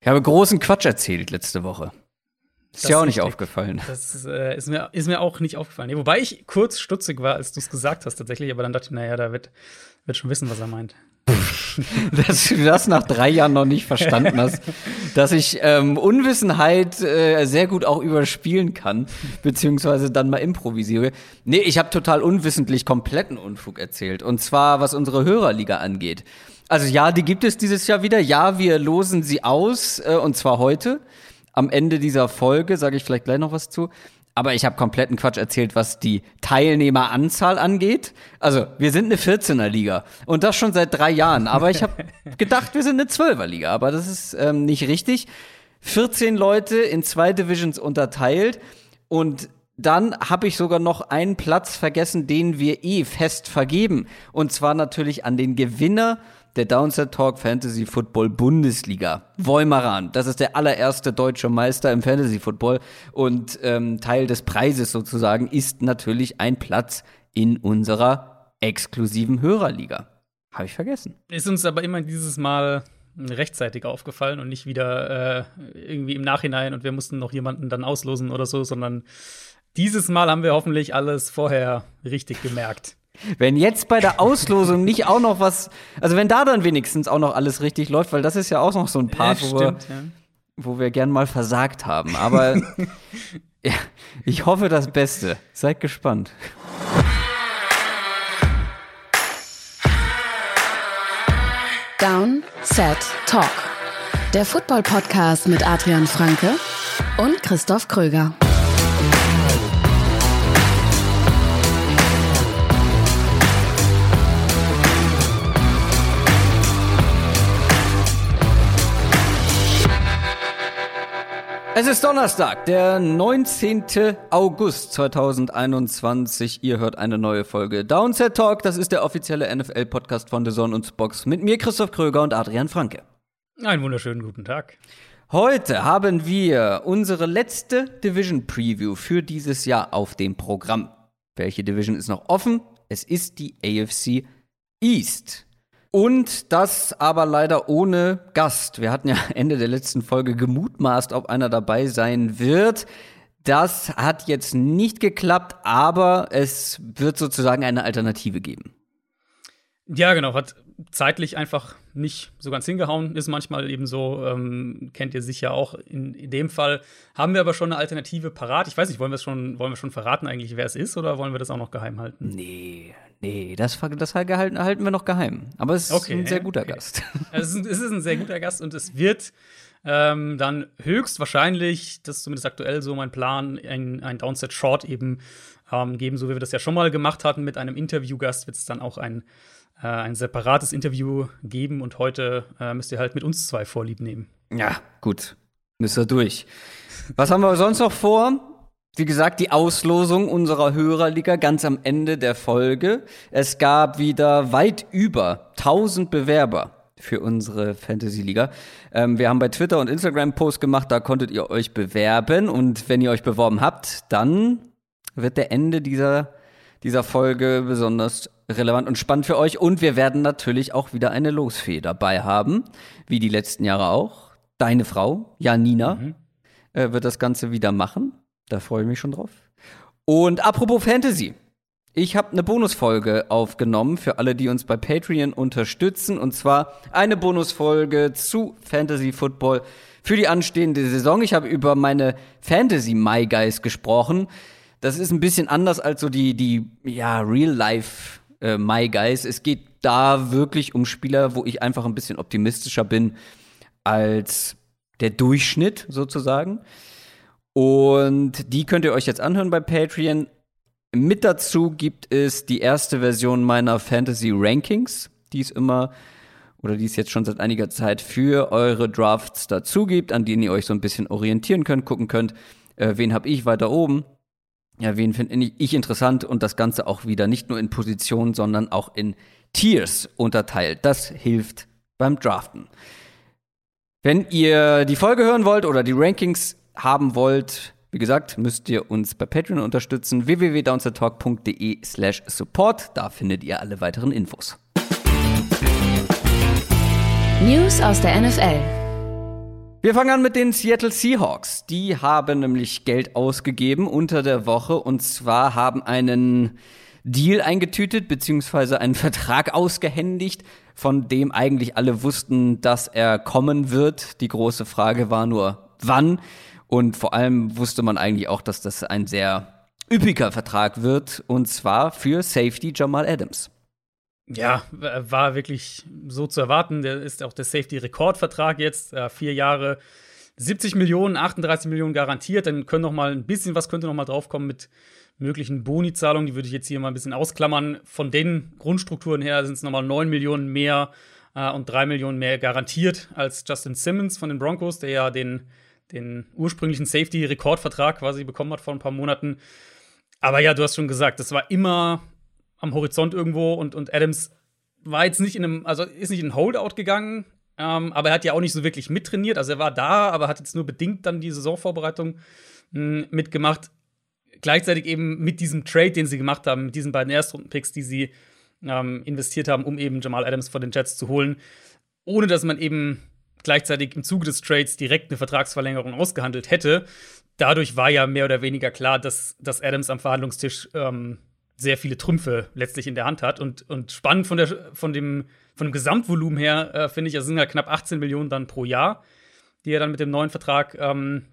Ich habe großen Quatsch erzählt letzte Woche. Ist Das ja auch nicht richtig. aufgefallen. Das äh, ist, mir, ist mir auch nicht aufgefallen. Wobei ich kurz stutzig war, als du es gesagt hast, tatsächlich. Aber dann dachte ich, naja, da wird, wird schon wissen, was er meint. dass du das nach drei Jahren noch nicht verstanden hast, dass ich ähm, Unwissenheit äh, sehr gut auch überspielen kann, beziehungsweise dann mal improvisiere. Nee, ich habe total unwissentlich kompletten Unfug erzählt. Und zwar, was unsere Hörerliga angeht. Also ja, die gibt es dieses Jahr wieder. Ja, wir losen sie aus, äh, und zwar heute. Am Ende dieser Folge sage ich vielleicht gleich noch was zu. Aber ich habe kompletten Quatsch erzählt, was die Teilnehmeranzahl angeht. Also, wir sind eine 14er Liga und das schon seit drei Jahren. Aber ich habe gedacht, wir sind eine 12er Liga. Aber das ist ähm, nicht richtig. 14 Leute in zwei Divisions unterteilt und dann habe ich sogar noch einen Platz vergessen, den wir eh fest vergeben. Und zwar natürlich an den Gewinner der Downset Talk Fantasy Football Bundesliga. Wolmeran. Das ist der allererste deutsche Meister im Fantasy Football. Und ähm, Teil des Preises sozusagen ist natürlich ein Platz in unserer exklusiven Hörerliga. Habe ich vergessen. Ist uns aber immer dieses Mal rechtzeitig aufgefallen und nicht wieder äh, irgendwie im Nachhinein und wir mussten noch jemanden dann auslosen oder so, sondern dieses Mal haben wir hoffentlich alles vorher richtig gemerkt. Wenn jetzt bei der Auslosung nicht auch noch was, also wenn da dann wenigstens auch noch alles richtig läuft, weil das ist ja auch noch so ein Part, wo, wir, ja. wo wir gern mal versagt haben. Aber ja, ich hoffe das Beste. Seid gespannt. Down, Set, Talk. Der Football-Podcast mit Adrian Franke und Christoph Kröger. Es ist Donnerstag, der 19. August 2021. Ihr hört eine neue Folge Downset Talk. Das ist der offizielle NFL-Podcast von The Zone und Spox mit mir, Christoph Kröger und Adrian Franke. Einen wunderschönen guten Tag. Heute haben wir unsere letzte Division Preview für dieses Jahr auf dem Programm. Welche Division ist noch offen? Es ist die AFC East. Und das aber leider ohne Gast. Wir hatten ja Ende der letzten Folge gemutmaßt, ob einer dabei sein wird. Das hat jetzt nicht geklappt, aber es wird sozusagen eine Alternative geben. Ja, genau, hat zeitlich einfach nicht so ganz hingehauen, ist manchmal eben so, ähm, kennt ihr sicher auch. In, in dem Fall haben wir aber schon eine Alternative parat. Ich weiß nicht, wollen wir schon, wollen wir schon verraten eigentlich, wer es ist, oder wollen wir das auch noch geheim halten? Nee, nee, das, das halten, halten wir noch geheim. Aber es ist Okay, ein sehr guter okay. Gast. Also es, ist, es ist ein sehr guter Gast und es wird ähm, dann höchstwahrscheinlich, das ist zumindest aktuell so mein Plan, ein, ein Downset Short eben ähm, geben, so wie wir das ja schon mal gemacht hatten mit einem Interviewgast, wird es dann auch ein, äh, ein separates Interview geben und heute äh, müsst ihr halt mit uns zwei Vorlieb nehmen. Ja, gut. Müsst ihr durch. Was haben wir sonst noch vor? Wie gesagt, die Auslosung unserer Hörerliga ganz am Ende der Folge. Es gab wieder weit über 1000 Bewerber für unsere Fantasy-Liga. Ähm, wir haben bei Twitter und Instagram Post gemacht, da konntet ihr euch bewerben. Und wenn ihr euch beworben habt, dann wird der Ende dieser, dieser Folge besonders relevant und spannend für euch. Und wir werden natürlich auch wieder eine Losfee dabei haben, wie die letzten Jahre auch. Deine Frau, Janina, äh, wird das Ganze wieder machen. Da freue ich mich schon drauf. Und apropos Fantasy. Ich habe eine Bonusfolge aufgenommen für alle, die uns bei Patreon unterstützen. Und zwar eine Bonusfolge zu Fantasy Football für die anstehende Saison. Ich habe über meine Fantasy My Guys gesprochen. Das ist ein bisschen anders als so die, die ja, Real-Life äh, My Guys. Es geht da wirklich um Spieler, wo ich einfach ein bisschen optimistischer bin als der Durchschnitt sozusagen. Und die könnt ihr euch jetzt anhören bei Patreon. Mit dazu gibt es die erste Version meiner Fantasy Rankings, die es immer oder die es jetzt schon seit einiger Zeit für eure Drafts dazu gibt, an denen ihr euch so ein bisschen orientieren könnt, gucken könnt, äh, wen habe ich weiter oben, ja, wen finde ich interessant und das Ganze auch wieder nicht nur in Positionen, sondern auch in Tiers unterteilt. Das hilft beim Draften. Wenn ihr die Folge hören wollt oder die Rankings haben wollt, wie gesagt, müsst ihr uns bei Patreon unterstützen. www.downsettalk.de slash support. Da findet ihr alle weiteren Infos. News aus der NFL. Wir fangen an mit den Seattle Seahawks. Die haben nämlich Geld ausgegeben unter der Woche und zwar haben einen Deal eingetütet, beziehungsweise einen Vertrag ausgehändigt, von dem eigentlich alle wussten, dass er kommen wird. Die große Frage war nur, wann. Und vor allem wusste man eigentlich auch, dass das ein sehr üppiger Vertrag wird, und zwar für Safety Jamal Adams. Ja, war wirklich so zu erwarten. Der ist auch der Safety-Rekordvertrag jetzt, äh, vier Jahre, 70 Millionen, 38 Millionen garantiert. Dann können noch mal ein bisschen was könnte noch mal draufkommen mit möglichen Boni-Zahlungen. Die würde ich jetzt hier mal ein bisschen ausklammern. Von den Grundstrukturen her sind es noch mal 9 Millionen mehr äh, und 3 Millionen mehr garantiert als Justin Simmons von den Broncos, der ja den, den ursprünglichen Safety-Rekordvertrag quasi bekommen hat vor ein paar Monaten. Aber ja, du hast schon gesagt, das war immer am Horizont irgendwo und, und Adams war jetzt nicht in einem, also ist nicht in ein Holdout gegangen, ähm, aber er hat ja auch nicht so wirklich mittrainiert. Also er war da, aber hat jetzt nur bedingt dann die Saisonvorbereitung mh, hm, mitgemacht. Gleichzeitig eben mit diesem Trade, den sie gemacht haben, mit diesen beiden Erstrunden-Picks, die sie ähm, investiert haben, um eben Jamal Adams von den Jets zu holen, ohne dass man eben gleichzeitig im Zuge des Trades direkt eine Vertragsverlängerung ausgehandelt hätte. Dadurch war ja mehr oder weniger klar, dass, dass Adams am Verhandlungstisch ähm, sehr viele Trümpfe letztlich in der Hand hat. Und, und spannend von, der, von, dem, von dem Gesamtvolumen her, äh, finde ich, es sind ja knapp 18 Millionen dann pro Jahr, die er dann mit dem neuen Vertrag ähm,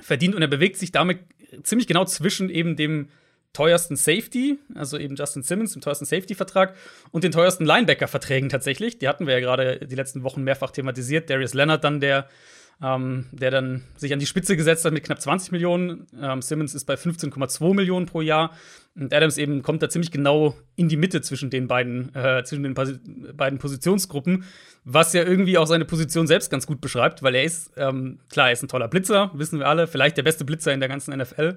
verdient. Und er bewegt sich damit ziemlich genau zwischen eben dem teuersten Safety, also eben Justin Simmons, dem teuersten Safety-Vertrag und den teuersten Linebacker-Verträgen tatsächlich. Die hatten wir ja gerade die letzten Wochen mehrfach thematisiert. Darius Leonard dann der ähm, der dann sich an die Spitze gesetzt hat mit knapp 20 Millionen. Ähm, Simmons ist bei 15,2 Millionen pro Jahr. Und Adams eben kommt da ziemlich genau in die Mitte zwischen den beiden, äh, zwischen den Pos beiden Positionsgruppen, was ja irgendwie auch seine Position selbst ganz gut beschreibt, weil er ist, ähm, klar, er ist ein toller Blitzer, wissen wir alle, vielleicht der beste Blitzer in der ganzen NFL.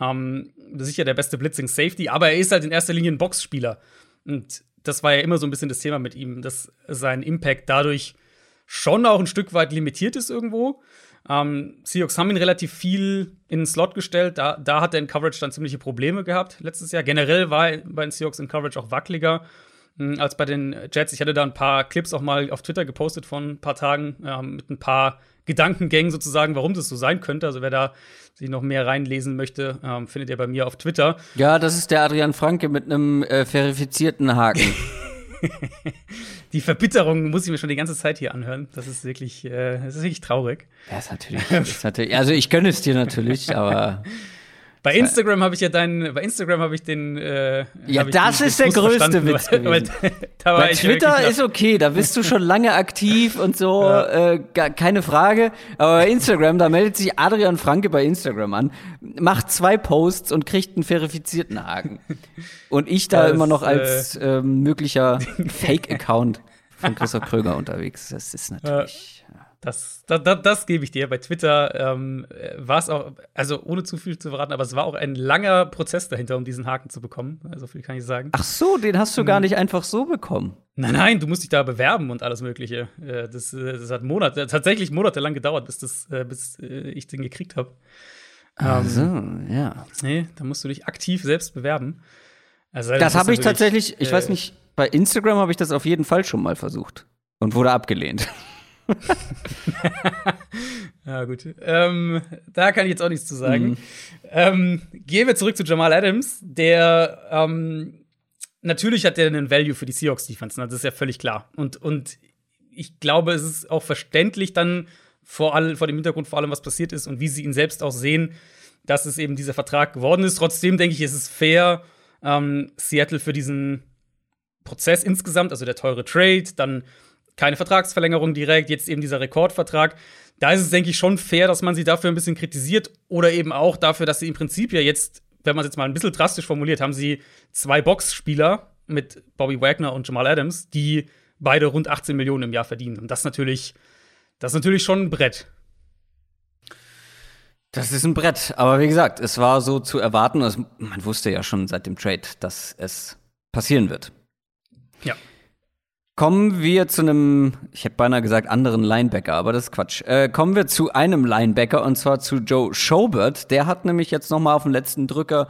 Ähm, sicher der beste Blitzing Safety, aber er ist halt in erster Linie ein Boxspieler. Und das war ja immer so ein bisschen das Thema mit ihm, dass sein Impact dadurch schon auch ein Stück weit limitiert ist irgendwo. Ähm, Seahawks haben ihn relativ viel in den Slot gestellt. Da, da hat er in Coverage dann ziemliche Probleme gehabt letztes Jahr. Generell war er bei den Seahawks in Coverage auch wackeliger als bei den Jets. Ich hatte da ein paar Clips auch mal auf Twitter gepostet von ein paar Tagen ähm, mit ein paar Gedankengängen sozusagen, warum das so sein könnte. Also wer da sich noch mehr reinlesen möchte, ähm, findet ihr bei mir auf Twitter. Ja, das ist der Adrian Franke mit einem äh, verifizierten Haken. die Verbitterung muss ich mir schon die ganze Zeit hier anhören. Das ist wirklich, äh, das ist wirklich traurig. Ja, ist natürlich, ist natürlich also ich gönne es dir natürlich, aber bei Instagram habe ich ja deinen, bei Instagram habe ich den. Äh, ja, das ist der größte Witz gewesen. Weil, bei Twitter ist okay, da bist du schon lange aktiv und so, ja. äh, keine Frage. Aber bei Instagram, da meldet sich Adrian Franke bei Instagram an, macht zwei Posts und kriegt einen verifizierten Haken. Und ich da das, immer noch als äh, äh, möglicher Fake-Account von Christoph Kröger unterwegs. Das ist natürlich. Das, das, das, das gebe ich dir. Bei Twitter ähm, war es auch, also ohne zu viel zu verraten, aber es war auch ein langer Prozess dahinter, um diesen Haken zu bekommen. So also viel kann ich sagen. Ach so, den hast du gar hm. nicht einfach so bekommen. Nein, nein, du musst dich da bewerben und alles Mögliche. Äh, das, äh, das hat Monate, tatsächlich monatelang gedauert, bis, das, äh, bis ich den gekriegt habe. Ähm, ja. Nee, da musst du dich aktiv selbst bewerben. Also, das, habe ich tatsächlich, ich äh, weiß nicht, bei Instagram habe ich das auf jeden Fall schon mal versucht und wurde abgelehnt. ja, gut. Ähm, da kann ich jetzt auch nichts zu sagen. Mhm. Ähm, gehen wir zurück zu Jamal Adams, der ähm, natürlich hat er einen Value für die Seahawks Defense, ne? das ist ja völlig klar. Und, und ich glaube, es ist auch verständlich dann vor, all, vor dem Hintergrund vor allem, was passiert ist und wie sie ihn selbst auch sehen, dass es eben dieser Vertrag geworden ist. Trotzdem denke ich, ist es fair, ähm, Seattle für diesen Prozess insgesamt, also der teure Trade, dann keine Vertragsverlängerung direkt, jetzt eben dieser Rekordvertrag. Da ist es, denke ich, schon fair, dass man sie dafür ein bisschen kritisiert oder eben auch dafür, dass sie im Prinzip ja jetzt, wenn man es jetzt mal ein bisschen drastisch formuliert, haben sie zwei Boxspieler mit Bobby Wagner und Jamal Adams, die beide rund 18 Millionen im Jahr verdienen. Und das natürlich, das ist natürlich schon ein Brett. Das ist ein Brett, aber wie gesagt, es war so zu erwarten, man wusste ja schon seit dem Trade, dass es passieren wird. Ja. Kommen wir zu einem, ich hätte beinahe gesagt, anderen Linebacker, aber das ist Quatsch. Äh, kommen wir zu einem Linebacker und zwar zu Joe Schobert. Der hat nämlich jetzt noch mal auf den letzten Drücker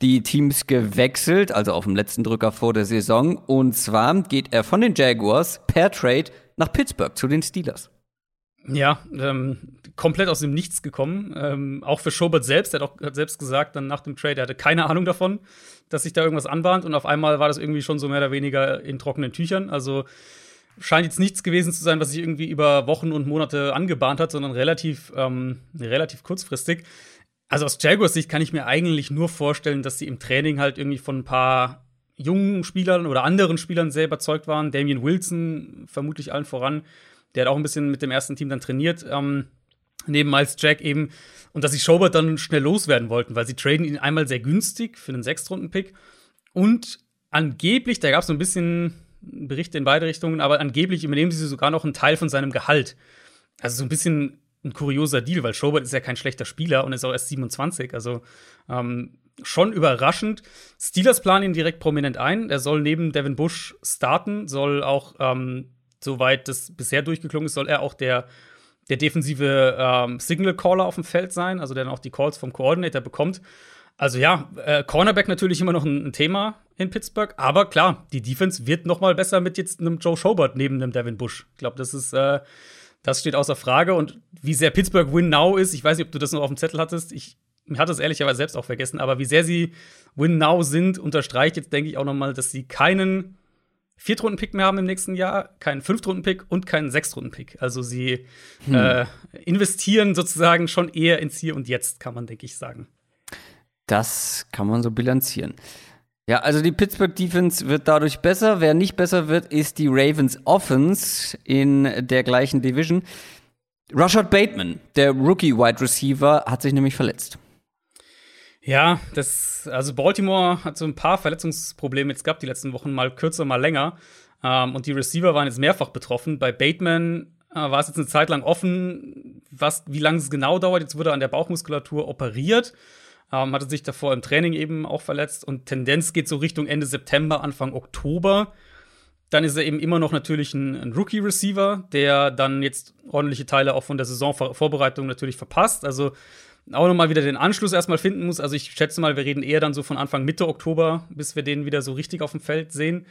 die Teams gewechselt, also auf dem letzten Drücker vor der Saison. Und zwar geht er von den Jaguars per Trade nach Pittsburgh zu den Steelers. Ja, ähm, komplett aus dem Nichts gekommen. Ähm, auch für Schobert selbst, er hat auch hat selbst gesagt, dann nach dem Trade, er hatte keine Ahnung davon, dass sich da irgendwas anbahnt. Und auf einmal war das irgendwie schon so mehr oder weniger in trockenen Tüchern. Also scheint jetzt nichts gewesen zu sein, was sich irgendwie über Wochen und Monate angebahnt hat, sondern relativ, ähm, relativ kurzfristig. Also aus Jaguars Sicht kann ich mir eigentlich nur vorstellen, dass sie im Training halt irgendwie von ein paar jungen Spielern oder anderen Spielern sehr überzeugt waren. Damian Wilson vermutlich allen voran. Der hat auch ein bisschen mit dem ersten Team dann trainiert. Ähm, neben Miles Jack eben. Und dass sie Schobert dann schnell loswerden wollten, weil sie traden ihn einmal sehr günstig für einen Sechstrunden-Pick. Und angeblich, da gab es so ein bisschen Berichte in beide Richtungen, aber angeblich übernehmen sie sogar noch einen Teil von seinem Gehalt. Also so ein bisschen ein kurioser Deal, weil Schobert ist ja kein schlechter Spieler und ist auch erst 27. Also ähm, schon überraschend. Steelers planen ihn direkt prominent ein. Er soll neben Devin Bush starten, soll auch, ähm, soweit das bisher durchgeklungen ist, soll er auch der, der defensive ähm, Signal-Caller auf dem Feld sein, also der dann auch die Calls vom Coordinator bekommt. Also ja, äh, Cornerback natürlich immer noch ein, ein, Thema in Pittsburgh, aber klar, die Defense wird noch mal besser mit jetzt einem Joe Schobert neben einem Devin Bush. Ich glaube, das ist äh, das steht außer Frage und wie sehr Pittsburgh Win Now ist, ich weiß nicht, ob du das noch auf dem Zettel hattest. Ich mir hat das ehrlicherweise selbst auch vergessen, aber wie sehr sie Win Now sind, unterstreicht jetzt, denke ich, auch noch mal, dass sie keinen Viertrunden-Pick mehr haben im nächsten Jahr, keinen Fünftrunden-Pick und keinen Sechstrunden-Pick. Also sie hm. äh, investieren sozusagen schon eher ins Hier und Jetzt, kann man, denke ich, sagen. Das kann man so bilanzieren. Ja, also die Pittsburgh Defense wird dadurch besser. Wer nicht besser wird, ist die Ravens Offense in der gleichen Division. Rashad Bateman, der Rookie Wide Receiver, hat sich nämlich verletzt. Ja, das, also Baltimore hat so ein paar Verletzungsprobleme jetzt gehabt, die letzten Wochen mal kürzer, mal länger. Ähm, und die Receiver waren jetzt mehrfach betroffen. Bei Bateman äh, war es jetzt eine Zeit lang offen, was, wie lange es genau dauert. Jetzt wurde er an der Bauchmuskulatur operiert. Ähm, hatte sich davor im Training eben auch verletzt und Tendenz geht so Richtung Ende September, Anfang Oktober. Dann ist er eben immer noch natürlich ein, ein Rookie-Receiver, der dann jetzt ordentliche Teile auch von der Saisonvorbereitung natürlich verpasst. Also auch nochmal wieder den Anschluss erstmal finden muss. Also ich schätze mal, wir reden eher dann so von Anfang Mitte Oktober, bis wir den wieder so richtig auf dem Feld sehen.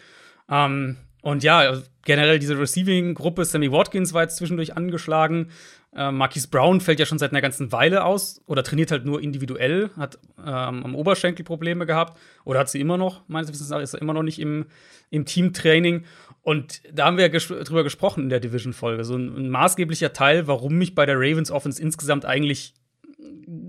Ähm, und ja, also generell diese Receiving-Gruppe, Sammy Watkins war jetzt zwischendurch angeschlagen. Äh, Marquise Brown fällt ja schon seit einer ganzen Weile aus oder trainiert halt nur individuell, hat ähm, am Oberschenkel Probleme gehabt oder hat sie immer noch, meines Wissens nach ist er immer noch nicht im, im Teamtraining. Und da haben wir ges drüber gesprochen in der Division-Folge. So ein, ein maßgeblicher Teil, warum mich bei der Ravens Offense insgesamt eigentlich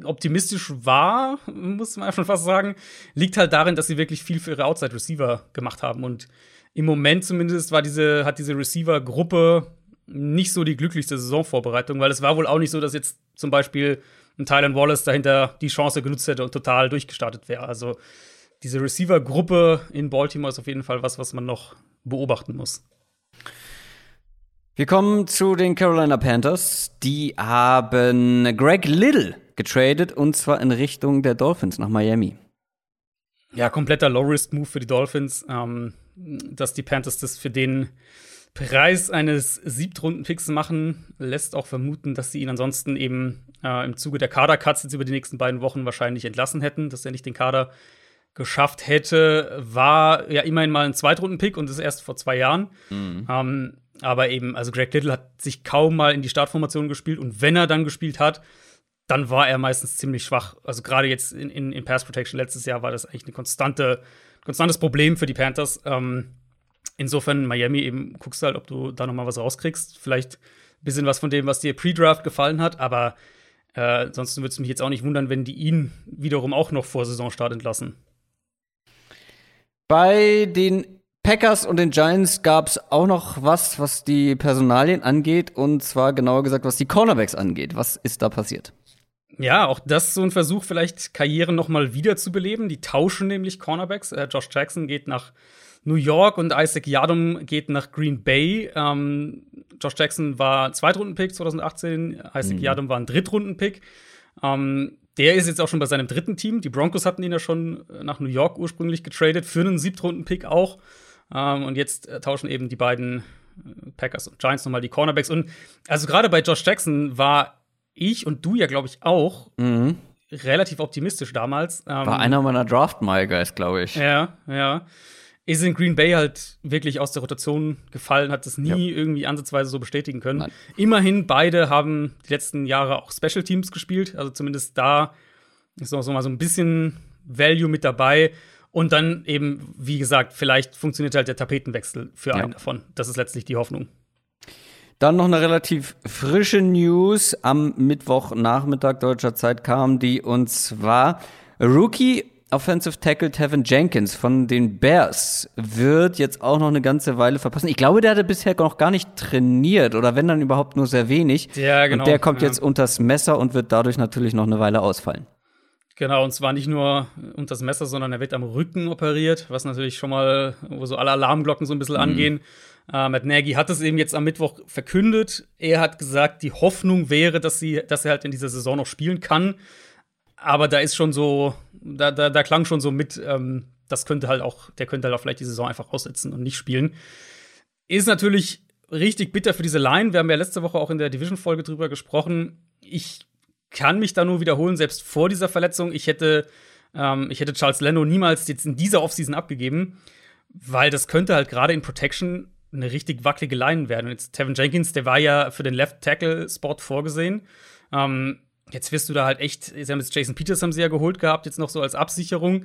optimistisch war, muss man schon fast sagen, liegt halt darin, dass sie wirklich viel für ihre Outside Receiver gemacht haben. Und im Moment zumindest war diese, hat diese Receiver-Gruppe nicht so die glücklichste Saisonvorbereitung, weil es war wohl auch nicht so, dass jetzt zum Beispiel ein Tylen Wallace dahinter die Chance genutzt hätte und total durchgestartet wäre. Also diese Receiver-Gruppe in Baltimore ist auf jeden Fall was, was man noch beobachten muss. Wir kommen zu den Carolina Panthers. Die haben Greg Little getradet und zwar in Richtung der Dolphins nach Miami. Ja, kompletter Low-Risk-Move für die Dolphins, ähm, dass die Panthers das für den Preis eines Siebtrunden-Picks machen, lässt auch vermuten, dass sie ihn ansonsten eben äh, im Zuge der Kader-Cuts jetzt über die nächsten beiden Wochen wahrscheinlich entlassen hätten, dass er nicht den Kader geschafft hätte, war ja immerhin mal ein Zweitrunden-Pick und das erst vor zwei Jahren. Mhm. Ähm, aber eben, also Greg Little hat sich kaum mal in die Startformation gespielt und wenn er dann gespielt hat, dann war er meistens ziemlich schwach. Also gerade jetzt in, in, in, Pass Protection letztes Jahr war das eigentlich ein konstante, konstantes Problem für die Panthers. Ähm, insofern Miami eben guckst du halt, ob du da noch mal was rauskriegst. Vielleicht ein bisschen was von dem, was dir Pre-Draft gefallen hat, aber äh, sonst würde es mich jetzt auch nicht wundern, wenn die ihn wiederum auch noch vor Saisonstart entlassen. Bei den Packers und den Giants gab es auch noch was, was die Personalien angeht, und zwar genauer gesagt, was die Cornerbacks angeht. Was ist da passiert? Ja, auch das ist so ein Versuch, vielleicht Karrieren noch mal wiederzubeleben. Die tauschen nämlich Cornerbacks. Äh, Josh Jackson geht nach New York und Isaac Yadom geht nach Green Bay. Ähm, Josh Jackson war Zweitrunden-Pick 2018, Isaac mhm. Yadom war ein Drittrunden-Pick. Ähm, der ist jetzt auch schon bei seinem dritten Team. Die Broncos hatten ihn ja schon nach New York ursprünglich getradet, für einen Siebtrunden-Pick auch. Ähm, und jetzt äh, tauschen eben die beiden äh, Packers und Giants nochmal die Cornerbacks. Und also gerade bei Josh Jackson war ich und du ja, glaube ich, auch mhm. relativ optimistisch damals. Ähm, war einer meiner Draft-My-Guys, glaube ich. Ja, ja. ist in Green Bay halt wirklich aus der Rotation gefallen, hat das nie ja. irgendwie ansatzweise so bestätigen können. Nein. Immerhin, beide haben die letzten Jahre auch Special Teams gespielt, also zumindest da ist noch so mal so ein bisschen Value mit dabei. Und dann eben, wie gesagt, vielleicht funktioniert halt der Tapetenwechsel für ja. einen davon. Das ist letztlich die Hoffnung. Dann noch eine relativ frische News am Mittwochnachmittag deutscher Zeit kam die und zwar Rookie Offensive Tackle Tevin Jenkins von den Bears wird jetzt auch noch eine ganze Weile verpassen. Ich glaube, der hatte bisher noch gar nicht trainiert oder wenn dann überhaupt nur sehr wenig. Ja, genau. Und der kommt ja. jetzt unters Messer und wird dadurch natürlich noch eine Weile ausfallen. Genau, und zwar nicht nur unters Messer, sondern er wird am Rücken operiert, was natürlich schon mal, wo so alle Alarmglocken so ein bisschen mhm. angehen. Äh, Matt Nagy hat es eben jetzt am Mittwoch verkündet. Er hat gesagt, die Hoffnung wäre, dass, sie, dass er halt in dieser Saison noch spielen kann aber da ist schon so, da, da, da klang schon so mit, ähm, das könnte halt auch, der könnte halt auch vielleicht die Saison einfach aussetzen und nicht spielen. Ist natürlich richtig bitter für diese Line. Wir haben ja letzte Woche auch in der Division-Folge drüber gesprochen. Ich kann mich da nur wiederholen, selbst vor dieser Verletzung. Ich hätte, ähm, ich hätte Charles Leno niemals jetzt in dieser Offseason abgegeben, weil das könnte halt gerade in Protection eine richtig wackelige Line werden. Und jetzt Tevin Jenkins, der war ja für den Left Tackle Spot vorgesehen. Ähm, Jetzt wirst du da halt echt, sie haben jetzt Jason Peters haben sie ja geholt gehabt, jetzt noch so als Absicherung.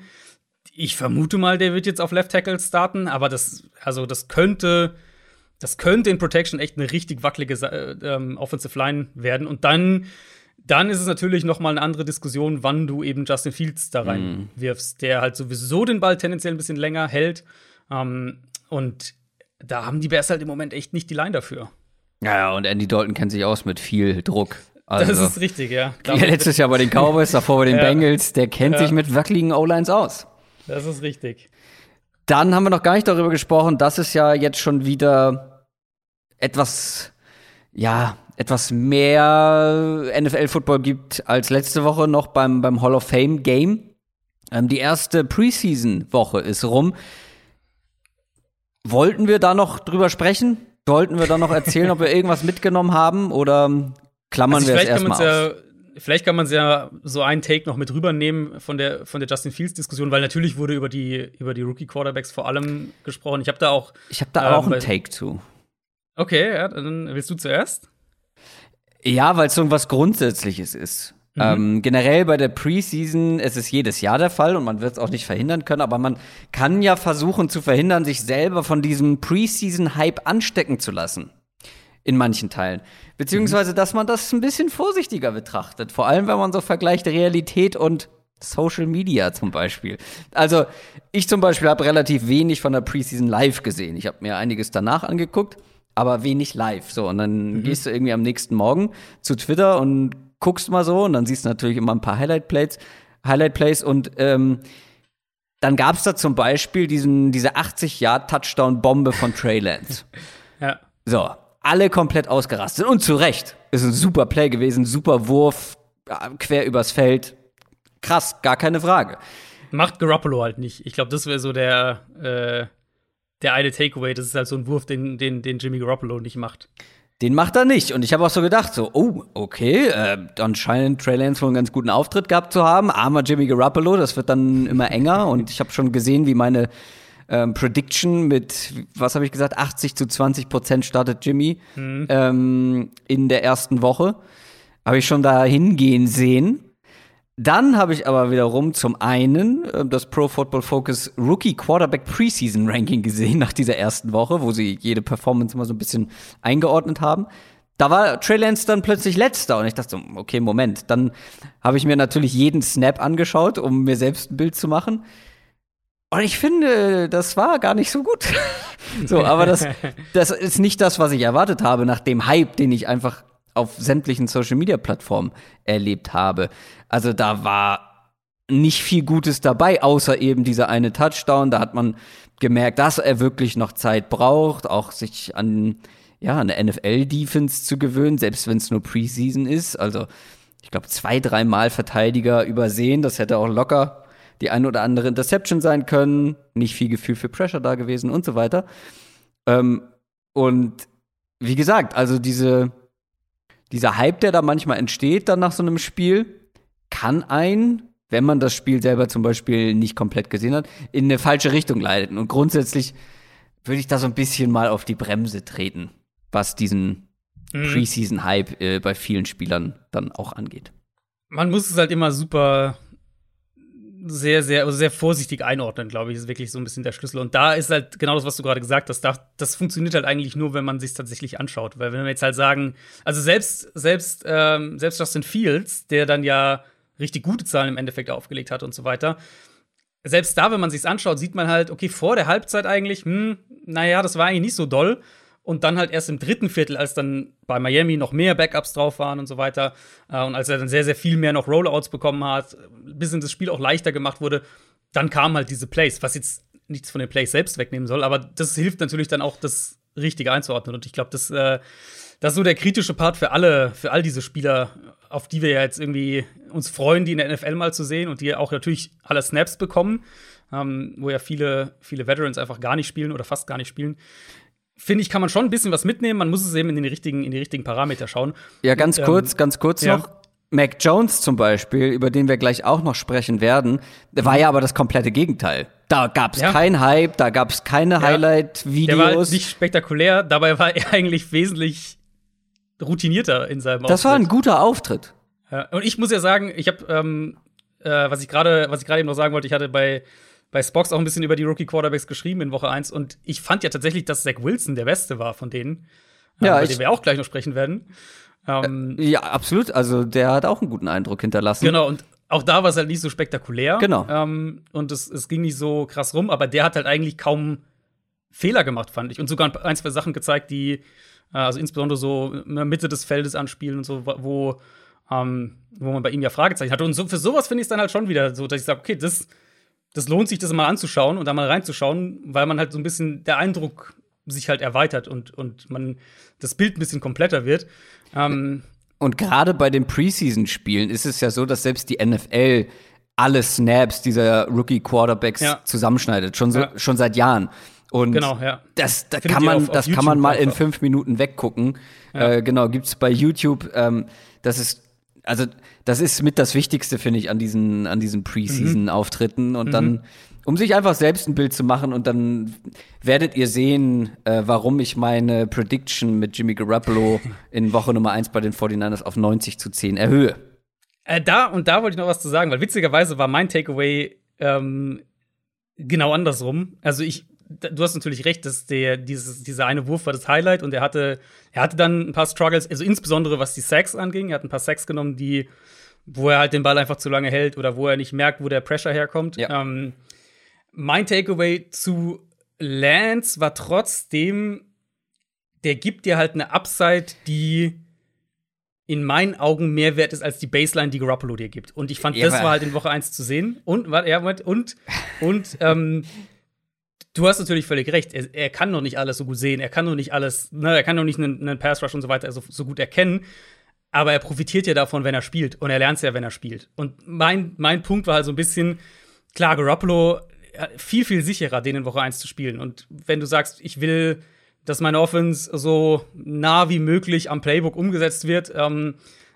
Ich vermute mal, der wird jetzt auf Left Tackle starten, aber das, also das könnte, das könnte in Protection echt eine richtig wackelige äh, ähm, Offensive Line werden. Und dann, dann ist es natürlich noch mal eine andere Diskussion, wann du eben Justin Fields da reinwirfst, mm. der halt sowieso den Ball tendenziell ein bisschen länger hält. Ähm, und da haben die Bears halt im Moment echt nicht die Line dafür. Ja, und Andy Dalton kennt sich aus mit viel Druck. Also, das ist richtig, ja. ja letztes Jahr bei den Cowboys, davor bei den ja. Bengals, der kennt ja. sich mit wackeligen O-Lines aus. Das ist richtig. Dann haben wir noch gar nicht darüber gesprochen, dass es ja jetzt schon wieder etwas, ja, etwas mehr NFL-Football gibt als letzte Woche noch beim, beim Hall of Fame Game. Ähm, die erste Preseason-Woche ist rum. Wollten wir da noch drüber sprechen? Sollten wir da noch erzählen, ob wir irgendwas mitgenommen haben? Oder Klammern also wir es erstmal ja, Vielleicht kann man es ja so einen Take noch mit rübernehmen von der, von der Justin Fields-Diskussion, weil natürlich wurde über die, über die Rookie-Quarterbacks vor allem gesprochen. Ich habe da auch. Ich habe da ähm, auch einen Take zu. Okay, ja, dann willst du zuerst? Ja, weil es so was Grundsätzliches ist. Mhm. Ähm, generell bei der Preseason es ist jedes Jahr der Fall und man wird es auch nicht verhindern können, aber man kann ja versuchen zu verhindern, sich selber von diesem Preseason-Hype anstecken zu lassen in manchen Teilen. Beziehungsweise, dass man das ein bisschen vorsichtiger betrachtet. Vor allem, wenn man so vergleicht Realität und Social Media zum Beispiel. Also, ich zum Beispiel habe relativ wenig von der Preseason live gesehen. Ich habe mir einiges danach angeguckt, aber wenig live. So, und dann mhm. gehst du irgendwie am nächsten Morgen zu Twitter und guckst mal so und dann siehst du natürlich immer ein paar Highlight Plays, Highlight Plays und ähm, dann gab es da zum Beispiel diesen, diese 80 Yard Touchdown Bombe von Trey Lance. ja. So, alle komplett ausgerastet. Und zu Recht. Ist ein super Play gewesen, super Wurf, quer übers Feld. Krass, gar keine Frage. Macht Garoppolo halt nicht. Ich glaube, das wäre so der, äh, der eine Takeaway. Das ist halt so ein Wurf, den, den, den Jimmy Garoppolo nicht macht. Den macht er nicht. Und ich habe auch so gedacht, so, oh, okay, äh, dann scheint Trey Lance wohl einen ganz guten Auftritt gehabt zu haben. Armer Jimmy Garoppolo, das wird dann immer enger. Und ich habe schon gesehen, wie meine ähm, Prediction mit, was habe ich gesagt, 80 zu 20 Prozent startet Jimmy mhm. ähm, in der ersten Woche. Habe ich schon da hingehen sehen. Dann habe ich aber wiederum zum einen äh, das Pro Football Focus Rookie Quarterback Preseason Ranking gesehen nach dieser ersten Woche, wo sie jede Performance mal so ein bisschen eingeordnet haben. Da war Trey Lance dann plötzlich letzter und ich dachte so, okay, Moment. Dann habe ich mir natürlich jeden Snap angeschaut, um mir selbst ein Bild zu machen. Und ich finde, das war gar nicht so gut. so, aber das, das ist nicht das, was ich erwartet habe, nach dem Hype, den ich einfach auf sämtlichen Social Media Plattformen erlebt habe. Also da war nicht viel Gutes dabei, außer eben dieser eine Touchdown. Da hat man gemerkt, dass er wirklich noch Zeit braucht, auch sich an ja, eine NFL-Defense zu gewöhnen, selbst wenn es nur Preseason ist. Also, ich glaube, zwei, dreimal Verteidiger übersehen. Das hätte auch locker die eine oder andere Interception sein können, nicht viel Gefühl für Pressure da gewesen und so weiter. Ähm, und wie gesagt, also diese, dieser Hype, der da manchmal entsteht dann nach so einem Spiel, kann ein wenn man das Spiel selber zum Beispiel nicht komplett gesehen hat, in eine falsche Richtung leitet. Und grundsätzlich würde ich da so ein bisschen mal auf die Bremse treten, was diesen mhm. Preseason-Hype äh, bei vielen Spielern dann auch angeht. Man muss es halt immer super sehr, sehr, also sehr vorsichtig einordnen, glaube ich, ist wirklich so ein bisschen der Schlüssel. Und da ist halt genau das, was du gerade gesagt hast. Das, das funktioniert halt eigentlich nur, wenn man sich tatsächlich anschaut. Weil wenn wir jetzt halt sagen, also selbst, selbst, ähm, selbst Justin Fields, der dann ja richtig gute Zahlen im Endeffekt aufgelegt hat und so weiter, selbst da, wenn man sich's anschaut, sieht man halt, okay, vor der Halbzeit eigentlich, hm, naja, das war eigentlich nicht so doll. Und dann halt erst im dritten Viertel, als dann bei Miami noch mehr Backups drauf waren und so weiter, äh, und als er dann sehr, sehr viel mehr noch Rollouts bekommen hat, bis in das Spiel auch leichter gemacht wurde, dann kamen halt diese Plays, was jetzt nichts von den Plays selbst wegnehmen soll, aber das hilft natürlich dann auch, das richtig einzuordnen. Und ich glaube, das, äh, das ist so der kritische Part für alle, für all diese Spieler, auf die wir ja jetzt irgendwie uns freuen, die in der NFL mal zu sehen und die auch natürlich alle Snaps bekommen, ähm, wo ja viele, viele Veterans einfach gar nicht spielen oder fast gar nicht spielen finde ich, kann man schon ein bisschen was mitnehmen. Man muss es eben in, den richtigen, in die richtigen Parameter schauen. Ja, ganz Und, kurz, ähm, ganz kurz ja. noch. Mac Jones zum Beispiel, über den wir gleich auch noch sprechen werden, war ja aber das komplette Gegenteil. Da gab es ja. keinen Hype, da gab es keine ja. Highlight-Videos. Der war halt nicht spektakulär, dabei war er eigentlich wesentlich routinierter in seinem Auftritt. Das war ein guter Auftritt. Ja. Und ich muss ja sagen, ich habe, ähm, äh, was ich gerade, was ich gerade eben noch sagen wollte, ich hatte bei bei Spox auch ein bisschen über die Rookie-Quarterbacks geschrieben in Woche 1 und ich fand ja tatsächlich, dass Zach Wilson der Beste war von denen, ja, äh, über den wir auch gleich noch sprechen werden. Ähm, äh, ja, absolut. Also der hat auch einen guten Eindruck hinterlassen. Genau, und auch da war es halt nicht so spektakulär. Genau. Ähm, und es, es ging nicht so krass rum, aber der hat halt eigentlich kaum Fehler gemacht, fand ich. Und sogar ein, zwei Sachen gezeigt, die, äh, also insbesondere so in der Mitte des Feldes anspielen und so, wo, ähm, wo man bei ihm ja Fragezeichen hatte. Und so, für sowas finde ich es dann halt schon wieder so, dass ich sage, okay, das das lohnt sich, das mal anzuschauen und da mal reinzuschauen, weil man halt so ein bisschen der Eindruck sich halt erweitert und, und man das Bild ein bisschen kompletter wird. Ähm, und gerade bei den Preseason-Spielen ist es ja so, dass selbst die NFL alle Snaps dieser Rookie-Quarterbacks ja. zusammenschneidet, schon, so, ja. schon seit Jahren. Und genau, ja. das, da kann man, auf, auf das kann man mal in fünf Minuten weggucken. Äh, genau, gibt's bei YouTube. Ähm, das ist also das ist mit das Wichtigste, finde ich, an diesen, an diesen Preseason-Auftritten. Und mhm. dann, um sich einfach selbst ein Bild zu machen und dann werdet ihr sehen, äh, warum ich meine Prediction mit Jimmy Garoppolo in Woche Nummer 1 bei den 49ers auf 90 zu 10 erhöhe. Äh, da und da wollte ich noch was zu sagen, weil witzigerweise war mein Takeaway ähm, genau andersrum. Also ich du hast natürlich recht, dass der, dieses, dieser eine Wurf war das Highlight und er hatte, er hatte dann ein paar Struggles, also insbesondere was die Sacks anging. Er hat ein paar Sacks genommen, die, wo er halt den Ball einfach zu lange hält oder wo er nicht merkt, wo der Pressure herkommt. Ja. Ähm, mein Takeaway zu Lance war trotzdem, der gibt dir halt eine Upside, die in meinen Augen mehr wert ist als die Baseline, die Garoppolo dir gibt. Und ich fand, ja, das war halt in Woche 1 zu sehen. Und, warte, ja, und, und, ähm, du hast natürlich völlig recht. Er, er, kann noch nicht alles so gut sehen. Er kann noch nicht alles, ne, er kann noch nicht einen, einen Pass Rush und so weiter so, so, gut erkennen. Aber er profitiert ja davon, wenn er spielt. Und er lernt es ja, wenn er spielt. Und mein, mein Punkt war halt so ein bisschen, klar, Garoppolo viel, viel sicherer, den in Woche 1 zu spielen. Und wenn du sagst, ich will, dass meine Offense so nah wie möglich am Playbook umgesetzt wird, ähm,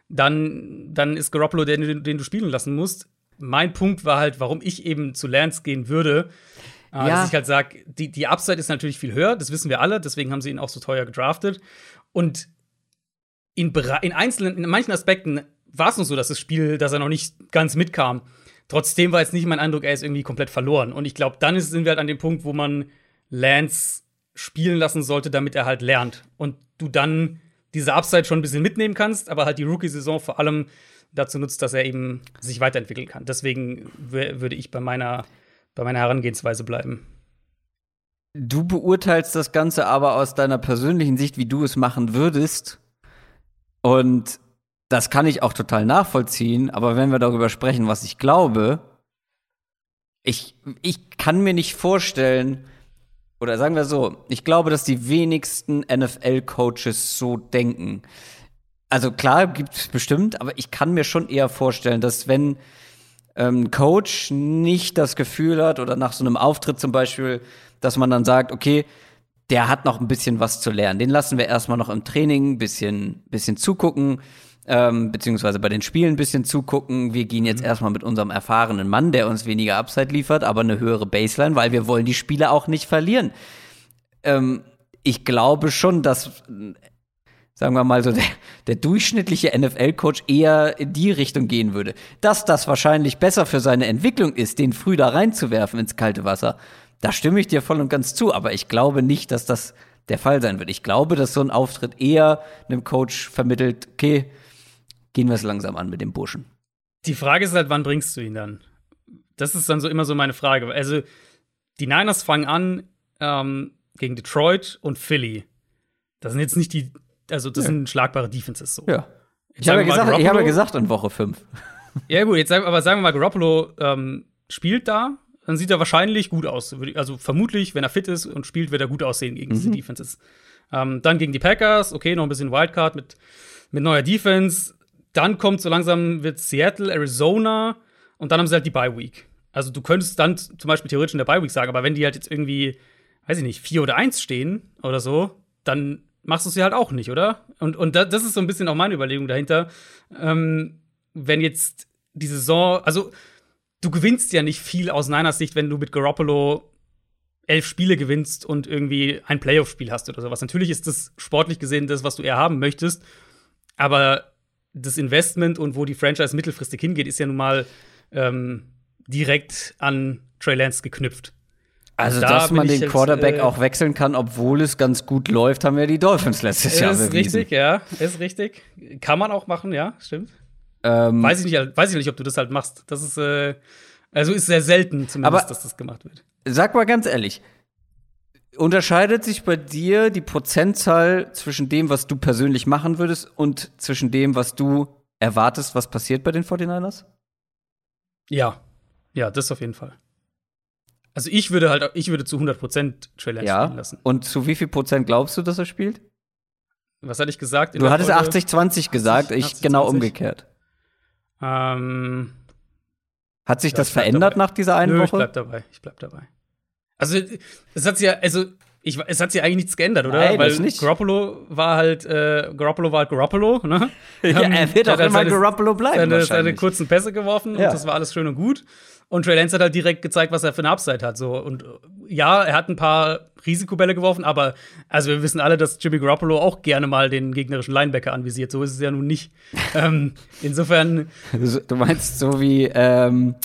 dann, dann ist Garoppolo der, den du spielen lassen musst. Mein Punkt war halt, warum ich eben zu Lance gehen würde, äh, ja. Dass ich halt sage, die, die Upside ist natürlich viel höher, das wissen wir alle, deswegen haben sie ihn auch so teuer gedraftet. Und in, in einzelnen, in manchen Aspekten war es noch so, dass das Spiel, dass er noch nicht ganz mitkam. Trotzdem war jetzt nicht mein Eindruck, er ist irgendwie komplett verloren. Und ich glaube, dann sind wir halt an dem Punkt, wo man Lance spielen lassen sollte, damit er halt lernt. Und du dann diese Upside schon ein bisschen mitnehmen kannst, aber halt die Rookie-Saison vor allem dazu nutzt, dass er eben sich weiterentwickeln kann. Deswegen würde ich bei meiner bei meiner Herangehensweise bleiben. Du beurteilst das Ganze aber aus deiner persönlichen Sicht, wie du es machen würdest. Und das kann ich auch total nachvollziehen. Aber wenn wir darüber sprechen, was ich glaube, ich, ich kann mir nicht vorstellen, oder sagen wir so, ich glaube, dass die wenigsten NFL-Coaches so denken. Also klar, gibt es bestimmt, aber ich kann mir schon eher vorstellen, dass wenn ähm, Coach nicht das Gefühl hat oder nach so einem Auftritt zum Beispiel, dass man dann sagt, okay, der hat noch ein bisschen was zu lernen. Den lassen wir erstmal noch im Training ein bisschen, bisschen zugucken. ähm, beziehungsweise bei den Spielen ein bisschen zugucken. Wir gehen Mhm. jetzt erstmal mit unserem erfahrenen Mann, der uns weniger Upside liefert, aber eine höhere Baseline, weil wir wollen die Spiele auch nicht verlieren. Ähm, ich glaube schon, dass, sagen wir mal so, der, der durchschnittliche NFL-Coach eher in die Richtung gehen würde. Dass das wahrscheinlich besser für seine Entwicklung ist, den früh da reinzuwerfen ins kalte Wasser, da stimme ich dir voll und ganz zu, aber ich glaube nicht, dass das der Fall sein wird. Ich glaube, dass so ein Auftritt eher einem Coach vermittelt, okay, gehen wir es langsam an mit dem Burschen. Die Frage ist halt, wann bringst du ihn dann? Das ist dann so immer so meine Frage. Also, die Niners fangen an ähm, gegen Detroit und Philly. Das sind jetzt nicht die, also das sind schlagbare Defenses so. Ja. Ich habe, ja gesagt, ich habe ja gesagt in Woche 5. Ja, gut, jetzt aber sagen wir mal, Garoppolo ähm, spielt da, dann sieht er wahrscheinlich gut aus. Also vermutlich, wenn er fit ist und spielt, wird er gut aussehen gegen diese Defenses. Ähm, dann gegen die Packers, okay, noch ein bisschen Wildcard mit, mit neuer Defense. Dann kommt so langsam wird Seattle, Arizona und dann haben sie halt die Bye Week. Also du könntest dann zum Beispiel theoretisch in der Bye Week sagen, aber wenn die halt jetzt irgendwie, weiß ich nicht, 4 oder 1 stehen oder so, dann machst du es ja halt auch nicht, oder? Und, und da, das ist so ein bisschen auch meine Überlegung dahinter. Ähm, wenn jetzt die Saison, also du gewinnst ja nicht viel aus Niners Sicht, wenn du mit Garoppolo elf Spiele gewinnst und irgendwie ein Playoff-Spiel hast oder sowas. Natürlich ist das sportlich gesehen das, was du eher haben möchtest, aber das Investment und wo die Franchise mittelfristig hingeht, ist ja nun mal ähm, direkt an Trey Lance geknüpft. Also, Da dass man den jetzt, Quarterback äh, auch wechseln kann, obwohl es ganz gut läuft, haben ja die Dolphins letztes Jahr ist bewiesen. richtig, ja, ist richtig. Kann man auch machen, ja, stimmt. Ähm, Weiß ich nicht, weiß ich nicht, ob du das halt machst. Das ist äh, also ist sehr selten zumindest, Aber- dass das gemacht wird. Sag mal ganz ehrlich, unterscheidet sich bei dir die Prozentzahl zwischen dem, was du persönlich machen würdest und zwischen dem, was du erwartest, was passiert bei den 49ers? Ja, ja, das auf jeden Fall. Also ich würde halt, ich würde zu 100% Trey Lance spielen Ja. lassen. Und zu wie viel Prozent glaubst du, dass er spielt? Was hatte ich gesagt? Du hattest Folge? 80-20 gesagt, ich 80, genau 20. umgekehrt. Ähm, Hat sich das ich verändert dabei. nach dieser einen nö, ich Woche? bleib dabei. Ich bleib dabei. Also es hat sich ja, also ich, es hat sich eigentlich nichts geändert, oder? Nein, Weil nicht. Garoppolo war halt, äh, Garoppolo war halt Garoppolo, ne? Ja, er wird auch hat immer seine- Garoppolo bleiben seine, seine wahrscheinlich. kurzen Pässe geworfen Ja. und das war alles schön und gut. Und Trey Lance hat halt direkt gezeigt, was er für eine Upside hat. So. Und ja, er hat ein paar Risikobälle geworfen, aber also wir wissen alle, dass Jimmy Garoppolo auch gerne mal den gegnerischen Linebacker anvisiert. So ist es ja nun nicht. ähm, insofern, Du meinst so wie ähm,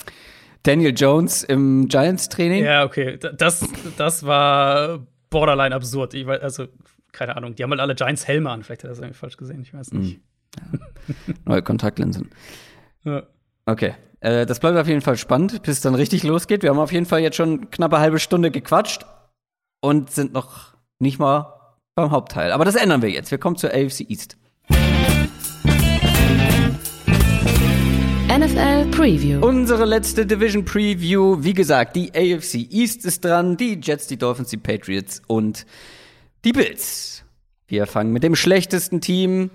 Daniel Jones im Giants-Training? ja, okay, das, das war borderline absurd. Ich weiß, also, keine Ahnung, die haben halt alle Giants Helme an. Vielleicht hat er das irgendwie falsch gesehen, ich weiß nicht. Neue Kontaktlinsen. Ja. Okay. Äh, das bleibt auf jeden Fall spannend, bis es dann richtig losgeht. Wir haben auf jeden Fall jetzt schon knappe halbe Stunde gequatscht und sind noch nicht mal beim Hauptteil. Aber das ändern wir jetzt. Wir kommen zur AFC East. NFL Preview. Unsere letzte Division Preview. Wie gesagt, die AFC East ist dran, die Jets, die Dolphins, die Patriots und die Bills. Wir fangen mit dem schlechtesten Team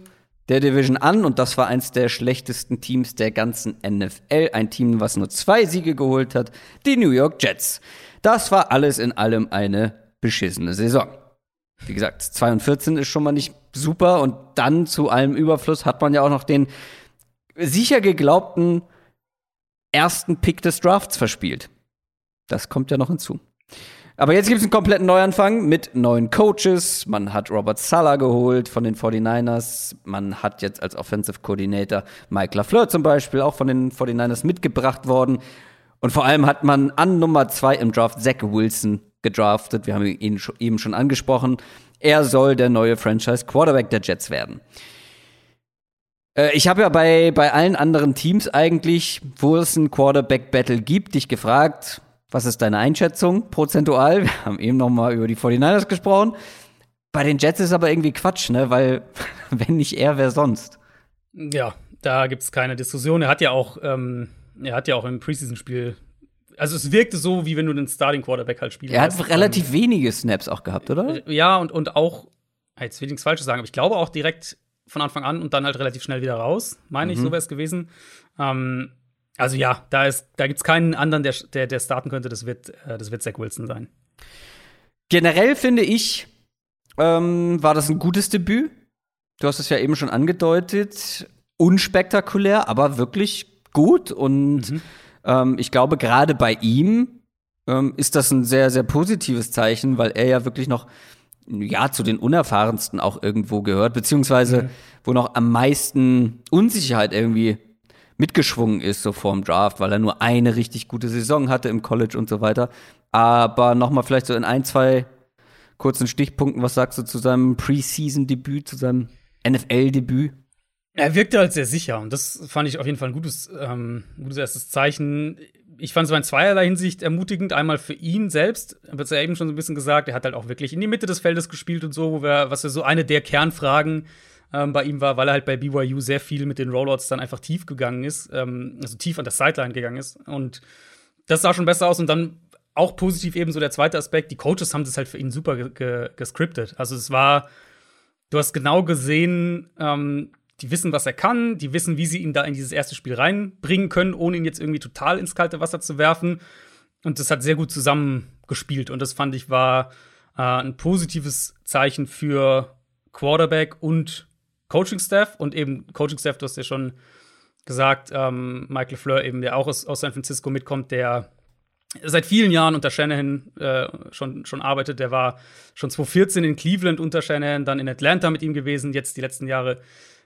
der Division an und das war eins der schlechtesten Teams der ganzen NFL. Ein Team, was nur zwei Siege geholt hat, die New York Jets. Das war alles in allem eine beschissene Saison. Wie gesagt, 2 und 14 ist schon mal nicht super und dann zu allem Überfluss hat man ja auch noch den sicher geglaubten ersten Pick des Drafts verspielt. Das kommt ja noch hinzu. Aber jetzt gibt es einen kompletten Neuanfang mit neuen Coaches. Man hat Robert Sala geholt von den 49ers. Man hat jetzt als Offensive Coordinator Mike LaFleur zum Beispiel auch von den 49ers mitgebracht worden. Und vor allem hat man an Nummer zwei im Draft Zach Wilson gedraftet. Wir haben ihn eben schon angesprochen. Er soll der neue Franchise Quarterback der Jets werden. Äh, Ich habe ja bei, bei allen anderen Teams eigentlich, wo es ein Quarterback-Battle gibt, dich gefragt, was ist deine Einschätzung prozentual? Wir haben eben noch mal über die 49ers gesprochen. Bei den Jets ist aber irgendwie Quatsch, ne? Weil, wenn nicht er, wer sonst? Ja, da gibt es keine Diskussion. Er hat ja auch, ähm, er hat ja auch im Preseason-Spiel, also es wirkte so, wie wenn du den Starting Quarterback halt spielen Er hat relativ wenige Snaps auch gehabt, oder? Ähm, ja, und, und auch, jetzt will ich nichts Falsches sagen, aber ich glaube auch direkt von Anfang an und dann halt relativ schnell wieder raus, meine ich, so wäre es gewesen. Ähm, also ja, da, ist, da gibt es keinen anderen, der, der, der starten könnte, das wird, äh, das wird Zach Wilson sein. Generell finde ich, ähm, war das ein gutes Debüt. Du hast es ja eben schon angedeutet. unspektakulär, aber wirklich gut. Und mhm. ähm, ich glaube, gerade bei ihm ähm, ist das ein sehr, sehr positives Zeichen, weil er ja wirklich noch ja, zu den unerfahrensten auch irgendwo gehört, beziehungsweise mhm. wo noch am meisten Unsicherheit irgendwie mitgeschwungen ist, so vorm Draft, weil er nur eine richtig gute Saison hatte im College und so weiter. Aber nochmal vielleicht so in ein, zwei kurzen Stichpunkten, was sagst du zu seinem Preseason-Debüt, zu seinem NFL-Debüt? Er wirkte halt sehr sicher und das fand ich auf jeden Fall ein gutes, ähm, gutes erstes Zeichen. Ich fand es in zweierlei Hinsicht ermutigend. Einmal für ihn selbst, wird es ja eben schon so ein bisschen gesagt, er hat halt auch wirklich in die Mitte des Feldes gespielt und so, wo wir, was ja so eine der Kernfragen ähm, bei ihm war, weil er halt bei BYU sehr viel mit den Rollouts dann einfach tief gegangen ist, ähm, also tief an der Sideline gegangen ist. Und das sah schon besser aus und dann auch positiv eben so der zweite Aspekt, die Coaches haben das halt für ihn super ge ge gescriptet. Also es war, du hast genau gesehen, ähm, die wissen, was er kann, die wissen, wie sie ihn da in dieses erste Spiel reinbringen können, ohne ihn jetzt irgendwie total ins kalte Wasser zu werfen. Und das hat sehr gut zusammengespielt. Und das fand ich war äh, ein positives Zeichen für Quarterback und Coaching-Staff. Und eben Coaching-Staff, du hast ja schon gesagt, ähm, Michael Fleur, eben, der auch aus, aus San Francisco mitkommt, der seit vielen Jahren unter Shanahan äh, schon, schon arbeitet. Der war schon 2014 in Cleveland unter Shanahan, dann in Atlanta mit ihm gewesen, jetzt die letzten Jahre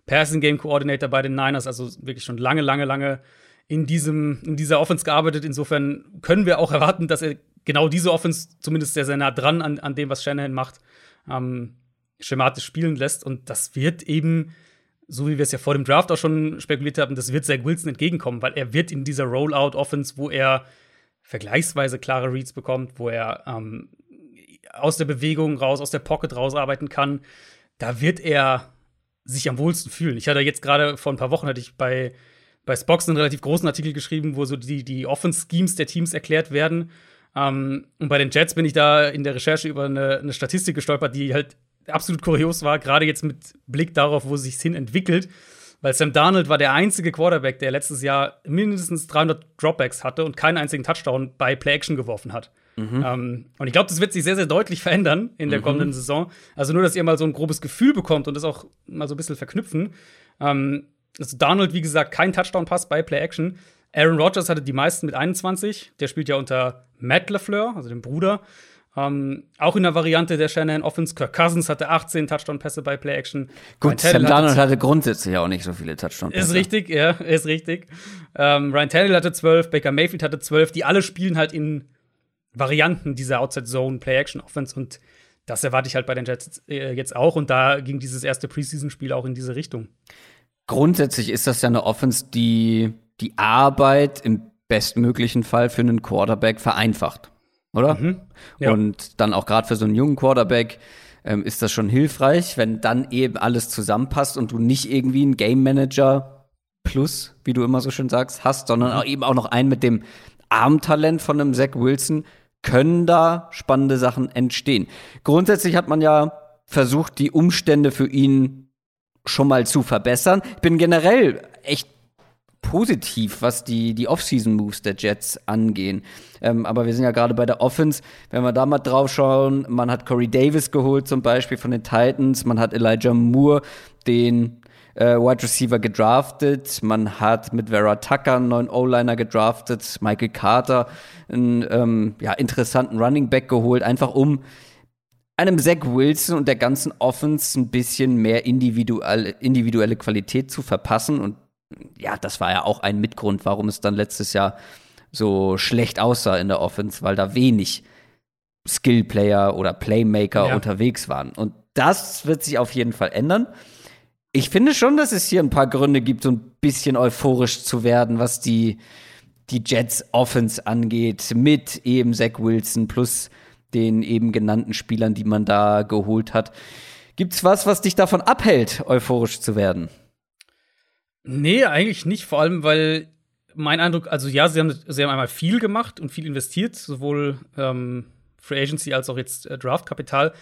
Passing Game Coordinator bei den Niners, also wirklich schon lange, lange, lange in, diesem, in dieser Offense gearbeitet. Insofern können wir auch erwarten, dass er genau diese Offense zumindest sehr, sehr nah dran an, an dem, was Shanahan macht, ähm, schematisch spielen lässt. Und das wird eben, so wie wir es ja vor dem Draft auch schon spekuliert haben, das wird Zach Wilson entgegenkommen, weil er wird in dieser Rollout-Offense, wo er vergleichsweise klare Reads bekommt, wo er ähm, aus der Bewegung raus, aus der Pocket rausarbeiten kann, da wird er sich am wohlsten fühlen. Ich hatte jetzt gerade vor ein paar Wochen hatte ich bei bei Spox einen relativ großen Artikel geschrieben, wo so die die Offense Schemes der Teams erklärt werden. Ähm, und bei den Jets bin ich da in der Recherche über eine, eine Statistik gestolpert, die halt absolut kurios war, gerade jetzt mit Blick darauf, wo es sich hin entwickelt. Weil Sam Darnold war der einzige Quarterback, der letztes Jahr mindestens 300 Dropbacks hatte und keinen einzigen Touchdown bei Play Action geworfen hat. Mhm. Ähm, und ich glaube, das wird sich sehr, sehr deutlich verändern in der mhm. kommenden Saison. Also nur, dass ihr mal so ein grobes Gefühl bekommt und das auch mal so ein bisschen verknüpfen. Ähm, also Donald, wie gesagt, kein Touchdown-Pass bei Play Action. Aaron Rodgers hatte die meisten mit 21. Der spielt ja unter Matt LaFleur, also dem Bruder. Ähm, auch in der Variante der Shannon Offense. Kirk Cousins hatte 18 Touchdown-Pässe bei Play Action. Gut, Sam Darnold hatte grundsätzlich auch nicht so viele Touchdown-Pässe. Ist richtig, ja, ist richtig. Ähm, Ryan Tannehill hatte 12, Baker Mayfield hatte 12. Die alle spielen halt in Varianten dieser Outside Zone Play Action Offense und das erwarte ich halt bei den Jets äh, jetzt auch und da ging dieses erste Preseason Spiel auch in diese Richtung. Grundsätzlich ist das ja eine Offense, die die Arbeit im bestmöglichen Fall für einen Quarterback vereinfacht, oder? Mhm, ja. Und dann auch gerade für so einen jungen Quarterback ähm, ist das schon hilfreich, wenn dann eben alles zusammenpasst und du nicht irgendwie einen Game Manager plus, wie du immer so schön sagst, hast, sondern mhm. auch eben auch noch einen mit dem Armtalent von einem Zach Wilson, können da spannende Sachen entstehen. Grundsätzlich hat man ja versucht, die Umstände für ihn schon mal zu verbessern. Ich bin generell echt positiv, was die, die Off-Season-Moves der Jets angehen. Ähm, aber wir sind ja gerade bei der Offense. Wenn wir da mal drauf schauen, man hat Corey Davis geholt, zum Beispiel von den Titans, man hat Elijah Moore, den äh, Wide Receiver gedraftet. Man hat mit Vera Tucker einen neuen O-Liner gedraftet, Michael Carter einen ähm, ja, interessanten Running Back geholt, einfach um einem Zach Wilson und der ganzen Offense ein bisschen mehr individuelle, individuelle Qualität zu verpassen. Und ja, das war ja auch ein Mitgrund, warum es dann letztes Jahr so schlecht aussah in der Offense, weil da wenig Skillplayer oder Playmaker ja. unterwegs waren. Und das wird sich auf jeden Fall ändern ich finde schon, dass es hier ein paar Gründe gibt, so ein bisschen euphorisch zu werden, was die, die Jets Offense angeht, mit eben Zach Wilson plus den eben genannten Spielern, die man da geholt hat. Gibt's was, was dich davon abhält, euphorisch zu werden? Nee, eigentlich nicht, vor allem, weil mein Eindruck, also ja, sie haben, sie haben einmal viel gemacht und viel investiert, sowohl ähm, Free Agency als auch jetzt äh, Draftkapital.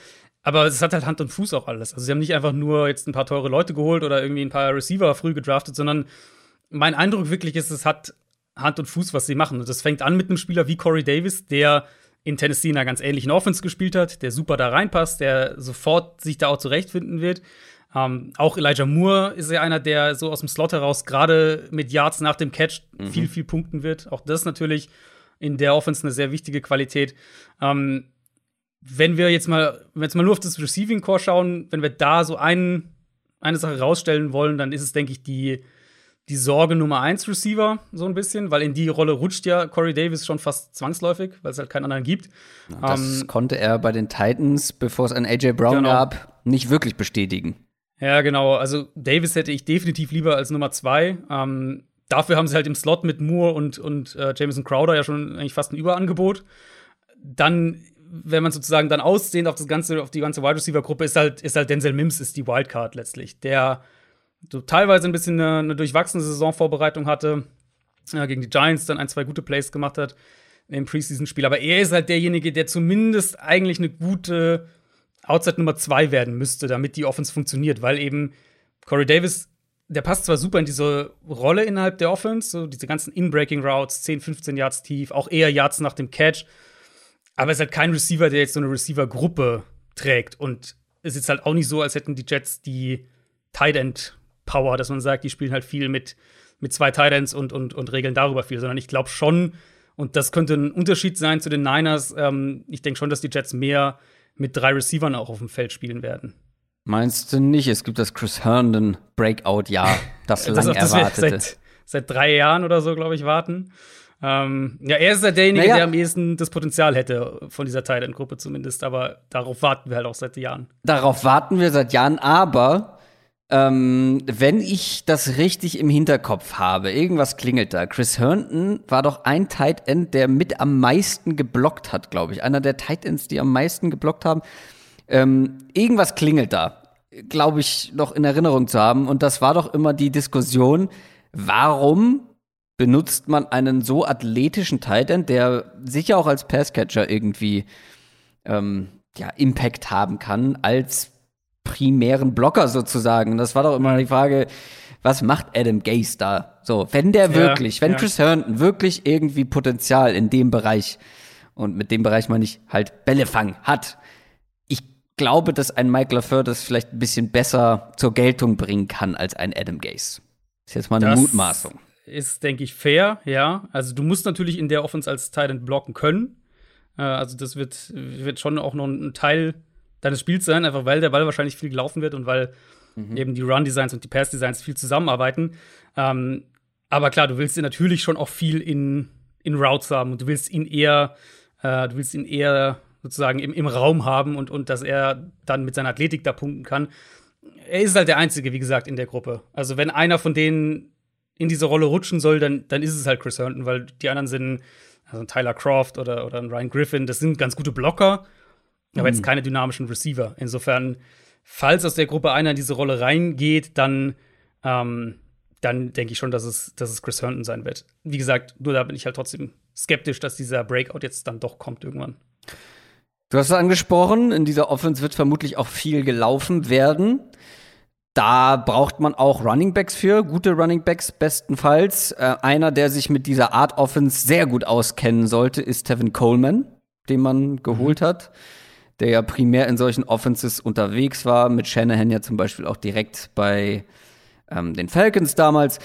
Aber es hat halt Hand und Fuß auch alles. Also sie haben nicht einfach nur jetzt ein paar teure Leute geholt oder irgendwie ein paar Receiver früh gedraftet, sondern mein Eindruck wirklich ist, es hat Hand und Fuß, was sie machen. Und das fängt an mit einem Spieler wie Corey Davis, der in Tennessee in einer ganz ähnlichen Offense gespielt hat, der super da reinpasst, der sofort sich da auch zurechtfinden wird. Ähm, auch Elijah Moore ist ja einer, der so aus dem Slot heraus gerade mit Yards nach dem Catch mhm. viel, viel punkten wird. Auch das natürlich in der Offense eine sehr wichtige Qualität. Ähm, wenn wir jetzt mal, wenn wir jetzt mal nur auf das Receiving Core schauen, wenn wir da so einen, eine Sache rausstellen wollen, dann ist es, denke ich, die, die Sorge Nummer 1 Receiver, so ein bisschen, weil in die Rolle rutscht ja Corey Davis schon fast zwangsläufig, weil es halt keinen anderen gibt. Das ähm, konnte er bei den Titans, bevor es einen AJ Brown genau. gab, nicht wirklich bestätigen. Ja, genau. Also Davis hätte ich definitiv lieber als Nummer 2. Ähm, dafür haben sie halt im Slot mit Moore und, und äh, Jameson Crowder ja schon eigentlich fast ein Überangebot. Dann wenn man sozusagen dann aussehend auf das ganze, auf die ganze Wide Receiver Gruppe ist halt, ist halt Denzel Mims ist die Wildcard letztlich, der so teilweise ein bisschen eine, eine durchwachsene Saisonvorbereitung hatte, äh, gegen die Giants dann ein, zwei gute Plays gemacht hat im Preseason-Spiel. Aber er ist halt derjenige, der zumindest eigentlich eine gute Outside Nummer zwei werden müsste, damit die Offense funktioniert, weil eben Corey Davis, der passt zwar super in diese Rolle innerhalb der Offense, so diese ganzen In-Breaking Routes, 10, 15 Yards tief, auch eher Yards nach dem Catch. Aber es ist halt kein Receiver, der jetzt so eine Receiver-Gruppe trägt. Und es ist halt auch nicht so, als hätten die Jets die Tight End Power, dass man sagt, die spielen halt viel mit, mit zwei Tight Ends und, und, und regeln darüber viel, sondern ich glaube schon, und das könnte ein Unterschied sein zu den Niners, ähm, ich denke schon, dass die Jets mehr mit drei Receivern auch auf dem Feld spielen werden. Meinst du nicht? Es gibt das Chris Herndon Breakout-Jahr, das, das lang das erwartete. Seit, seit drei Jahren oder so, glaube ich, warten. Ähm, ja, er ist ja derjenige, naja. der am ehesten das Potenzial hätte, von dieser Thailand-Gruppe zumindest. Aber darauf warten wir halt auch seit Jahren. Darauf warten wir seit Jahren, aber ähm, wenn ich das richtig im Hinterkopf habe, irgendwas klingelt da. Chris Herndon war doch ein Tight End, der mit am meisten geblockt hat, glaube ich. Einer der Tight Ends, die am meisten geblockt haben. Ähm, irgendwas klingelt da, glaube ich, noch in Erinnerung zu haben. Und das war doch immer die Diskussion, warum benutzt man einen so athletischen Tight End, der sicher auch als Passcatcher irgendwie ähm, ja, Impact haben kann, als primären Blocker sozusagen. Das war doch immer die Frage, was macht Adam Gase da? So, wenn der ja, wirklich, wenn ja. Chris Herndon wirklich irgendwie Potenzial in dem Bereich, und mit dem Bereich meine ich halt Bällefang hat, ich glaube, dass ein Michael LaFleur das vielleicht ein bisschen besser zur Geltung bringen kann als ein Adam Gase. Ist jetzt mal eine das Mutmaßung ist, denke ich, fair, ja. Also du musst natürlich in der Offense als Titan blocken können. Äh, also das wird, wird schon auch noch ein Teil deines Spiels sein, einfach weil der Ball wahrscheinlich viel gelaufen wird und weil mhm. eben die Run-Designs und die Pass-Designs viel zusammenarbeiten. Ähm, aber klar, du willst ihn natürlich schon auch viel in, in Routes haben und du willst ihn eher, äh, du willst ihn eher sozusagen im, im Raum haben und, und dass er dann mit seiner Athletik da punkten kann. Er ist halt der Einzige, wie gesagt, in der Gruppe. Also wenn einer von denen in diese Rolle rutschen soll, dann, dann ist es halt Chris Herndon, weil die anderen sind, also Tyler Croft oder, oder ein Ryan Griffin, das sind ganz gute Blocker, aber mhm. jetzt keine dynamischen Receiver. Insofern, falls aus der Gruppe einer in diese Rolle reingeht, dann, ähm, dann denke ich schon, dass es, dass es Chris Herndon sein wird. Wie gesagt, nur da bin ich halt trotzdem skeptisch, dass dieser Breakout jetzt dann doch kommt irgendwann. Du hast es angesprochen, in dieser Offense wird vermutlich auch viel gelaufen werden. Da braucht man auch Running Backs für, gute Running Backs bestenfalls. Äh, einer, der sich mit dieser Art Offense sehr gut auskennen sollte, ist Tevin Coleman, den man geholt mhm. hat, der ja primär in solchen Offenses unterwegs war, mit Shanahan ja zum Beispiel auch direkt bei ähm, den Falcons damals.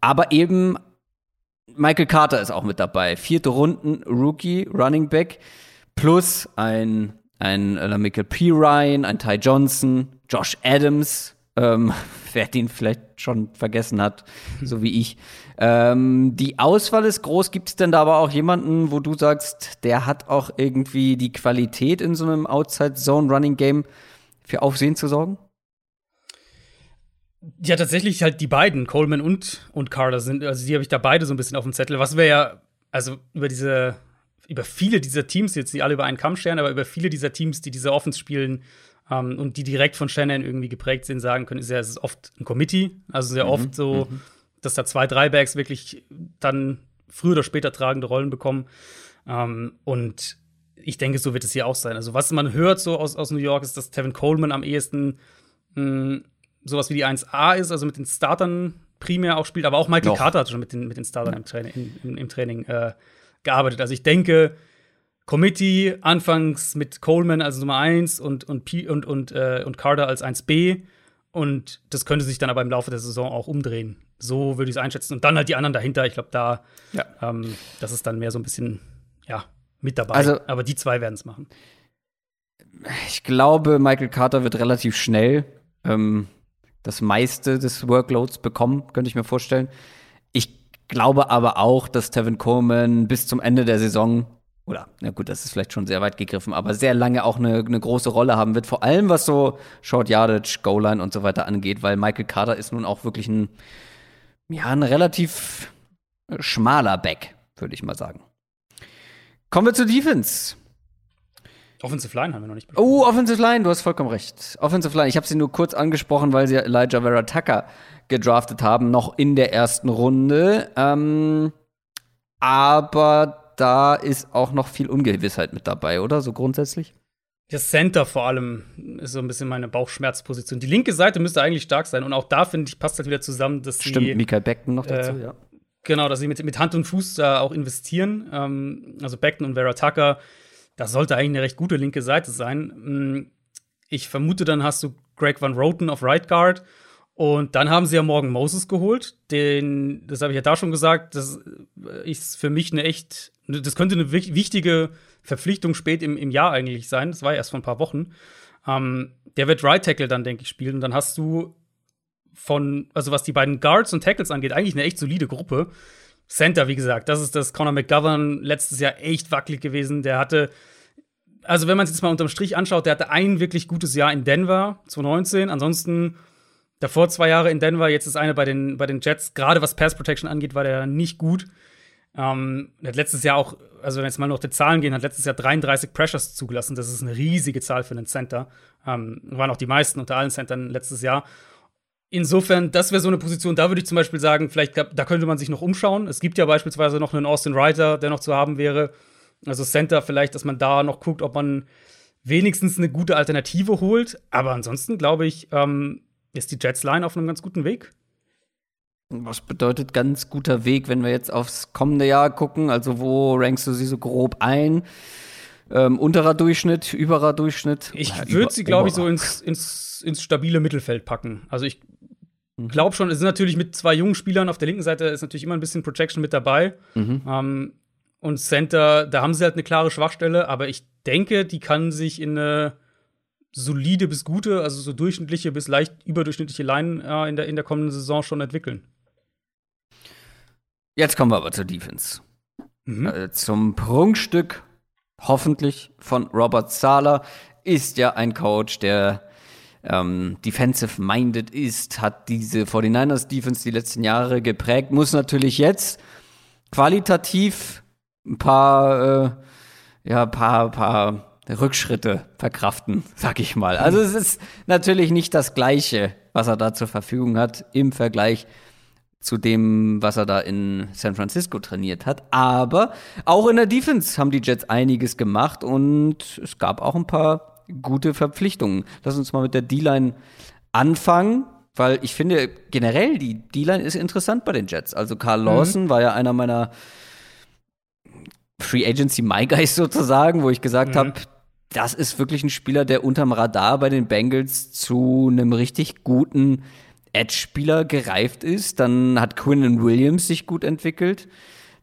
Aber eben Michael Carter ist auch mit dabei. Vierte Runden Rookie, Running Back, plus ein, ein Michael P. Ryan, ein Ty Johnson, Josh Adams, ähm, wer den vielleicht schon vergessen hat, so wie ich. Ähm, die Auswahl ist groß. Gibt es denn da aber auch jemanden, wo du sagst, der hat auch irgendwie die Qualität in so einem Outside-Zone-Running-Game für Aufsehen zu sorgen? Ja, tatsächlich halt die beiden, Coleman und, und Carter sind, also die habe ich da beide so ein bisschen auf dem Zettel. Was wir ja, also über diese, über viele dieser Teams, jetzt nicht alle über einen Kamm scheren, aber über viele dieser Teams, die diese Offense spielen, ähm, und die direkt von Shannon irgendwie geprägt sind, sagen können, ist ja, es ist oft ein Committee. Also sehr mhm. oft so, mhm. dass da zwei, drei Backs wirklich dann früher oder später tragende Rollen bekommen. Ähm, und ich denke, so wird es hier auch sein. Also, was man hört so aus, aus New York, ist, dass Tevin Coleman am ehesten mh, hm, sowas wie die 1A ist, also mit den Startern primär auch spielt, aber auch Michael Doch. Carter hat schon mit den, mit den Startern im Training, im, im Training äh, gearbeitet. Also ich denke, Committee anfangs mit Coleman als Nummer 1 und, und, P und, und, äh, und Carter als 1b Und das könnte sich dann aber im Laufe der Saison auch umdrehen. So würde ich es einschätzen. Und dann halt die anderen dahinter. Ich glaube, da, ja. ähm, das ist dann mehr so ein bisschen, ja, mit dabei. Also, aber die zwei werden es machen. Ich glaube, Michael Carter wird relativ schnell ähm, das meiste des Workloads bekommen, könnte ich mir vorstellen. Ich glaube aber auch, dass Tevin Coleman bis zum Ende der Saison oder, na gut, das ist vielleicht schon sehr weit gegriffen, aber sehr lange auch eine, eine große Rolle haben wird, vor allem was so Short Yardage, Goal Line und so weiter angeht, weil Michael Carter ist nun auch wirklich ein, ja, ein relativ schmaler Back, würde ich mal sagen. Kommen wir zur Defense. Offensive Line haben wir noch nicht besprochen. Oh, Offensive Line, du hast vollkommen recht. Offensive Line, ich habe sie nur kurz angesprochen, weil sie Elijah Vera Tucker gedraftet haben, noch in der ersten Runde. Ähm, aber da ist auch noch viel Ungewissheit mit dabei, oder? So grundsätzlich? Das Center vor allem ist so ein bisschen meine Bauchschmerzposition. Die linke Seite müsste eigentlich stark sein. Und auch da, finde ich, passt das wieder zusammen, dass sie. Stimmt, Michael Beckton noch dazu, äh, ja. Genau, dass sie mit, mit Hand und Fuß da auch investieren. Ähm, also Beckton und Vera Tucker das sollte eigentlich eine recht gute linke Seite sein. Hm, ich vermute, dann hast du Greg Van Roten auf Right Guard. Und dann haben sie ja Morgan Moses geholt. Den, das habe ich ja da schon gesagt, das ist für mich eine echt, das könnte eine wichtige Verpflichtung spät im, im Jahr eigentlich sein. Das war ja erst vor ein paar Wochen. Ähm, der wird Right Tackle dann, denke ich, spielen. Und dann hast du von, also was die beiden Guards und Tackles angeht, eigentlich eine echt solide Gruppe. Center, wie gesagt, das ist das Conor McGovern letztes Jahr echt wackelig gewesen. Der hatte, also wenn man es jetzt mal unterm Strich anschaut, der hatte ein wirklich gutes Jahr in Denver 2019. Ansonsten davor zwei Jahre in Denver, jetzt ist eine bei den, bei den Jets. Gerade was Pass Protection angeht, war der nicht gut. Ähm, hat letztes Jahr auch, also wenn jetzt mal noch die Zahlen gehen, hat letztes Jahr 33 Pressures zugelassen. Das ist eine riesige Zahl für einen Center. Ähm, waren auch die meisten unter allen Centern letztes Jahr. Insofern, das wäre so eine Position, da würde ich zum Beispiel sagen, vielleicht da könnte man sich noch umschauen. Es gibt ja beispielsweise noch einen Austin Writer, der noch zu haben wäre. Also Center vielleicht, dass man da noch guckt, ob man wenigstens eine gute Alternative holt. Aber ansonsten glaube ich, ähm, ist die Jets Line auf einem ganz guten Weg. Was bedeutet ganz guter Weg, wenn wir jetzt aufs kommende Jahr gucken? Also wo rankst du sie so grob ein? Ähm, unterer Durchschnitt, überer Durchschnitt? Ich würde sie, glaube ich, so ins, ins, ins stabile Mittelfeld packen. Also ich Mhm. Glaub schon, es ist natürlich mit zwei jungen Spielern auf der linken Seite ist natürlich immer ein bisschen Protection mit dabei. Mhm. Ähm, und Center, da haben sie halt eine klare Schwachstelle, aber ich denke, die kann sich in eine solide bis gute, also so durchschnittliche bis leicht überdurchschnittliche Line äh, in, der, in der kommenden Saison schon entwickeln. Jetzt kommen wir aber zur Defense. Mhm. Äh, zum Prunkstück, hoffentlich, von Robert Sala, ist ja ein Coach, der ähm, defensive-minded ist, hat diese 49ers-Defense die letzten Jahre geprägt, muss natürlich jetzt qualitativ ein paar, äh, ja, paar, paar Rückschritte verkraften, sag ich mal. Also es ist natürlich nicht das Gleiche, was er da zur Verfügung hat im Vergleich zu dem, was er da in San Francisco trainiert hat. Aber auch in der Defense haben die Jets einiges gemacht und es gab auch ein paar gute Verpflichtungen. Lass uns mal mit der D-Line anfangen, weil ich finde generell die D-Line ist interessant bei den Jets. Also Carl Lawson mhm. war ja einer meiner Free Agency My Guys sozusagen, wo ich gesagt mhm. habe, das ist wirklich ein Spieler, der unterm Radar bei den Bengals zu einem richtig guten Edge-Spieler gereift ist. Dann hat Quinnen Williams sich gut entwickelt.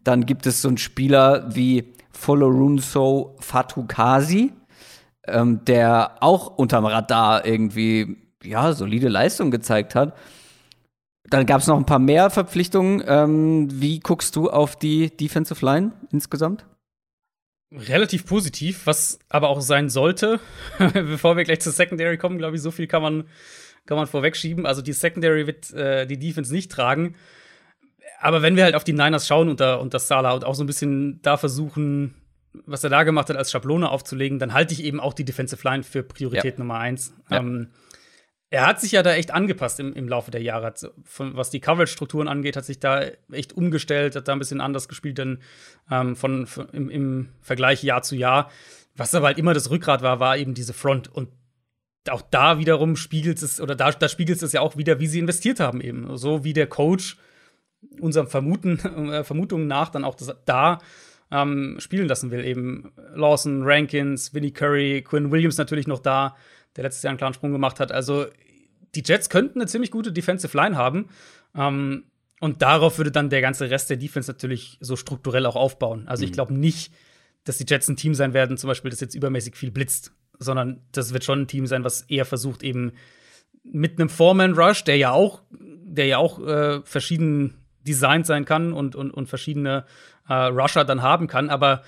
Dann gibt es so einen Spieler wie Folorunso Fatukasi, ähm, der auch unterm Radar irgendwie ja solide Leistung gezeigt hat. Dann gab es noch ein paar mehr Verpflichtungen. Ähm, wie guckst du auf die Defensive Line insgesamt? Relativ positiv, was aber auch sein sollte. Bevor wir gleich zur Secondary kommen, glaube ich, so viel kann man, kann man vorwegschieben. Also die Secondary wird äh, die Defense nicht tragen. Aber wenn wir halt auf die Niners schauen und, da, und das Salah und auch so ein bisschen da versuchen, was er da gemacht hat, als Schablone aufzulegen, dann halte ich eben auch die Defensive Line für Priorität ja. Nummer eins. Ja. Ähm, er hat sich ja da echt angepasst im, im Laufe der Jahre. Von, was die Coverage-Strukturen angeht, hat sich da echt umgestellt, hat da ein bisschen anders gespielt denn, ähm, von, von im, im, Vergleich Jahr zu Jahr. Was aber halt immer das Rückgrat war, war eben diese Front. Und auch da wiederum spiegelt es, oder da, da spiegelt es ja auch wieder, wie sie investiert haben, eben. So wie der Coach unserem Vermuten, äh, Vermutungen nach dann auch das, da ähm, spielen lassen will. Eben Lawson, Rankins, Vinnie Curry, Quinn Williams natürlich noch da, der letztes Jahr einen klaren Sprung gemacht hat. Also die Jets könnten eine ziemlich gute Defensive Line haben. Ähm, und darauf würde dann der ganze Rest der Defense natürlich so strukturell auch aufbauen. Also ich glaube nicht, dass die Jets ein Team sein werden, zum Beispiel, das jetzt übermäßig viel blitzt, sondern das wird schon ein Team sein, was eher versucht, eben mit einem Foreman-Rush, der ja auch, der ja auch äh, verschieden designt sein kann und, und, und verschiedene äh, Rusher dann haben kann, aber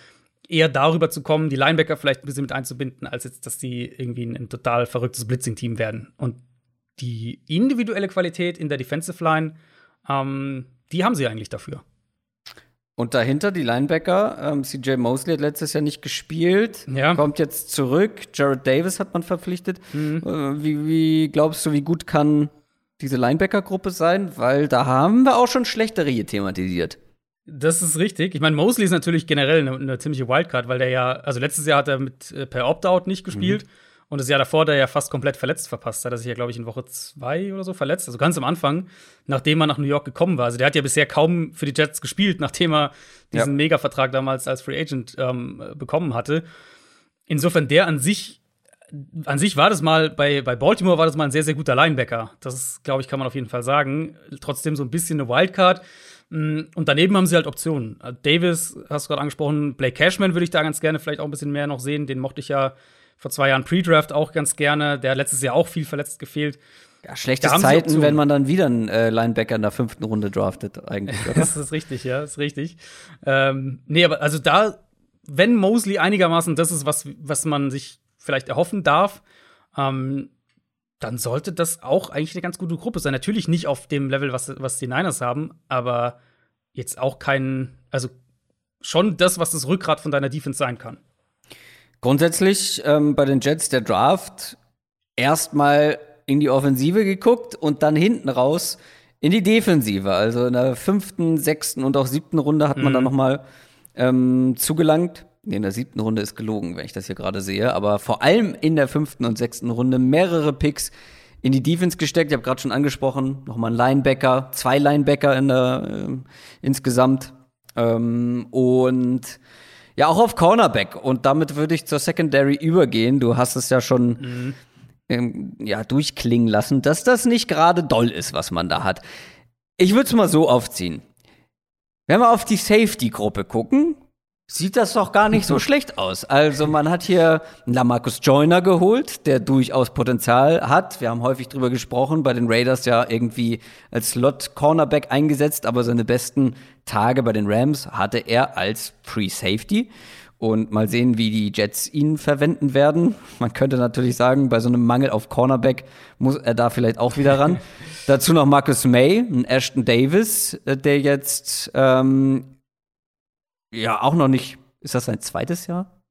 eher darüber zu kommen, die Linebacker vielleicht ein bisschen mit einzubinden, als jetzt, dass die irgendwie ein, ein total verrücktes Blitzing-Team werden. Und die individuelle Qualität in der Defensive Line, ähm, die haben sie eigentlich dafür. Und dahinter die Linebacker. Ähm, CJ Mosley hat letztes Jahr nicht gespielt, Ja. kommt jetzt zurück. Jared Davis hat man verpflichtet. Mhm. Äh, wie, wie glaubst du, wie gut kann diese Linebacker-Gruppe sein? Weil da haben wir auch schon schlechtere hier thematisiert. Das ist richtig. Ich meine, Mosley ist natürlich generell eine, eine ziemliche Wildcard, weil der ja, also letztes Jahr hat er mit äh, per Opt-out nicht gespielt. Und das Jahr davor hat er ja fast komplett verletzt verpasst. Hat er sich ja, glaube ich, in Woche zwei oder so verletzt. Also ganz am Anfang, nachdem er nach New York gekommen war. Also der hat ja bisher kaum für die Jets gespielt, nachdem er diesen Ja. Mega-Vertrag damals als Free Agent ähm, bekommen hatte. Insofern der an sich, an sich war das mal, bei, bei Baltimore war das mal ein sehr, sehr guter Linebacker. Das glaube ich, kann man auf jeden Fall sagen. Trotzdem so ein bisschen eine Wildcard. Mm, Und daneben haben sie halt Optionen. Äh, Davis, hast du gerade angesprochen, Blake Cashman würde ich da ganz gerne vielleicht auch ein bisschen mehr noch sehen. Den mochte ich ja vor zwei Jahren Pre-Draft auch ganz gerne. Der hat letztes Jahr auch viel verletzt gefehlt. Ja, schlechte Zeiten, wenn man dann wieder einen äh, Linebacker in der fünften Runde draftet, eigentlich? Das ist richtig, ja, ist richtig. Ähm, nee, aber also da, wenn Mosley einigermaßen das ist, was, was man sich vielleicht erhoffen darf, ähm, dann sollte das auch eigentlich eine ganz gute Gruppe sein. Natürlich nicht auf dem Level, was, was die Niners haben, aber jetzt auch kein, also schon das, was das Rückgrat von deiner Defense sein kann. Grundsätzlich ähm, bei den Jets der Draft erstmal in die Offensive geguckt und dann hinten raus in die Defensive. Also in der fünften, sechsten und auch siebten Runde hat man dann noch mal ähm, zugelangt. Nee, in der siebten Runde ist gelogen, wenn ich das hier gerade sehe. Aber vor allem in der fünften und sechsten Runde mehrere Picks in die Defense gesteckt. Ich habe gerade schon angesprochen, nochmal ein Linebacker, zwei Linebacker in der, ähm, insgesamt. Ähm, und ja, auch auf Cornerback. Und damit würde ich zur Secondary übergehen. Du hast es ja schon ähm, ja, durchklingen lassen, dass das nicht gerade doll ist, was man da hat. Ich würde es mal so aufziehen. Wenn wir auf die Safety-Gruppe gucken, sieht das doch gar nicht so schlecht aus. Also man hat hier einen Lamarcus Joyner geholt, der durchaus Potenzial hat. Wir haben häufig drüber gesprochen, bei den Raiders ja irgendwie als Slot-Cornerback eingesetzt, aber seine besten Tage bei den Rams hatte er als Pre-Safety. Und mal sehen, wie die Jets ihn verwenden werden. Man könnte natürlich sagen, bei so einem Mangel auf Cornerback muss er da vielleicht auch wieder ran. Dazu noch Marcus May, ein Ashton Davis, äh, der jetzt ähm, ja auch noch nicht, ist das sein zweites Jahr?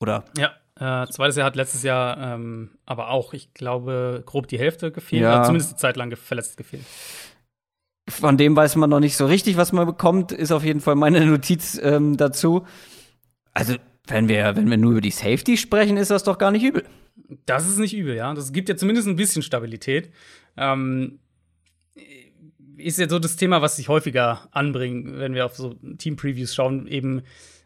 Oder? Ja, äh, zweites Jahr hat letztes Jahr ähm, aber auch, ich glaube, grob die Hälfte gefehlt. Ja. Oder zumindest eine Zeit lang verletzt gefehlt. Von dem weiß man noch nicht so richtig, was man bekommt, ist auf jeden Fall meine Notiz ähm, dazu. Also, wenn wir, wenn wir nur über die Safety sprechen, ist das doch gar nicht übel. Das ist nicht übel, ja. Das gibt ja zumindest ein bisschen Stabilität. Ähm, ist ja so das Thema, was sich häufiger anbringen, wenn wir auf so Team-Previews schauen, eben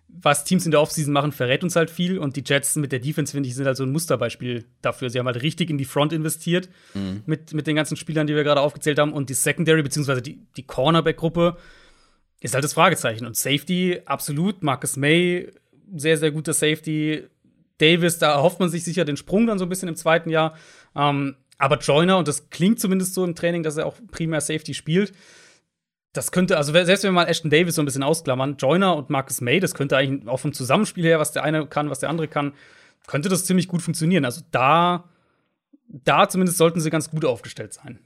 was Teams in der Offseason machen, verrät uns halt viel und die Jets mit der Defense, finde ich, sind halt so ein Musterbeispiel dafür. Sie haben halt richtig in die Front investiert mit, mit den ganzen Spielern, die wir gerade aufgezählt haben und die Secondary, beziehungsweise die, die Cornerback-Gruppe ist halt das Fragezeichen. Und Safety, absolut. Marcus May, sehr, sehr guter Safety. Davis, da erhofft man sich sicher den Sprung dann so ein bisschen im zweiten Jahr. Ähm, aber Joyner, und das klingt zumindest so im Training, dass er auch primär Safety spielt, das könnte, also selbst wenn wir mal Ashton Davis so ein bisschen ausklammern, Joyner und Marcus May, das könnte eigentlich auch vom Zusammenspiel her, was der eine kann, was der andere kann, könnte das ziemlich gut funktionieren. Also da, da zumindest sollten sie ganz gut aufgestellt sein.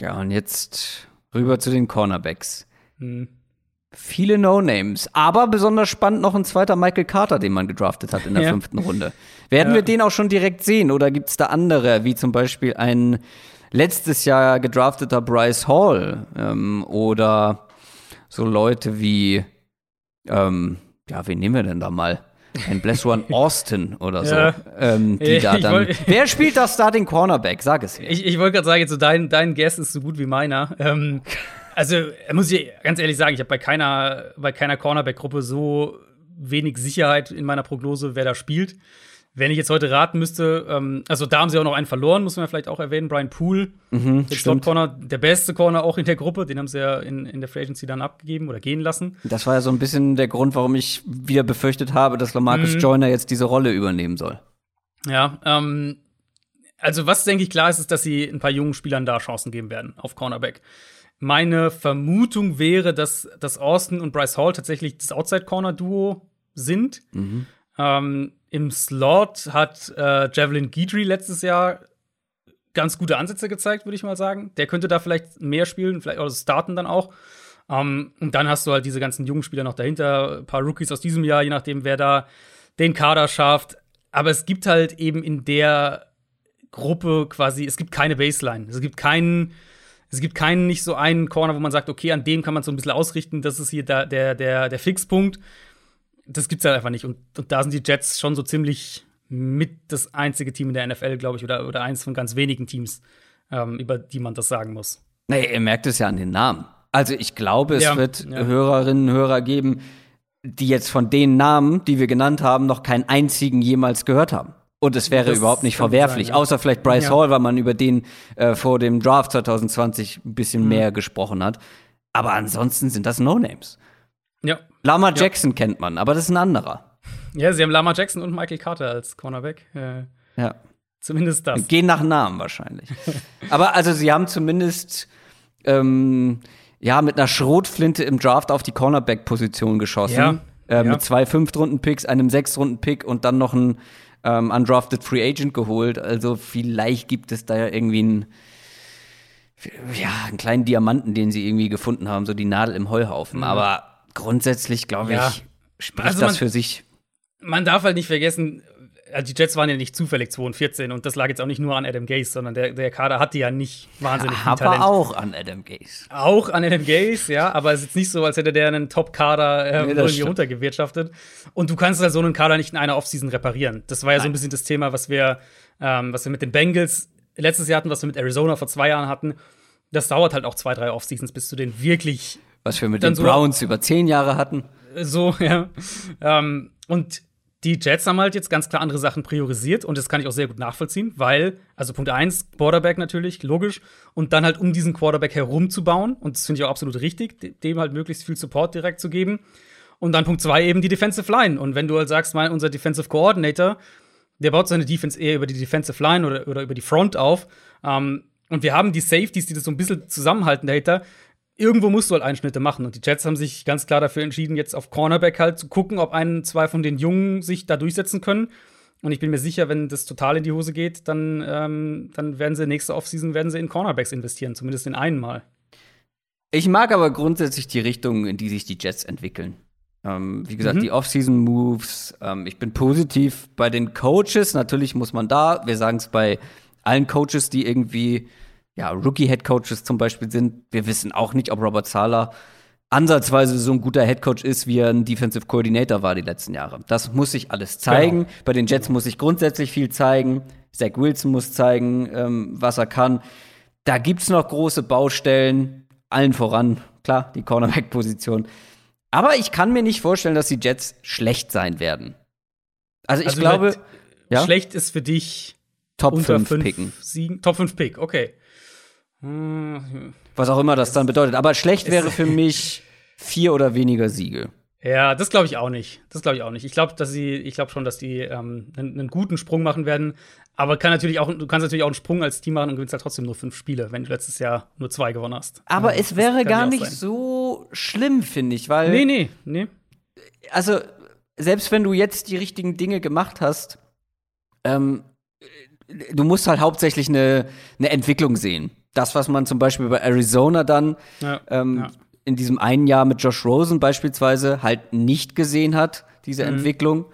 Ja, und jetzt rüber zu den Cornerbacks. Hm. Viele No-Names, aber besonders spannend noch ein zweiter Michael Carter, den man gedraftet hat in der Ja. fünften Runde. Werden Ja. wir den auch schon direkt sehen oder gibt es da andere, wie zum Beispiel ein letztes Jahr gedrafteter Bryce Hall ähm, oder so Leute wie, ähm, ja, wen nehmen wir denn da mal? Ein Bless One Austin oder so, Ja. ähm, die da dann. wollt- Wer spielt das Starting Cornerback? Sag es mir. Ich, ich wollte gerade sagen, so dein, dein Guess ist so gut wie meiner. Ähm, also, äh, muss ich ganz ehrlich sagen, ich habe bei keiner, bei keiner Cornerback-Gruppe so wenig Sicherheit in meiner Prognose, wer da spielt. Wenn ich jetzt heute raten müsste, ähm, also da haben sie auch noch einen verloren, muss man ja vielleicht auch erwähnen, Brian Poole, Mhm, der Slot Corner, der beste Corner auch in der Gruppe, den haben sie ja in, in der Free Agency dann abgegeben oder gehen lassen. Das war ja so ein bisschen der Grund, warum ich wieder befürchtet habe, dass Lamarcus Mhm. Joyner jetzt diese Rolle übernehmen soll. Ja, ähm, also was denke ich klar ist, ist, dass sie ein paar jungen Spielern da Chancen geben werden auf Cornerback. Meine Vermutung wäre, dass, dass Austin und Bryce Hall tatsächlich das Outside-Corner-Duo sind. Ähm, Im Slot hat äh, Javelin Guidry letztes Jahr ganz gute Ansätze gezeigt, würde ich mal sagen. Der könnte da vielleicht mehr spielen, vielleicht auch starten dann auch. Ähm, und dann hast du halt diese ganzen jungen Spieler noch dahinter, ein paar Rookies aus diesem Jahr, je nachdem, wer da den Kader schafft. Aber es gibt halt eben in der Gruppe quasi, es gibt keine Baseline. Es gibt keinen, es gibt keinen nicht so einen Corner, wo man sagt, okay, an dem kann man so ein bisschen ausrichten, das ist hier der, der, der, der Fixpunkt. Das gibt's halt einfach nicht. Und, und da sind die Jets schon so ziemlich mit das einzige Team in der NFL, glaube ich, oder, oder eins von ganz wenigen Teams, ähm, über die man das sagen muss. Nee, ihr merkt es ja an den Namen. Also ich glaube, es Ja, wird ja. Hörerinnen und Hörer geben, die jetzt von den Namen, die wir genannt haben, noch keinen einzigen jemals gehört haben. Und es wäre Das überhaupt nicht verwerflich, sein, ja. außer vielleicht Bryce Ja. Hall, weil man über den äh, vor dem Draft 2020 ein bisschen Mhm. mehr gesprochen hat. Aber ansonsten sind das No-Names. Ja. Lama Jackson kennt man, aber das ist ein anderer. Ja, sie haben Lama Jackson und Michael Carter als Cornerback. Äh, Ja. zumindest das. Gehen nach Namen wahrscheinlich. Aber also sie haben zumindest ähm, ja mit einer Schrotflinte im Draft auf die Cornerback-Position geschossen. Ja, Äh, ja. Mit zwei Fünftrunden-Picks, einem Sechstrunden-Pick und dann noch einen ähm, undrafted Free Agent geholt. Also vielleicht gibt es da ja irgendwie einen, ja, einen kleinen Diamanten, den sie irgendwie gefunden haben, so die Nadel im Heuhaufen. Aber grundsätzlich, glaube Mhm. Ja. ich, spricht Also das für sich. man darf halt nicht vergessen, also die Jets waren ja nicht zufällig 2 und 14 und das lag jetzt auch nicht nur an Adam Gase, sondern der, der Kader hatte ja nicht wahnsinnig viel Talent. Aber auch an Adam Gase. Auch an Adam Gase, ja, aber es ist jetzt nicht so, als hätte der einen Top-Kader ähm, Nee, irgendwie stimmt. runtergewirtschaftet. Und du kannst halt so einen Kader nicht in einer Offseason reparieren. Das war ja so ein bisschen das Thema, was wir, ähm, was wir mit den Bengals letztes Jahr hatten, was wir mit Arizona vor zwei Jahren hatten. Das dauert halt auch zwei, drei Offseasons, bis du den wirklich Was wir mit Dann den so- Browns über zehn Jahre hatten. so, ja. Ähm, und die Jets haben halt jetzt ganz klar andere Sachen priorisiert und das kann ich auch sehr gut nachvollziehen, weil, also Punkt eins, Quarterback natürlich, logisch, und dann halt um diesen Quarterback herumzubauen, und das finde ich auch absolut richtig, de- dem halt möglichst viel Support direkt zu geben. Und dann Punkt zwei eben die Defensive Line. Und wenn du halt sagst, mein, unser Defensive Coordinator, der baut seine Defense eher über die Defensive Line oder, oder über die Front auf. Ähm, und wir haben die Safeties, die das so ein bisschen zusammenhalten dahinter. Irgendwo musst du halt Einschnitte machen. Und die Jets haben sich ganz klar dafür entschieden, jetzt auf Cornerback halt zu gucken, ob ein, zwei von den Jungen sich da durchsetzen können. Und ich bin mir sicher, wenn das total in die Hose geht, dann, ähm, dann werden sie nächste Offseason werden sie in Cornerbacks investieren, zumindest in einen Mal. Ich mag aber grundsätzlich die Richtung, in die sich die Jets entwickeln. Ähm, wie gesagt, Mhm. die Off-Season-Moves. Ähm, ich bin positiv bei den Coaches. Natürlich muss man da, wir sagen es bei allen Coaches, die irgendwie ja, Rookie-Head-Coaches zum Beispiel sind. Wir wissen auch nicht, ob Robert Sala ansatzweise so ein guter Headcoach ist, wie er ein Defensive Coordinator war die letzten Jahre. Das muss sich alles zeigen. Genau. Bei den Jets muss sich grundsätzlich viel zeigen. Zach Wilson muss zeigen, ähm, was er kann. Da gibt's noch große Baustellen, allen voran, klar, die Cornerback-Position. Aber ich kann mir nicht vorstellen, dass die Jets schlecht sein werden. Also ich Also glaube, halt ja, Schlecht ist für dich Top unter 5 fünf picken. Siegen. Top 5 Pick, okay. Hm, Was auch immer das dann bedeutet. Aber schlecht wäre für mich vier oder weniger Siege. Ja, das glaube ich auch nicht. Das glaube ich auch nicht. Ich glaube, dass sie, ich glaube schon, dass die ähm, einen, einen guten Sprung machen werden. Aber kann natürlich auch, du kannst natürlich auch einen Sprung als Team machen und gewinnst halt trotzdem nur fünf Spiele, wenn du letztes Jahr nur zwei gewonnen hast. Aber Ja, es wäre gar nicht sein. so schlimm, finde ich, weil Nee, nee, nee. also selbst wenn du jetzt die richtigen Dinge gemacht hast, ähm, du musst halt hauptsächlich eine, eine Entwicklung sehen. Das, was man zum Beispiel bei Arizona dann Ja, ähm, ja. in diesem einen Jahr mit Josh Rosen beispielsweise halt nicht gesehen hat, diese Mhm. Entwicklung.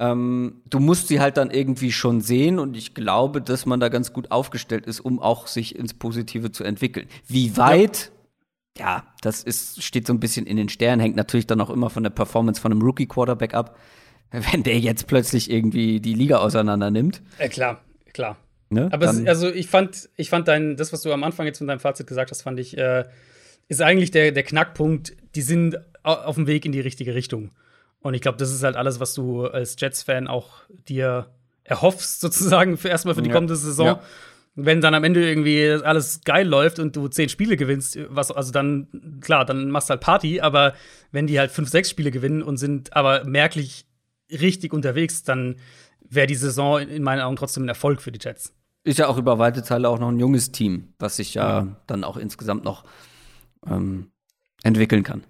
Ähm, du musst sie halt dann irgendwie schon sehen und ich glaube, dass man da ganz gut aufgestellt ist, um auch sich ins Positive zu entwickeln. Wie weit? Ja, das ist, steht so ein bisschen in den Sternen, hängt natürlich dann auch immer von der Performance von einem Rookie-Quarterback ab. Wenn der jetzt plötzlich irgendwie die Liga auseinander nimmt. Äh, klar, klar. Ne? Aber es, also ich fand, ich fand dein, das, was du am Anfang jetzt mit deinem Fazit gesagt hast, fand ich, äh, ist eigentlich der, der Knackpunkt. Die sind au- auf dem Weg in die richtige Richtung. Und ich glaube, das ist halt alles, was du als Jets-Fan auch dir erhoffst, sozusagen, für erstmal für die Ja. kommende Saison. Ja. Wenn dann am Ende irgendwie alles geil läuft und du zehn Spiele gewinnst, was, also dann, klar, dann machst du halt Party, aber wenn die halt fünf, sechs Spiele gewinnen und sind aber merklich richtig unterwegs, dann wäre die Saison in meinen Augen trotzdem ein Erfolg für die Jets. Ist ja auch über weite Teile auch noch ein junges Team, was sich ja dann auch insgesamt noch ähm, entwickeln kann.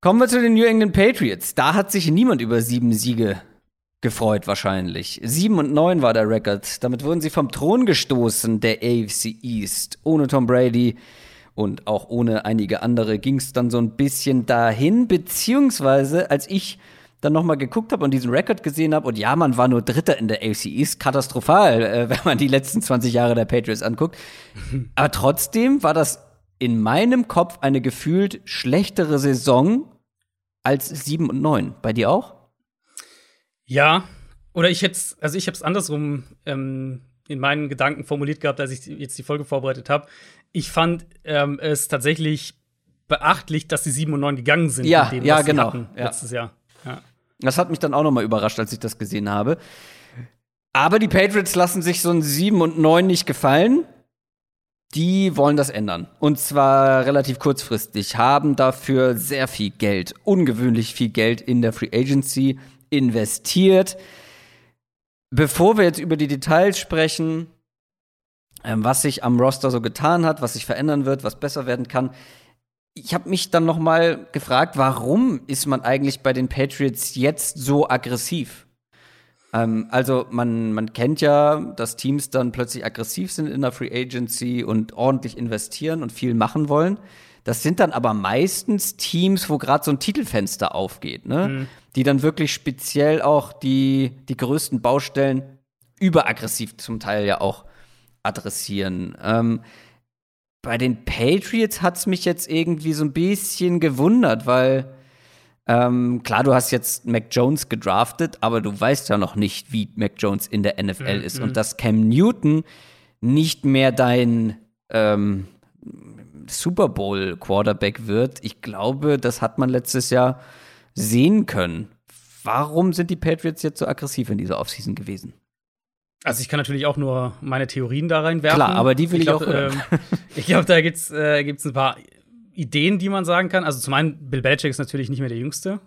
Kommen wir zu den New England Patriots. Da hat sich niemand über sieben Siege gefreut, wahrscheinlich. Sieben und neun war der Rekord. Damit wurden sie vom Thron gestoßen, der AFC East. Ohne Tom Brady und auch ohne einige andere ging es dann so ein bisschen dahin, beziehungsweise als ich dann noch mal geguckt habe und diesen Rekord gesehen habe und ja, man war nur Dritter in der AFC East, katastrophal, äh, wenn man die letzten 20 Jahre der Patriots anguckt. Aber trotzdem war das in meinem Kopf eine gefühlt schlechtere Saison als 7 und 9. Bei dir auch? Ja, oder ich hätte also ich habe es andersrum ähm, in meinen Gedanken formuliert gehabt, als ich jetzt die Folge vorbereitet habe. Ich fand ähm, es tatsächlich beachtlich, dass sie 7 und 9 gegangen sind, Ja, mit dem, ja, genau, hatten ja. letztes Jahr. Das hat mich dann auch noch mal überrascht, als ich das gesehen habe. Aber die Patriots lassen sich so ein 7 und 9 nicht gefallen. Die wollen das ändern. Und zwar relativ kurzfristig, haben dafür sehr viel Geld, ungewöhnlich viel Geld in der Free Agency investiert. Bevor wir jetzt über die Details sprechen, ähm, was sich am Roster so getan hat, was sich verändern wird, was besser werden kann, ich habe mich dann noch mal gefragt, warum ist man eigentlich bei den Patriots jetzt so aggressiv? Ähm, also man, man kennt ja, dass Teams dann plötzlich aggressiv sind in der Free Agency und ordentlich investieren und viel machen wollen. Das sind dann aber meistens Teams, wo gerade so ein Titelfenster aufgeht, ne? Die dann wirklich speziell auch die, die größten Baustellen überaggressiv zum Teil ja auch adressieren. Ähm, bei den Patriots hat es mich jetzt irgendwie so ein bisschen gewundert, weil ähm, klar, du hast jetzt Mac Jones gedraftet, aber du weißt ja noch nicht, wie Mac Jones in der NFL ist und dass Cam Newton nicht mehr dein ähm, Super Bowl Quarterback wird. Ich glaube, das hat man letztes Jahr sehen können. Warum sind die Patriots jetzt so aggressiv in dieser Offseason gewesen? Also ich kann natürlich auch nur meine Theorien da reinwerfen. Klar, aber die will ich glaub, auch hören. Ähm, ich glaube, da gibt's äh, gibt's ein paar Ideen, die man sagen kann. Also zum einen, Bill Belichick ist natürlich nicht mehr der Jüngste.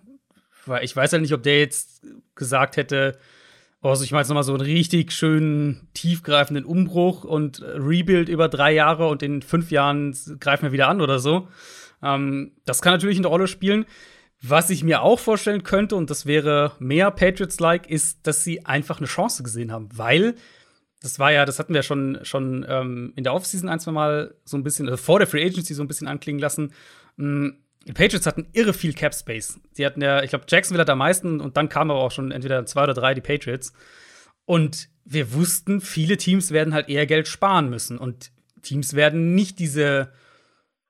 Weil ich weiß halt nicht, ob der jetzt gesagt hätte, oh, also ich mache jetzt noch mal so einen richtig schönen, tiefgreifenden Umbruch und Rebuild über drei Jahre und in fünf Jahren greifen wir wieder an oder so. Ähm, das kann natürlich eine Rolle spielen. Was ich mir auch vorstellen könnte, und das wäre mehr Patriots-like, ist, dass sie einfach eine Chance gesehen haben, weil das war ja, das hatten wir schon, schon ähm, in der Offseason ein, zwei Mal so ein bisschen, also vor der Free Agency so ein bisschen anklingen lassen. Mm, Die Patriots hatten irre viel Cap Space. Die hatten ja, ich glaube, Jacksonville hat am meisten und dann kamen aber auch schon entweder zwei oder drei die Patriots. Und wir wussten, viele Teams werden halt eher Geld sparen müssen und Teams werden nicht diese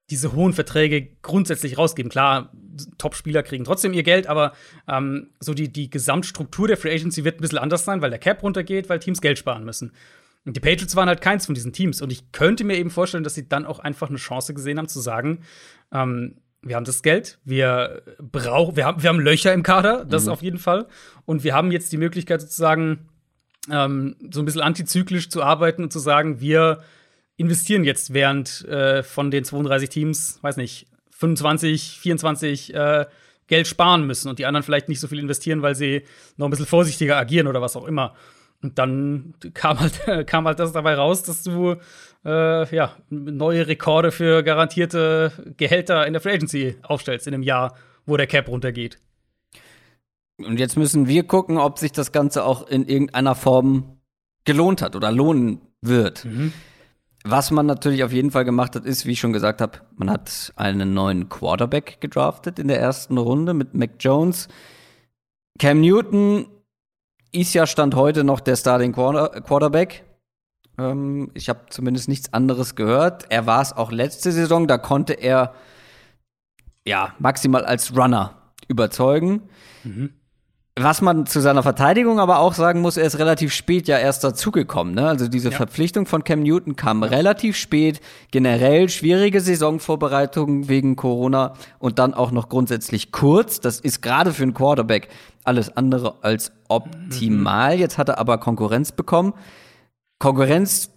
diese hohen Verträge grundsätzlich rausgeben. Klar, Top-Spieler kriegen trotzdem ihr Geld, aber ähm, so die, die Gesamtstruktur der Free Agency wird ein bisschen anders sein, weil der Cap runtergeht, weil Teams Geld sparen müssen. Und die Patriots waren halt keins von diesen Teams. Und ich könnte mir eben vorstellen, dass sie dann auch einfach eine Chance gesehen haben, zu sagen, ähm, wir haben das Geld, wir brauchen, wir haben, wir haben Löcher im Kader, das auf jeden Fall. Und wir haben jetzt die Möglichkeit sozusagen, ähm, so ein bisschen antizyklisch zu arbeiten und zu sagen, wir investieren jetzt während äh, von den 32 Teams, weiß nicht, 25, 24 äh, Geld sparen müssen und die anderen vielleicht nicht so viel investieren, weil sie noch ein bisschen vorsichtiger agieren oder was auch immer. Und dann kam halt, kam halt das dabei raus, dass du äh, ja, neue Rekorde für garantierte Gehälter in der Free Agency aufstellst in einem Jahr, wo der Cap runtergeht. Und jetzt müssen wir gucken, ob sich das Ganze auch in irgendeiner Form gelohnt hat oder lohnen wird. Was man natürlich auf jeden Fall gemacht hat, ist, wie ich schon gesagt habe, man hat einen neuen Quarterback gedraftet in der ersten Runde mit Mac Jones. Cam Newton ist ja Stand heute noch der Starting Quarter Quarterback. Ähm, ich habe zumindest nichts anderes gehört. Er war es auch letzte Saison, da konnte er ja maximal als Runner überzeugen. Was man zu seiner Verteidigung aber auch sagen muss, er ist relativ spät ja erst dazugekommen. Ne? Also diese Ja. Verpflichtung von Cam Newton kam relativ spät. Generell schwierige Saisonvorbereitung wegen Corona und dann auch noch grundsätzlich kurz. Das ist gerade für einen Quarterback alles andere als optimal. Jetzt hat er aber Konkurrenz bekommen. Konkurrenz,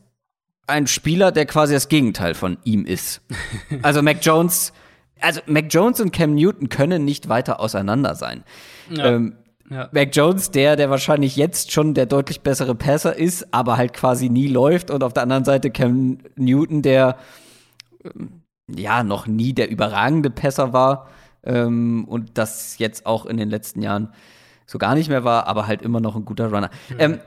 ein Spieler, der quasi das Gegenteil von ihm ist. Also Mac Jones, also Mac Jones und Cam Newton können nicht weiter auseinander sein. Ja. Ähm, Ja. Mac Jones, der, der wahrscheinlich jetzt schon der deutlich bessere Passer ist, aber halt quasi nie läuft. Und auf der anderen Seite Cam Newton, der ähm, ja noch nie der überragende Passer war ähm, und das jetzt auch in den letzten Jahren so gar nicht mehr war, aber halt immer noch ein guter Runner. Ähm,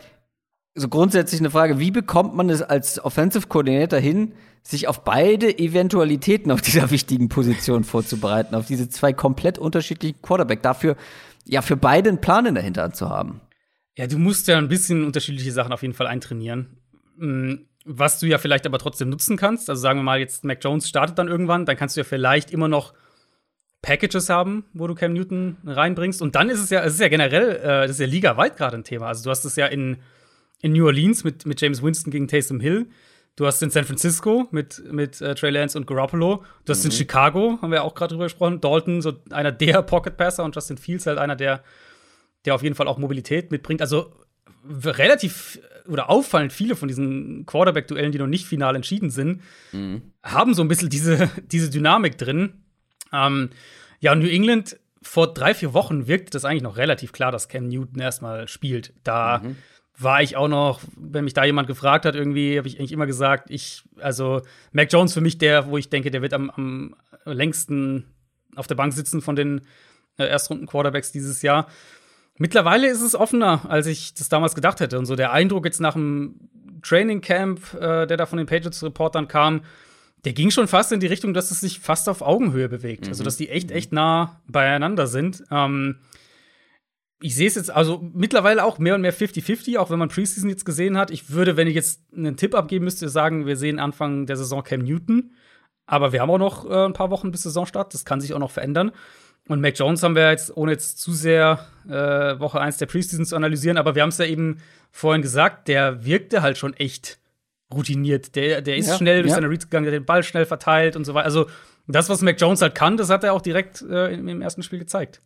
so grundsätzlich eine Frage, wie bekommt man es als Offensive Coordinator hin, sich auf beide Eventualitäten auf dieser wichtigen Position vorzubereiten, auf diese zwei komplett unterschiedlichen Quarterback, dafür ja für beide einen Plan in der Hinterhand zu haben. Ja, du musst ja ein bisschen unterschiedliche Sachen auf jeden Fall eintrainieren. Mm, Was du ja vielleicht aber trotzdem nutzen kannst, also sagen wir mal, jetzt Mac Jones startet dann irgendwann, dann kannst du ja vielleicht immer noch Packages haben, wo du Cam Newton reinbringst. Und dann ist es ja, es ist ja generell, äh, das ist ja ligaweit gerade ein Thema. Also du hast es ja in, in New Orleans mit, mit James Winston gegen Taysom Hill. Du hast in San Francisco mit, mit äh, Trey Lance und Garoppolo. Du hast in Chicago, haben wir auch gerade drüber gesprochen. Dalton, so einer der Pocket Passer und Justin Fields halt einer, der, der auf jeden Fall auch Mobilität mitbringt. Also relativ oder auffallend viele von diesen Quarterback-Duellen, die noch nicht final entschieden sind, haben so ein bisschen diese, diese Dynamik drin. Ähm, ja, und New England vor drei, vier Wochen wirkte das eigentlich noch relativ klar, dass Cam Newton erstmal spielt. Da war ich auch noch, wenn mich da jemand gefragt hat, irgendwie habe ich eigentlich immer gesagt, ich, also Mac Jones für mich der, wo ich denke, der wird am, am längsten auf der Bank sitzen von den äh, Erstrunden-Quarterbacks dieses Jahr. Mittlerweile ist es offener, als ich das damals gedacht hätte. Und so der Eindruck jetzt nach dem Training Camp, äh, der da von den Patriots-Reportern kam, der ging schon fast in die Richtung, dass es sich fast auf Augenhöhe bewegt. Also, dass die echt, echt nah beieinander sind. Ähm, ich sehe es jetzt also mittlerweile auch mehr und mehr 50-50, auch wenn man Preseason jetzt gesehen hat. Ich würde, wenn ich jetzt einen Tipp abgeben müsste, sagen, wir sehen Anfang der Saison Cam Newton. Aber wir haben auch noch äh, ein paar Wochen bis Saisonstart. Das kann sich auch noch verändern. Und Mac Jones haben wir jetzt, ohne jetzt zu sehr äh, Woche 1 der Preseason zu analysieren, aber wir haben es ja eben vorhin gesagt, der wirkte halt schon echt routiniert. Der, der ist Ja, schnell durch ja. seine Reads gegangen, der hat den Ball schnell verteilt und so weiter. Also das, was Mac Jones halt kann, das hat er auch direkt äh, im, im ersten Spiel gezeigt.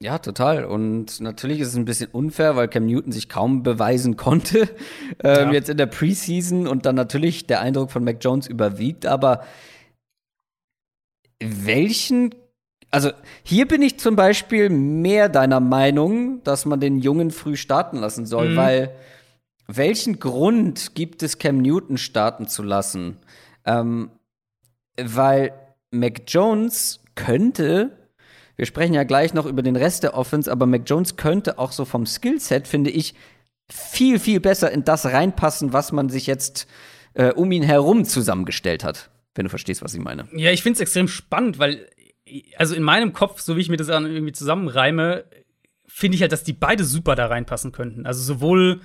Ja, total. Und natürlich ist es ein bisschen unfair, weil Cam Newton sich kaum beweisen konnte. Ähm, Ja. Jetzt in der Preseason und dann natürlich der Eindruck von Mac Jones überwiegt. Aber welchen, also hier bin ich zum Beispiel mehr deiner Meinung, dass man den Jungen früh starten lassen soll, Mhm. weil welchen Grund gibt es, Cam Newton starten zu lassen? Ähm, weil Mac Jones könnte, wir sprechen ja gleich noch über den Rest der Offense, aber Mac Jones könnte auch so vom Skillset, finde ich, viel, viel besser in das reinpassen, was man sich jetzt äh, um ihn herum zusammengestellt hat. Wenn du verstehst, was ich meine. Ja, ich finde es extrem spannend, weil, also in meinem Kopf, so wie ich mir das dann irgendwie zusammenreime, finde ich halt, dass die beide super da reinpassen könnten. Also sowohl,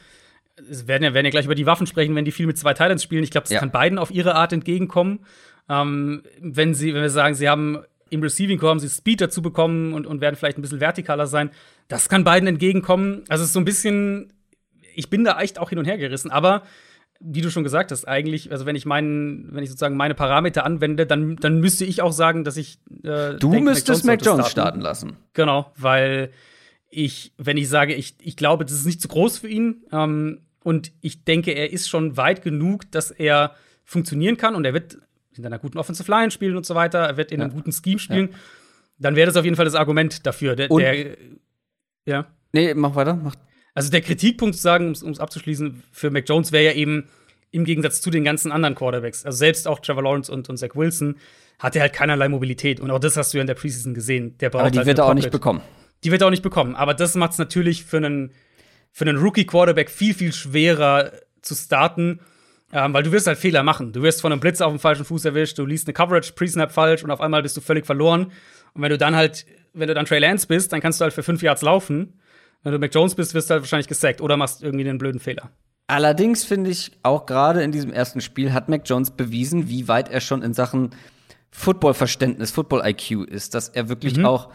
es werden ja, werden ja gleich über die Waffen sprechen, wenn die viel mit zwei Titans spielen. Ich glaube, es Ja. kann beiden auf ihre Art entgegenkommen. Ähm, wenn sie, wenn wir sagen, sie haben im Receiving Core haben sie Speed dazu bekommen und, und werden vielleicht ein bisschen vertikaler sein, das kann beiden entgegenkommen. Also es ist so ein bisschen, ich bin da echt auch hin und her gerissen, aber wie du schon gesagt hast, eigentlich, also wenn ich meinen, wenn ich sozusagen meine Parameter anwende, dann, dann müsste ich auch sagen, dass ich äh, Du denk, müsstest Mac sollte Jones starten lassen. Genau, weil ich, wenn ich sage, ich, ich glaube, das ist nicht zu groß für ihn ähm, und ich denke, er ist schon weit genug, dass er funktionieren kann und er wird in einer guten Offensive Line spielen und so weiter, er wird in einem guten Scheme spielen, dann wäre das auf jeden Fall das Argument dafür. Der, der, ja. Nee, mach weiter. Mach. Also der Kritikpunkt, zu sagen, um es abzuschließen, für Mac Jones wäre ja eben im Gegensatz zu den ganzen anderen Quarterbacks, also selbst auch Trevor Lawrence und, und Zach Wilson, hat er halt keinerlei Mobilität. Und auch das hast du ja in der Preseason gesehen. Der braucht Aber die halt wird er auch nicht bekommen. Die wird er auch nicht bekommen. Aber das macht es natürlich für einen, für einen Rookie-Quarterback viel, viel schwerer zu starten, ähm, weil du wirst halt Fehler machen. Du wirst von einem Blitz auf dem falschen Fuß erwischt, du liest eine Coverage Pre-Snap falsch und auf einmal bist du völlig verloren. Und wenn du dann halt, wenn du dann Trey Lance bist, dann kannst du halt für fünf Yards laufen. Wenn du Mac Jones bist, wirst du halt wahrscheinlich gesackt oder machst irgendwie einen blöden Fehler. Allerdings finde ich, auch gerade in diesem ersten Spiel hat Mac Jones bewiesen, wie weit er schon in Sachen Football-Verständnis, Football-IQ ist, dass er wirklich auch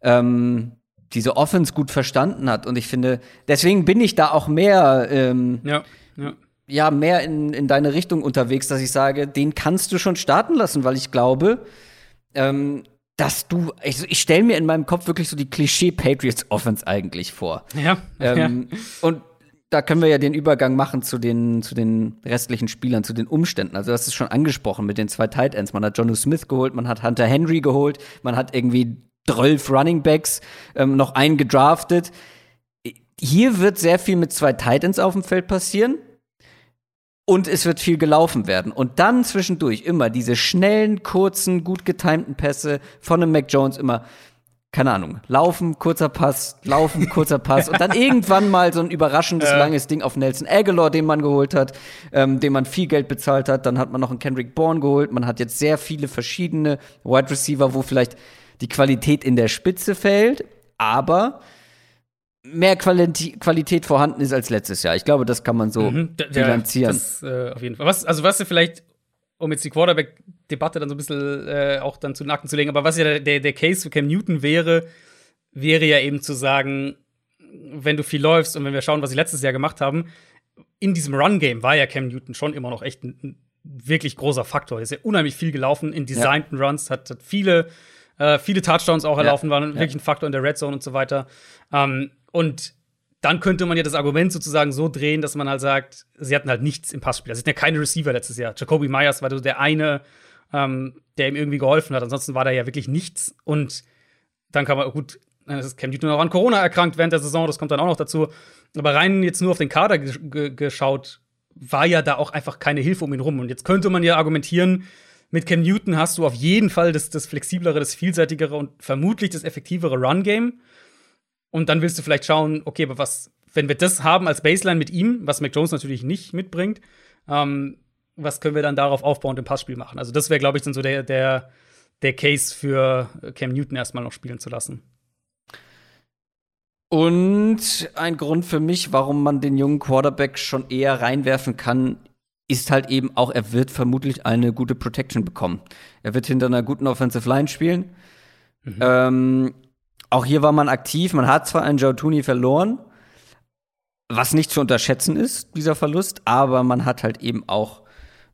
ähm, diese Offense gut verstanden hat. Und ich finde, deswegen bin ich da auch mehr, ähm, ja, ja. Ja, mehr in, in deine Richtung unterwegs, dass ich sage, den kannst du schon starten lassen, weil ich glaube, ähm, dass du, ich, ich stelle mir in meinem Kopf wirklich so die Klischee-Patriots-Offense eigentlich vor. Ja. Ähm, ja. Und da können wir ja den Übergang machen zu den, zu den restlichen Spielern, zu den Umständen. Also, das ist schon angesprochen mit den zwei Tight Ends. Man hat Jonu Smith geholt, man hat Hunter Henry geholt, man hat irgendwie 12 Running Backs ähm, noch einen gedraftet. Hier wird sehr viel mit zwei Tight Ends auf dem Feld passieren. Und es wird viel gelaufen werden. Und dann zwischendurch immer diese schnellen, kurzen, gut getimten Pässe von einem Mac Jones immer keine Ahnung, laufen, kurzer Pass, laufen, kurzer Pass und dann irgendwann mal so ein überraschendes, Ja. langes Ding auf Nelson Aguilar, den man geholt hat, ähm, dem man viel Geld bezahlt hat. Dann hat man noch einen Kendrick Bourne geholt. Man hat jetzt sehr viele verschiedene Wide Receiver, wo vielleicht die Qualität in der Spitze fällt, aber mehr Qualiti Qualität vorhanden ist als letztes Jahr. Ich glaube, das kann man so Mhm, ja, bilanzieren. Das, äh, auf jeden Fall. Was, also, was vielleicht, um jetzt die Quarterback-Debatte dann so ein bisschen äh, auch dann zu den Akten zu legen, aber was ja der, der, der Case für Cam Newton wäre, wäre ja eben zu sagen, wenn du viel läufst und wenn wir schauen, was sie letztes Jahr gemacht haben, in diesem Run-Game war ja Cam Newton schon immer noch echt ein, ein wirklich großer Faktor. Er ist ja unheimlich viel gelaufen in designten Runs, hat, hat viele, äh, viele Touchdowns auch erlaufen, war wirklich ein Faktor in der Red Zone und so weiter. Ähm, und dann könnte man ja das Argument sozusagen so drehen, dass man halt sagt, sie hatten halt nichts im Passspiel. Also, Sie hatten ja keine Receiver letztes Jahr. Jacoby Myers war so der eine, ähm, der ihm irgendwie geholfen hat. Ansonsten war da ja wirklich nichts. Und dann kann man, gut, dann ist Cam Newton auch an Corona erkrankt während der Saison, das kommt dann auch noch dazu. Aber rein jetzt nur auf den Kader ge ge geschaut, war ja da auch einfach keine Hilfe um ihn rum. Und jetzt könnte man ja argumentieren, mit Cam Newton hast du auf jeden Fall das, das flexiblere, das vielseitigere und vermutlich das effektivere Run-Game. Und dann willst du vielleicht schauen, okay, aber was, wenn wir das haben als Baseline mit ihm, was Mac Jones natürlich nicht mitbringt, ähm, was können wir dann darauf aufbauend im Passspiel machen? Also, das wäre, glaube ich, dann so der, der, der Case für Cam Newton erstmal noch spielen zu lassen. Und ein Grund für mich, warum man den jungen Quarterback schon eher reinwerfen kann, ist halt eben auch, er wird vermutlich eine gute Protection bekommen. Er wird hinter einer guten Offensive Line spielen. Ähm, auch hier war man aktiv. Man hat zwar einen Joe Tooney verloren, was nicht zu unterschätzen ist, dieser Verlust, aber man hat halt eben auch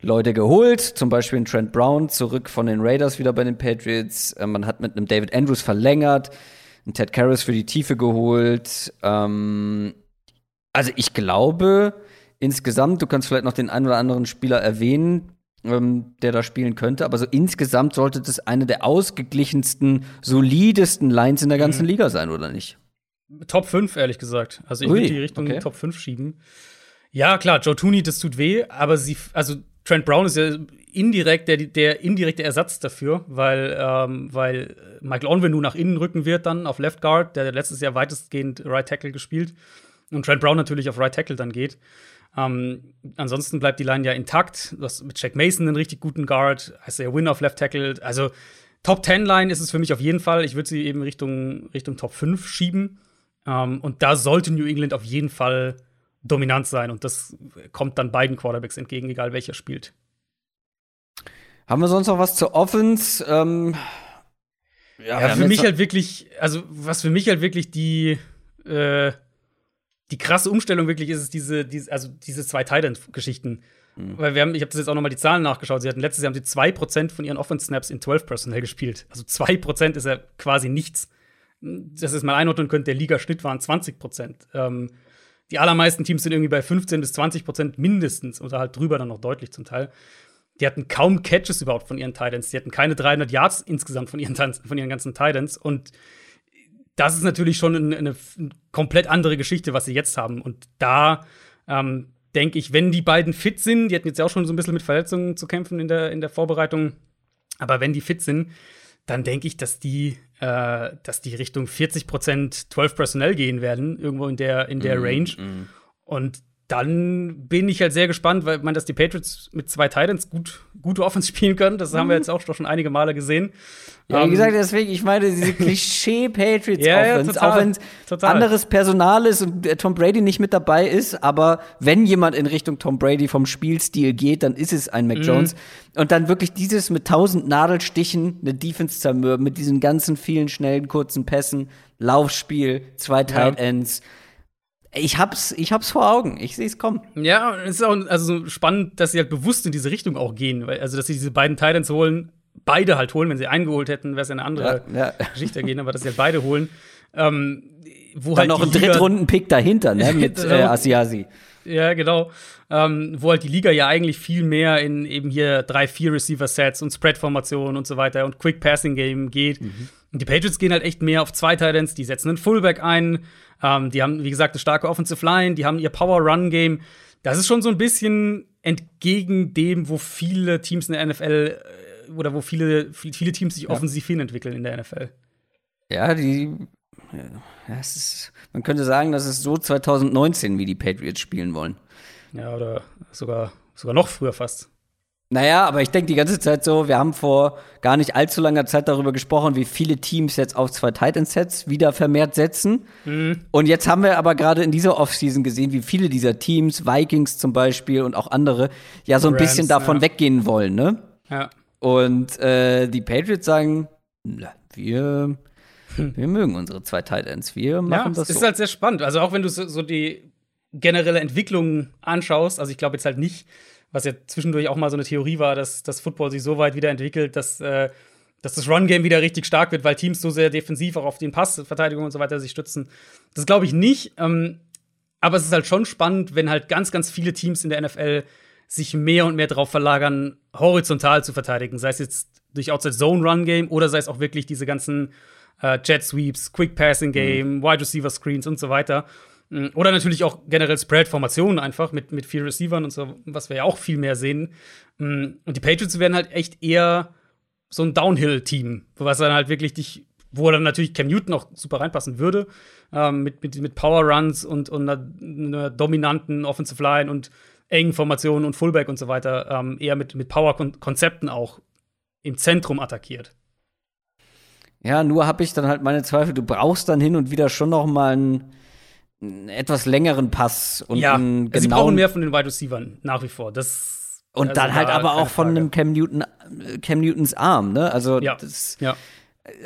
Leute geholt, zum Beispiel einen Trent Brown zurück von den Raiders wieder bei den Patriots. Äh, man hat mit einem David Andrews verlängert, einen Ted Karras für die Tiefe geholt. Ähm, also ich glaube insgesamt, du kannst vielleicht noch den einen oder anderen Spieler erwähnen, ähm, der da spielen könnte, aber so insgesamt sollte das eine der ausgeglichensten, solidesten Lines in der ganzen Liga sein, oder nicht? Top 5, ehrlich gesagt. Also ich würde die Richtung okay. Top 5 schieben. Ja, klar, Joe Tooney, das tut weh, aber sie, also Trent Brown ist ja indirekt der, der indirekte Ersatz dafür, weil, ähm, weil Michael Onwenu nach innen rücken wird dann auf Left Guard, der letztes Jahr weitestgehend Right Tackle gespielt und Trent Brown natürlich auf Right Tackle dann geht. Ähm, ansonsten bleibt die Line ja intakt. Du hast mit Jack Mason einen richtig guten Guard, Isaiah Win auf Left Tackle. Also Top 10 Line ist es für mich auf jeden Fall. Ich würde sie eben Richtung, Richtung Top 5 schieben. Ähm, und da sollte New England auf jeden Fall dominant sein. Und das kommt dann beiden Quarterbacks entgegen, egal welcher spielt. Haben wir sonst noch was zur Offense? Ähm, Ja, haben für mich halt wirklich, also was für mich halt wirklich die, äh, die krasse Umstellung wirklich ist, ist diese, diese also diese zwei Titan-Geschichten. Mhm. Weil wir haben, ich habe das jetzt auch noch mal die Zahlen nachgeschaut. Sie hatten letztes Jahr haben sie 2% von ihren Offense-Snaps in 12 Personell gespielt. Also 2% ist ja quasi nichts. Das ist mal einordnen könnt, der Ligaschnitt waren 20%. Ähm, die allermeisten Teams sind irgendwie bei 15 bis 20% mindestens oder halt drüber dann noch deutlich zum Teil. Die hatten kaum Catches überhaupt von ihren Titans. Die hatten keine 300 Yards insgesamt von ihren, von ihren ganzen Titans. Und das ist natürlich schon eine, eine komplett andere Geschichte, was sie jetzt haben. Und da ähm, denke ich, wenn die beiden fit sind, die hatten jetzt ja auch schon so ein bisschen mit Verletzungen zu kämpfen in der, in der Vorbereitung, aber wenn die fit sind, dann denke ich, dass die, äh, dass die Richtung 40% 12 Personnel gehen werden, irgendwo in der, in der Range. Und dann bin ich halt sehr gespannt, weil man, dass die Patriots mit zwei Titans gut, gute Offense spielen können. Das haben wir jetzt auch schon einige Male gesehen. Ja, wie um, gesagt, deswegen, ich meine, diese Klischee-Patriots-Offense, ja, ja, auch wenn anderes Personal ist und Tom Brady nicht mit dabei ist, aber wenn jemand in Richtung Tom Brady vom Spielstil geht, dann ist es ein Mac mhm. Jones. Und dann wirklich dieses mit tausend Nadelstichen eine Defense zermürben, mit diesen ganzen vielen schnellen, kurzen Pässen, Laufspiel, zwei Tight Ends. Ja ich hab's, ich hab's vor Augen. Ich sehe es kommen. Ja, es ist auch also spannend, dass sie halt bewusst in diese Richtung auch gehen. Weil, also, dass sie diese beiden Titans holen, beide halt holen. Wenn sie einen geholt hätten, wäre es ja eine andere ja, ja. Geschichte gehen, aber dass sie halt beide holen. Ähm, wo Dann halt noch ein Drittrunden-Pick dahinter, ne, mit äh, Asiasi. Ja, genau. Ähm, wo halt die Liga ja eigentlich viel mehr in eben hier drei, vier Receiver-Sets und Spread-Formationen und so weiter und Quick-Passing-Game geht. Mhm. Und die Patriots gehen halt echt mehr auf zwei Titans, die setzen einen Fullback ein, ähm, die haben, wie gesagt, eine starke Offensive Line, die haben ihr Power-Run-Game. Das ist schon so ein bisschen entgegen dem, wo viele Teams in der NFL äh, oder wo viele, viele Teams sich ja. offensiv hinentwickeln in der NFL. Ja, die. Ja, ist, man könnte sagen, das ist so 2019, wie die Patriots spielen wollen. Ja, oder sogar, sogar noch früher fast. Naja, aber ich denke die ganze Zeit so, wir haben vor gar nicht allzu langer Zeit darüber gesprochen, wie viele Teams jetzt auf zwei Titan-Sets wieder vermehrt setzen. Mhm. Und jetzt haben wir aber gerade in dieser Offseason gesehen, wie viele dieser Teams, Vikings zum Beispiel und auch andere, ja so ein Rams, bisschen davon ja. weggehen wollen, ne? Ja. Und äh, die Patriots sagen, na, wir, hm. wir mögen unsere zwei Titans, wir machen ja, das so. ist halt sehr spannend. Also auch wenn du so, so die generelle Entwicklung anschaust, also ich glaube jetzt halt nicht, was ja zwischendurch auch mal so eine Theorie war, dass das Football sich so weit wiederentwickelt, dass, äh, dass das Run-Game wieder richtig stark wird, weil Teams so sehr defensiv auch auf den Passverteidigung und so weiter sich stützen. Das glaube ich nicht. Ähm, aber es ist halt schon spannend, wenn halt ganz, ganz viele Teams in der NFL sich mehr und mehr darauf verlagern, horizontal zu verteidigen. Sei es jetzt durch Outside Zone Run Game oder sei es auch wirklich diese ganzen äh, Jet Sweeps, Quick Passing Game, mhm. Wide Receiver Screens und so weiter. Mm, oder natürlich auch generell Spread-Formationen einfach mit, mit vier Receivern und so, was wir ja auch viel mehr sehen. Mm, und die Patriots werden halt echt eher so ein Downhill-Team, was dann halt wirklich dich, wo dann natürlich Cam Newton auch super reinpassen würde, ähm, mit, mit, mit Power-Runs und, und einer, einer, dominanten Offensive Line und engen Formationen und Fullback und so weiter, ähm, eher mit, mit Power-Konzepten auch im Zentrum attackiert. Ja, nur habe ich dann halt meine Zweifel. Du brauchst dann hin und wieder schon noch mal einen etwas längeren Pass und ja, einen also sie brauchen mehr von den Wide Receivers nach wie vor. Das und also dann halt aber auch von einem Cam Newton Cam Newtons Arm, ne? Also ja. Das, ja.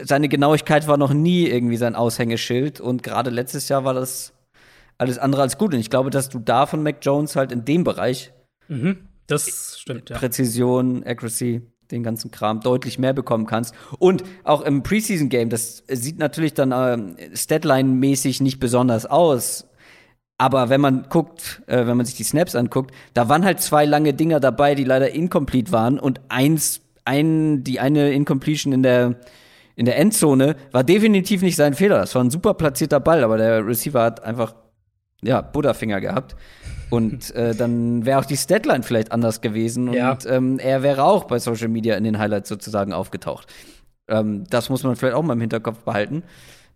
seine Genauigkeit war noch nie irgendwie sein Aushängeschild und gerade letztes Jahr war das alles andere als gut und ich glaube, dass du da von Mac Jones halt in dem Bereich mhm. das stimmt, ja. Präzision, Accuracy den ganzen Kram deutlich mehr bekommen kannst. Und auch im Preseason-Game, das sieht natürlich dann äh, Statline-mäßig nicht besonders aus. Aber wenn man guckt, äh, wenn man sich die Snaps anguckt, da waren halt zwei lange Dinger dabei, die leider incomplete waren. Und eins, ein, die eine Incompletion in der, in der Endzone war definitiv nicht sein Fehler. Das war ein super platzierter Ball, aber der Receiver hat einfach, ja, Buddha-Finger gehabt. Und äh, dann wäre auch die Statline vielleicht anders gewesen. Und ja. ähm, er wäre auch bei Social Media in den Highlights sozusagen aufgetaucht. Ähm, das muss man vielleicht auch mal im Hinterkopf behalten,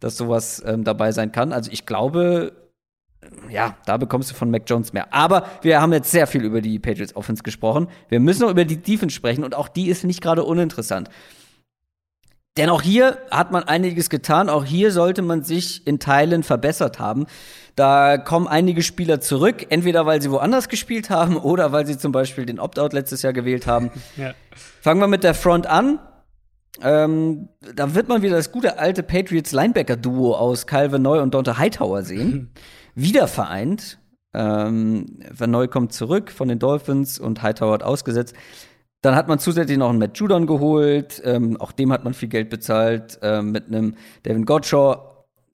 dass sowas ähm, dabei sein kann. Also ich glaube, ja, da bekommst du von Mac Jones mehr. Aber wir haben jetzt sehr viel über die Patriots Offense gesprochen. Wir müssen noch über die Defense sprechen und auch die ist nicht gerade uninteressant. Denn auch hier hat man einiges getan. Auch hier sollte man sich in Teilen verbessert haben. Da kommen einige Spieler zurück, entweder weil sie woanders gespielt haben oder weil sie zum Beispiel den Opt-out letztes Jahr gewählt haben. Ja. Fangen wir mit der Front an. Ähm, da wird man wieder das gute alte Patriots Linebacker-Duo aus Kyle Vanoy und Dante Hightower sehen. wieder vereint. Ähm, Vanoy kommt zurück von den Dolphins und Hightower hat ausgesetzt. Dann hat man zusätzlich noch einen Matt Judon geholt. Ähm, auch dem hat man viel Geld bezahlt. Ähm, mit einem Devin Gottschall,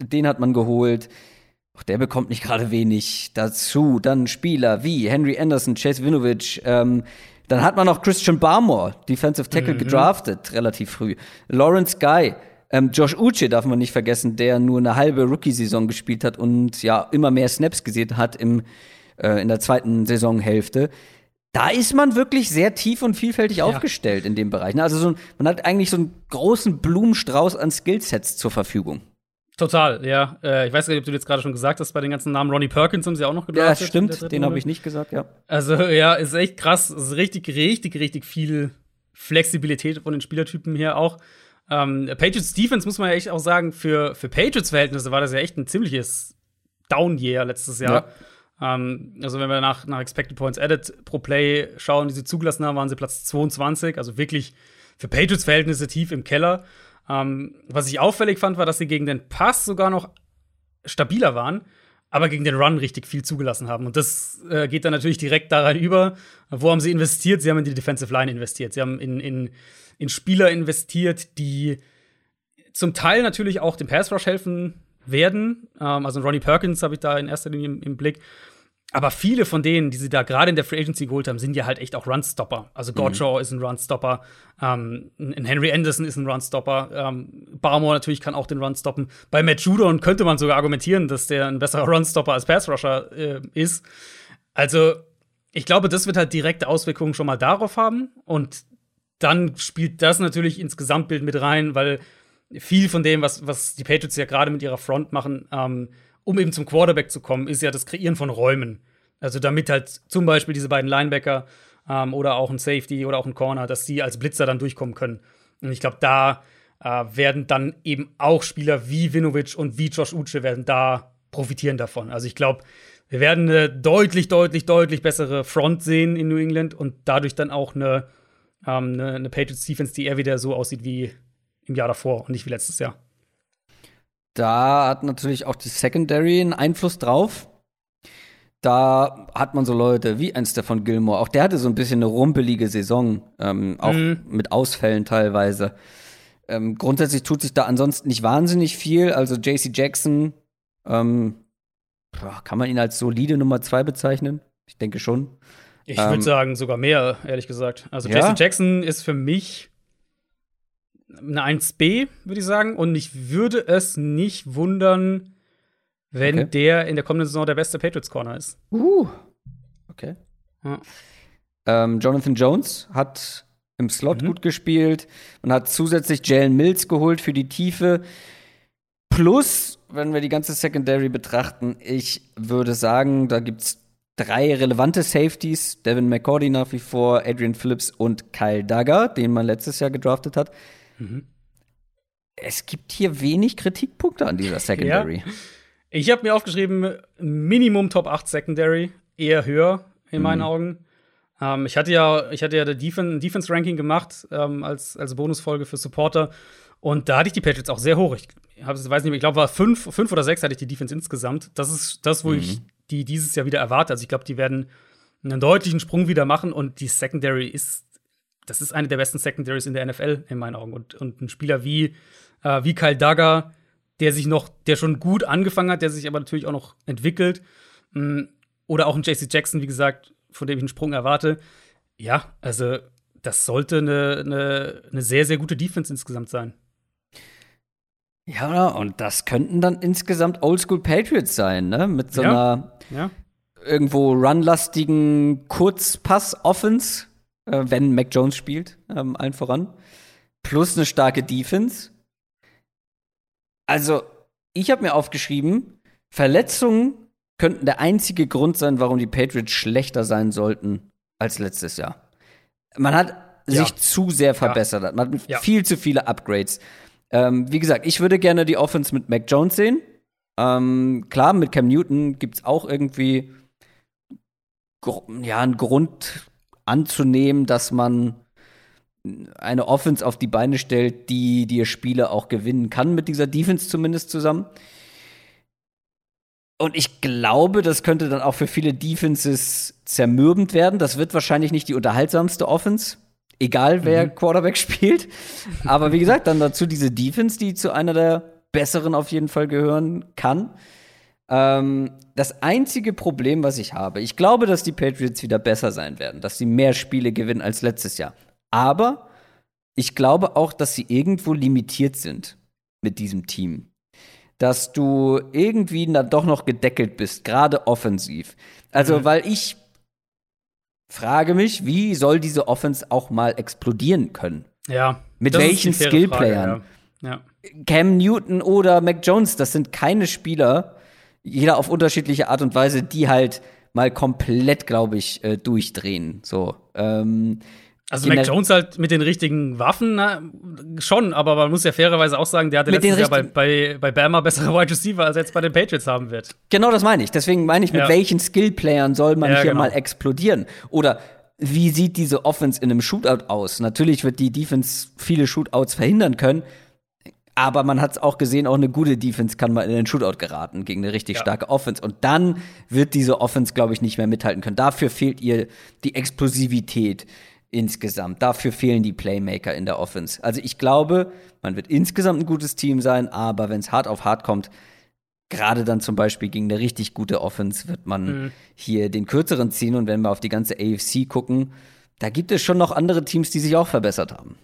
den hat man geholt. Auch der bekommt nicht gerade wenig dazu. Dann Spieler wie Henry Anderson, Chase Winovich. Ähm, dann hat man noch Christian Barmore, Defensive Tackle, mhm. gedraftet, relativ früh. Lawrence Guy. Ähm, Josh Uche darf man nicht vergessen, der nur eine halbe Rookie-Saison gespielt hat und ja immer mehr Snaps gesehen hat im, äh, in der zweiten Saisonhälfte da ist man wirklich sehr tief und vielfältig ja. aufgestellt in dem Bereich. Ne? Also so, man hat eigentlich so einen großen Blumenstrauß an Skillsets zur Verfügung. Total, ja. Äh, ich weiß nicht, ob du jetzt gerade schon gesagt hast, bei den ganzen Namen Ronnie Perkins haben sie auch noch gedraftet. Ja, stimmt, den habe ich nicht gesagt, ja. Also, ja, ist echt krass. Ist richtig, richtig, richtig viel Flexibilität von den Spielertypen her auch. Ähm, Patriots Defense muss man ja echt auch sagen, für, für Patriots-Verhältnisse war das ja echt ein ziemliches Down-Year letztes Jahr. Ja. Ähm, also, wenn wir nach, nach Expected Points Added pro Play schauen, die sie zugelassen haben, waren sie Platz 22. Also wirklich für Patriots-Verhältnisse tief im Keller. Ähm, was ich auffällig fand, war, dass sie gegen den Pass sogar noch stabiler waren, aber gegen den Run richtig viel zugelassen haben. Und das äh, geht dann natürlich direkt daran über. Wo haben sie investiert? Sie haben in die Defensive Line investiert. Sie haben in, in, in Spieler investiert, die zum Teil natürlich auch dem Pass Rush helfen werden. Ähm, also Ronnie Perkins habe ich da in erster Linie im, im Blick. Aber viele von denen, die sie da gerade in der Free Agency geholt haben, sind ja halt echt auch Runstopper. Also Godshaw mhm. ist ein Runstopper, ähm, ein Henry Anderson ist ein Runstopper, ähm, Barmore natürlich kann auch den Run stoppen. Bei Matt Judon könnte man sogar argumentieren, dass der ein besserer Runstopper als Passrusher äh, ist. Also ich glaube, das wird halt direkte Auswirkungen schon mal darauf haben und dann spielt das natürlich ins Gesamtbild mit rein, weil viel von dem, was, was die Patriots ja gerade mit ihrer Front machen, ähm, um eben zum Quarterback zu kommen, ist ja das Kreieren von Räumen. Also damit halt zum Beispiel diese beiden Linebacker ähm, oder auch ein Safety oder auch ein Corner, dass die als Blitzer dann durchkommen können. Und ich glaube, da äh, werden dann eben auch Spieler wie Vinovic und wie Josh Uche werden da profitieren davon. Also ich glaube, wir werden eine deutlich, deutlich, deutlich bessere Front sehen in New England und dadurch dann auch eine, ähm, eine, eine Patriots Defense, die eher wieder so aussieht wie im Jahr davor und nicht wie letztes Jahr. Da hat natürlich auch die Secondary einen Einfluss drauf. Da hat man so Leute wie ein Stefan Gilmore. Auch der hatte so ein bisschen eine rumpelige Saison, ähm, auch mhm. mit Ausfällen teilweise. Ähm, grundsätzlich tut sich da ansonsten nicht wahnsinnig viel. Also JC Jackson, ähm, kann man ihn als solide Nummer zwei bezeichnen? Ich denke schon. Ich würde ähm, sagen, sogar mehr, ehrlich gesagt. Also ja? JC Jackson ist für mich eine 1b, würde ich sagen. Und ich würde es nicht wundern, wenn okay. der in der kommenden Saison der beste Patriots Corner ist. Uh. Okay. Ja. Ähm, Jonathan Jones hat im Slot mhm. gut gespielt und hat zusätzlich Jalen Mills geholt für die Tiefe. Plus, wenn wir die ganze Secondary betrachten, ich würde sagen, da gibt es drei relevante Safeties: Devin McCordy nach wie vor, Adrian Phillips und Kyle Duggar, den man letztes Jahr gedraftet hat. Mhm. Es gibt hier wenig Kritikpunkte an dieser Secondary. Ja. Ich habe mir aufgeschrieben, Minimum Top 8 Secondary, eher höher in meinen mhm. Augen. Ähm, ich hatte ja, ich hatte ja der Defense, Defense Ranking gemacht ähm, als, als Bonusfolge für Supporter. Und da hatte ich die Patriots auch sehr hoch. Ich hab, weiß nicht, ich glaube, war fünf, fünf oder sechs hatte ich die Defense insgesamt. Das ist das, wo mhm. ich die dieses Jahr wieder erwarte. Also ich glaube, die werden einen deutlichen Sprung wieder machen und die Secondary ist das ist eine der besten Secondaries in der NFL in meinen Augen. Und, und ein Spieler wie, äh, wie Kyle Duggar, der sich noch, der schon gut angefangen hat, der sich aber natürlich auch noch entwickelt. Mm, oder auch ein JC Jackson, wie gesagt, von dem ich einen Sprung erwarte. Ja, also das sollte eine, eine, eine sehr, sehr gute Defense insgesamt sein. Ja, und das könnten dann insgesamt Oldschool Patriots sein, ne? Mit so ja. einer ja. irgendwo runlastigen Kurzpass-Offense, äh, wenn Mac Jones spielt, ähm, allen voran. Plus eine starke Defense. Also, ich habe mir aufgeschrieben, Verletzungen könnten der einzige Grund sein, warum die Patriots schlechter sein sollten als letztes Jahr. Man hat ja. sich zu sehr verbessert. Ja. Man hat ja. viel zu viele Upgrades. Ähm, wie gesagt, ich würde gerne die Offense mit Mac Jones sehen. Ähm, klar, mit Cam Newton gibt es auch irgendwie ja, einen Grund, anzunehmen, dass man eine Offense auf die Beine stellt, die dir Spiele auch gewinnen kann, mit dieser Defense zumindest zusammen. Und ich glaube, das könnte dann auch für viele Defenses zermürbend werden. Das wird wahrscheinlich nicht die unterhaltsamste Offense, egal wer mhm. Quarterback spielt. Aber wie gesagt, dann dazu diese Defense, die zu einer der besseren auf jeden Fall gehören kann. Ähm, das einzige Problem, was ich habe, ich glaube, dass die Patriots wieder besser sein werden, dass sie mehr Spiele gewinnen als letztes Jahr. Aber ich glaube auch, dass sie irgendwo limitiert sind mit diesem Team. Dass du irgendwie dann doch noch gedeckelt bist, gerade offensiv. Also, mhm. weil ich frage mich, wie soll diese Offense auch mal explodieren können? Ja. Mit welchen Skillplayern? Ja. Ja. Cam Newton oder Mac Jones, das sind keine Spieler, jeder auf unterschiedliche Art und Weise, die halt mal komplett, glaube ich, äh, durchdrehen. So. Ähm, also Mac Jones halt mit den richtigen Waffen na, schon, aber man muss ja fairerweise auch sagen, der hatte letztes Jahr bei, bei, bei Bama bessere Wide Receiver, als er jetzt bei den Patriots haben wird. Genau das meine ich. Deswegen meine ich, mit Ja. welchen Skillplayern soll man Ja, hier genau. mal explodieren? Oder wie sieht diese Offense in einem Shootout aus? Natürlich wird die Defense viele Shootouts verhindern können, aber man hat es auch gesehen, auch eine gute Defense kann mal in den Shootout geraten gegen eine richtig Ja. starke Offense. Und dann wird diese Offense, glaube ich, nicht mehr mithalten können. Dafür fehlt ihr die Explosivität insgesamt. Dafür fehlen die Playmaker in der Offense. Also ich glaube, man wird insgesamt ein gutes Team sein, aber wenn es hart auf hart kommt, gerade dann zum Beispiel gegen eine richtig gute Offense wird man hier den kürzeren ziehen. Und wenn wir auf die ganze AFC gucken, da gibt es schon noch andere Teams, die sich auch verbessert haben.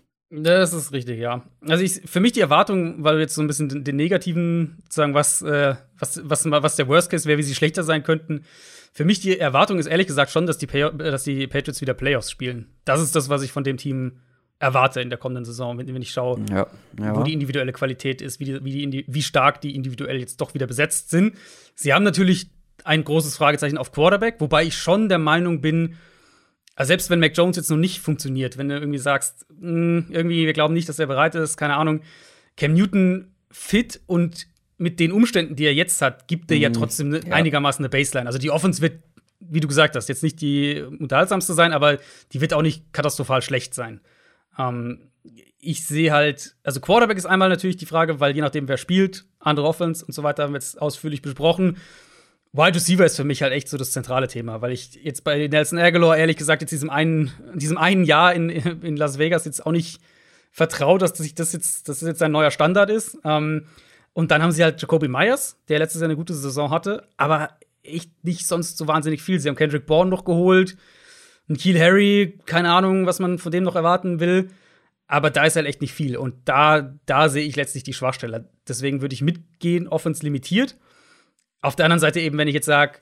Das ist richtig, ja. Also ich, für mich die Erwartung, weil du jetzt so ein bisschen den, den negativen, sozusagen, was, äh, was, was, was der Worst Case wäre, wie sie schlechter sein könnten. Für mich die Erwartung ist ehrlich gesagt schon, dass die, Pay dass die Patriots wieder Playoffs spielen. Das ist das, was ich von dem Team erwarte in der kommenden Saison, wenn, wenn ich schaue, Ja, ja. wo die individuelle Qualität ist, wie, die, wie, die, wie stark die individuell jetzt doch wieder besetzt sind. Sie haben natürlich ein großes Fragezeichen auf Quarterback, wobei ich schon der Meinung bin, also selbst wenn Mac Jones jetzt noch nicht funktioniert, wenn du irgendwie sagst, "Hm, irgendwie, wir glauben nicht, dass er bereit ist, keine Ahnung, Cam Newton fit und mit den Umständen, die er jetzt hat, gibt er ja trotzdem ne, ja. einigermaßen eine Baseline. Also die Offense wird, wie du gesagt hast, jetzt nicht die unterhaltsamste sein, aber die wird auch nicht katastrophal schlecht sein. Ähm, ich sehe halt, also Quarterback ist einmal natürlich die Frage, weil je nachdem, wer spielt, andere Offense und so weiter, haben wir jetzt ausführlich besprochen. Wide Receiver ist für mich halt echt so das zentrale Thema, weil ich jetzt bei Nelson Aguilar ehrlich gesagt jetzt diesem einen, diesem einen Jahr in, in Las Vegas jetzt auch nicht vertraue, dass sich das jetzt, dass das jetzt ein neuer Standard ist. Ähm, und dann haben sie halt Jacoby Myers, der letztes Jahr eine gute Saison hatte, aber echt nicht sonst so wahnsinnig viel. Sie haben Kendrick Bourne noch geholt, ein Keel Harry, keine Ahnung, was man von dem noch erwarten will. Aber da ist halt echt nicht viel. Und da, da sehe ich letztlich die Schwachstelle. Deswegen würde ich mitgehen, Offense limitiert. Auf der anderen Seite eben, wenn ich jetzt sage,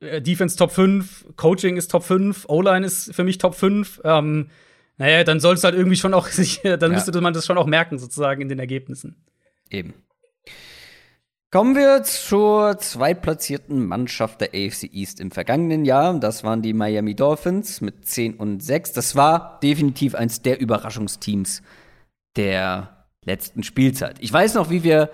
Defense Top 5, Coaching ist Top 5, O-Line ist für mich Top 5, ähm, naja, dann soll es halt irgendwie schon auch sich, dann müsste man das schon auch merken, sozusagen in den Ergebnissen. Eben. Kommen wir zur zweitplatzierten Mannschaft der AFC East im vergangenen Jahr. Das waren die Miami Dolphins mit 10 und 6. Das war definitiv eins der Überraschungsteams der letzten Spielzeit. Ich weiß noch, wie wir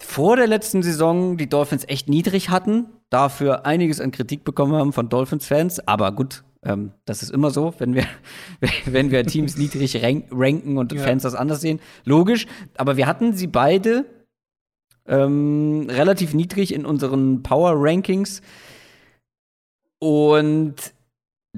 vor der letzten Saison die Dolphins echt niedrig hatten, dafür einiges an Kritik bekommen haben von Dolphins-Fans. Aber gut, ähm, das ist immer so, wenn wir, wenn wir Teams niedrig rank ranken und Ja. Fans das anders sehen. Logisch. Aber wir hatten sie beide ähm, relativ niedrig in unseren Power-Rankings. Und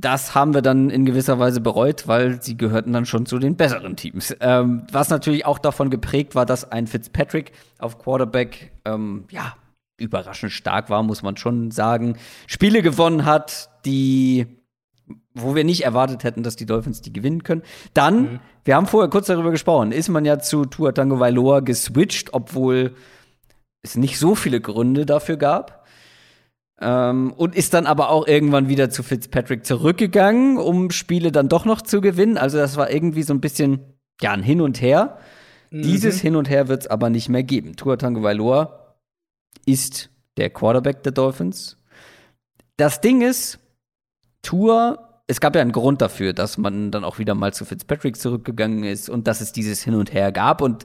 das haben wir dann in gewisser Weise bereut, weil sie gehörten dann schon zu den besseren Teams. Ähm, was natürlich auch davon geprägt war, dass ein Fitzpatrick auf Quarterback, ähm, ja, überraschend stark war, muss man schon sagen. Spiele gewonnen hat, die, wo wir nicht erwartet hätten, dass die Dolphins die gewinnen können. Dann, wir haben vorher kurz darüber gesprochen, ist man ja zu Tua Tango Vailoa geswitcht, obwohl es nicht so viele Gründe dafür gab. Ähm, und ist dann aber auch irgendwann wieder zu Fitzpatrick zurückgegangen, um Spiele dann doch noch zu gewinnen. Also das war irgendwie so ein bisschen, ja, ein Hin und Her. Dieses Hin und Her wird es aber nicht mehr geben. Tua Tagovailoa ist der Quarterback der Dolphins. Das Ding ist, Tua, es gab ja einen Grund dafür, dass man dann auch wieder mal zu Fitzpatrick zurückgegangen ist und dass es dieses Hin und Her gab. Und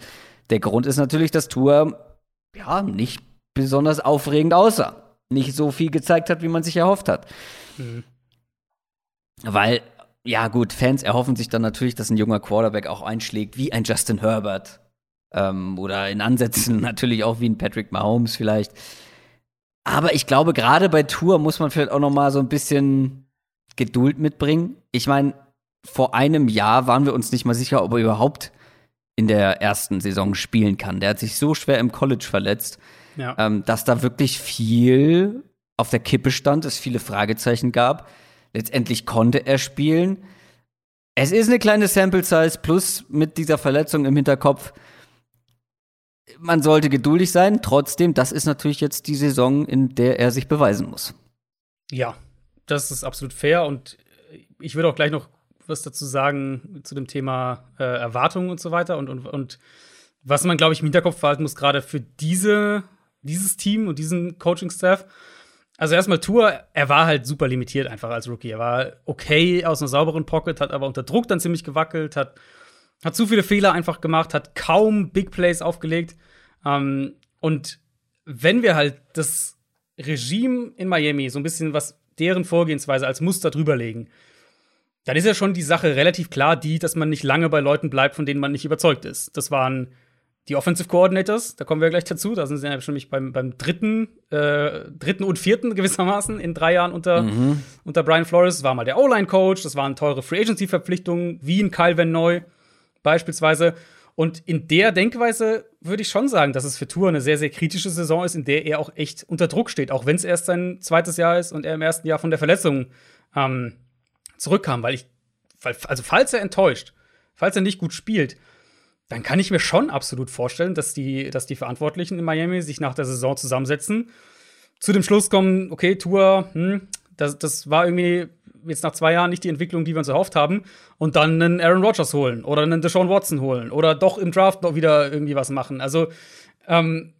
der Grund ist natürlich, dass Tua ja nicht besonders aufregend aussah. Nicht so viel gezeigt hat, wie man sich erhofft hat. Weil, ja gut, Fans erhoffen sich dann natürlich, dass ein junger Quarterback auch einschlägt, wie ein Justin Herbert. Ähm, oder in Ansätzen natürlich auch wie ein Patrick Mahomes vielleicht. Aber ich glaube, gerade bei Tour muss man vielleicht auch noch mal so ein bisschen Geduld mitbringen. Ich meine, vor einem Jahr waren wir uns nicht mal sicher, ob er überhaupt in der ersten Saison spielen kann. Der hat sich so schwer im College verletzt, Ja. ähm, dass da wirklich viel auf der Kippe stand, es viele Fragezeichen gab. Letztendlich konnte er spielen. Es ist eine kleine Sample Size plus mit dieser Verletzung im Hinterkopf. Man sollte geduldig sein. Trotzdem, das ist natürlich jetzt die Saison, in der er sich beweisen muss. Ja, das ist absolut fair und ich würde auch gleich noch was dazu sagen zu dem Thema äh, Erwartungen und so weiter und, und, und was man, glaube ich, im Hinterkopf behalten muss, gerade für diese, dieses Team und diesen Coaching-Staff. Also erstmal Tour, er war halt super limitiert einfach als Rookie. Er war okay aus einer sauberen Pocket, hat aber unter Druck dann ziemlich gewackelt, hat, hat zu viele Fehler einfach gemacht, hat kaum Big Plays aufgelegt. Ähm, und wenn wir halt das Regime in Miami so ein bisschen was deren Vorgehensweise als Muster drüberlegen, dann ist ja schon die Sache relativ klar, die, dass man nicht lange bei Leuten bleibt, von denen man nicht überzeugt ist. Das waren die Offensive Coordinators, da kommen wir gleich dazu. Da sind sie ja nämlich beim, beim dritten, äh, dritten und vierten gewissermaßen in drei Jahren unter, mhm. unter Brian Flores. Das war mal der O-Line-Coach, das waren teure Free Agency-Verpflichtungen, wie in Kyle Van Neu beispielsweise. Und in der Denkweise würde ich schon sagen, dass es für Tour eine sehr, sehr kritische Saison ist, in der er auch echt unter Druck steht, auch wenn es erst sein zweites Jahr ist und er im ersten Jahr von der Verletzung ähm, zurückkam. Weil ich, weil, also falls er enttäuscht, falls er nicht gut spielt, dann kann ich mir schon absolut vorstellen, dass die, dass die Verantwortlichen in Miami sich nach der Saison zusammensetzen, zu dem Schluss kommen, okay, Tour, hm, das, das war irgendwie jetzt nach zwei Jahren nicht die Entwicklung, die wir uns erhofft haben, und dann einen Aaron Rodgers holen oder einen Deshaun Watson holen oder doch im Draft noch wieder irgendwie was machen. Also ähm,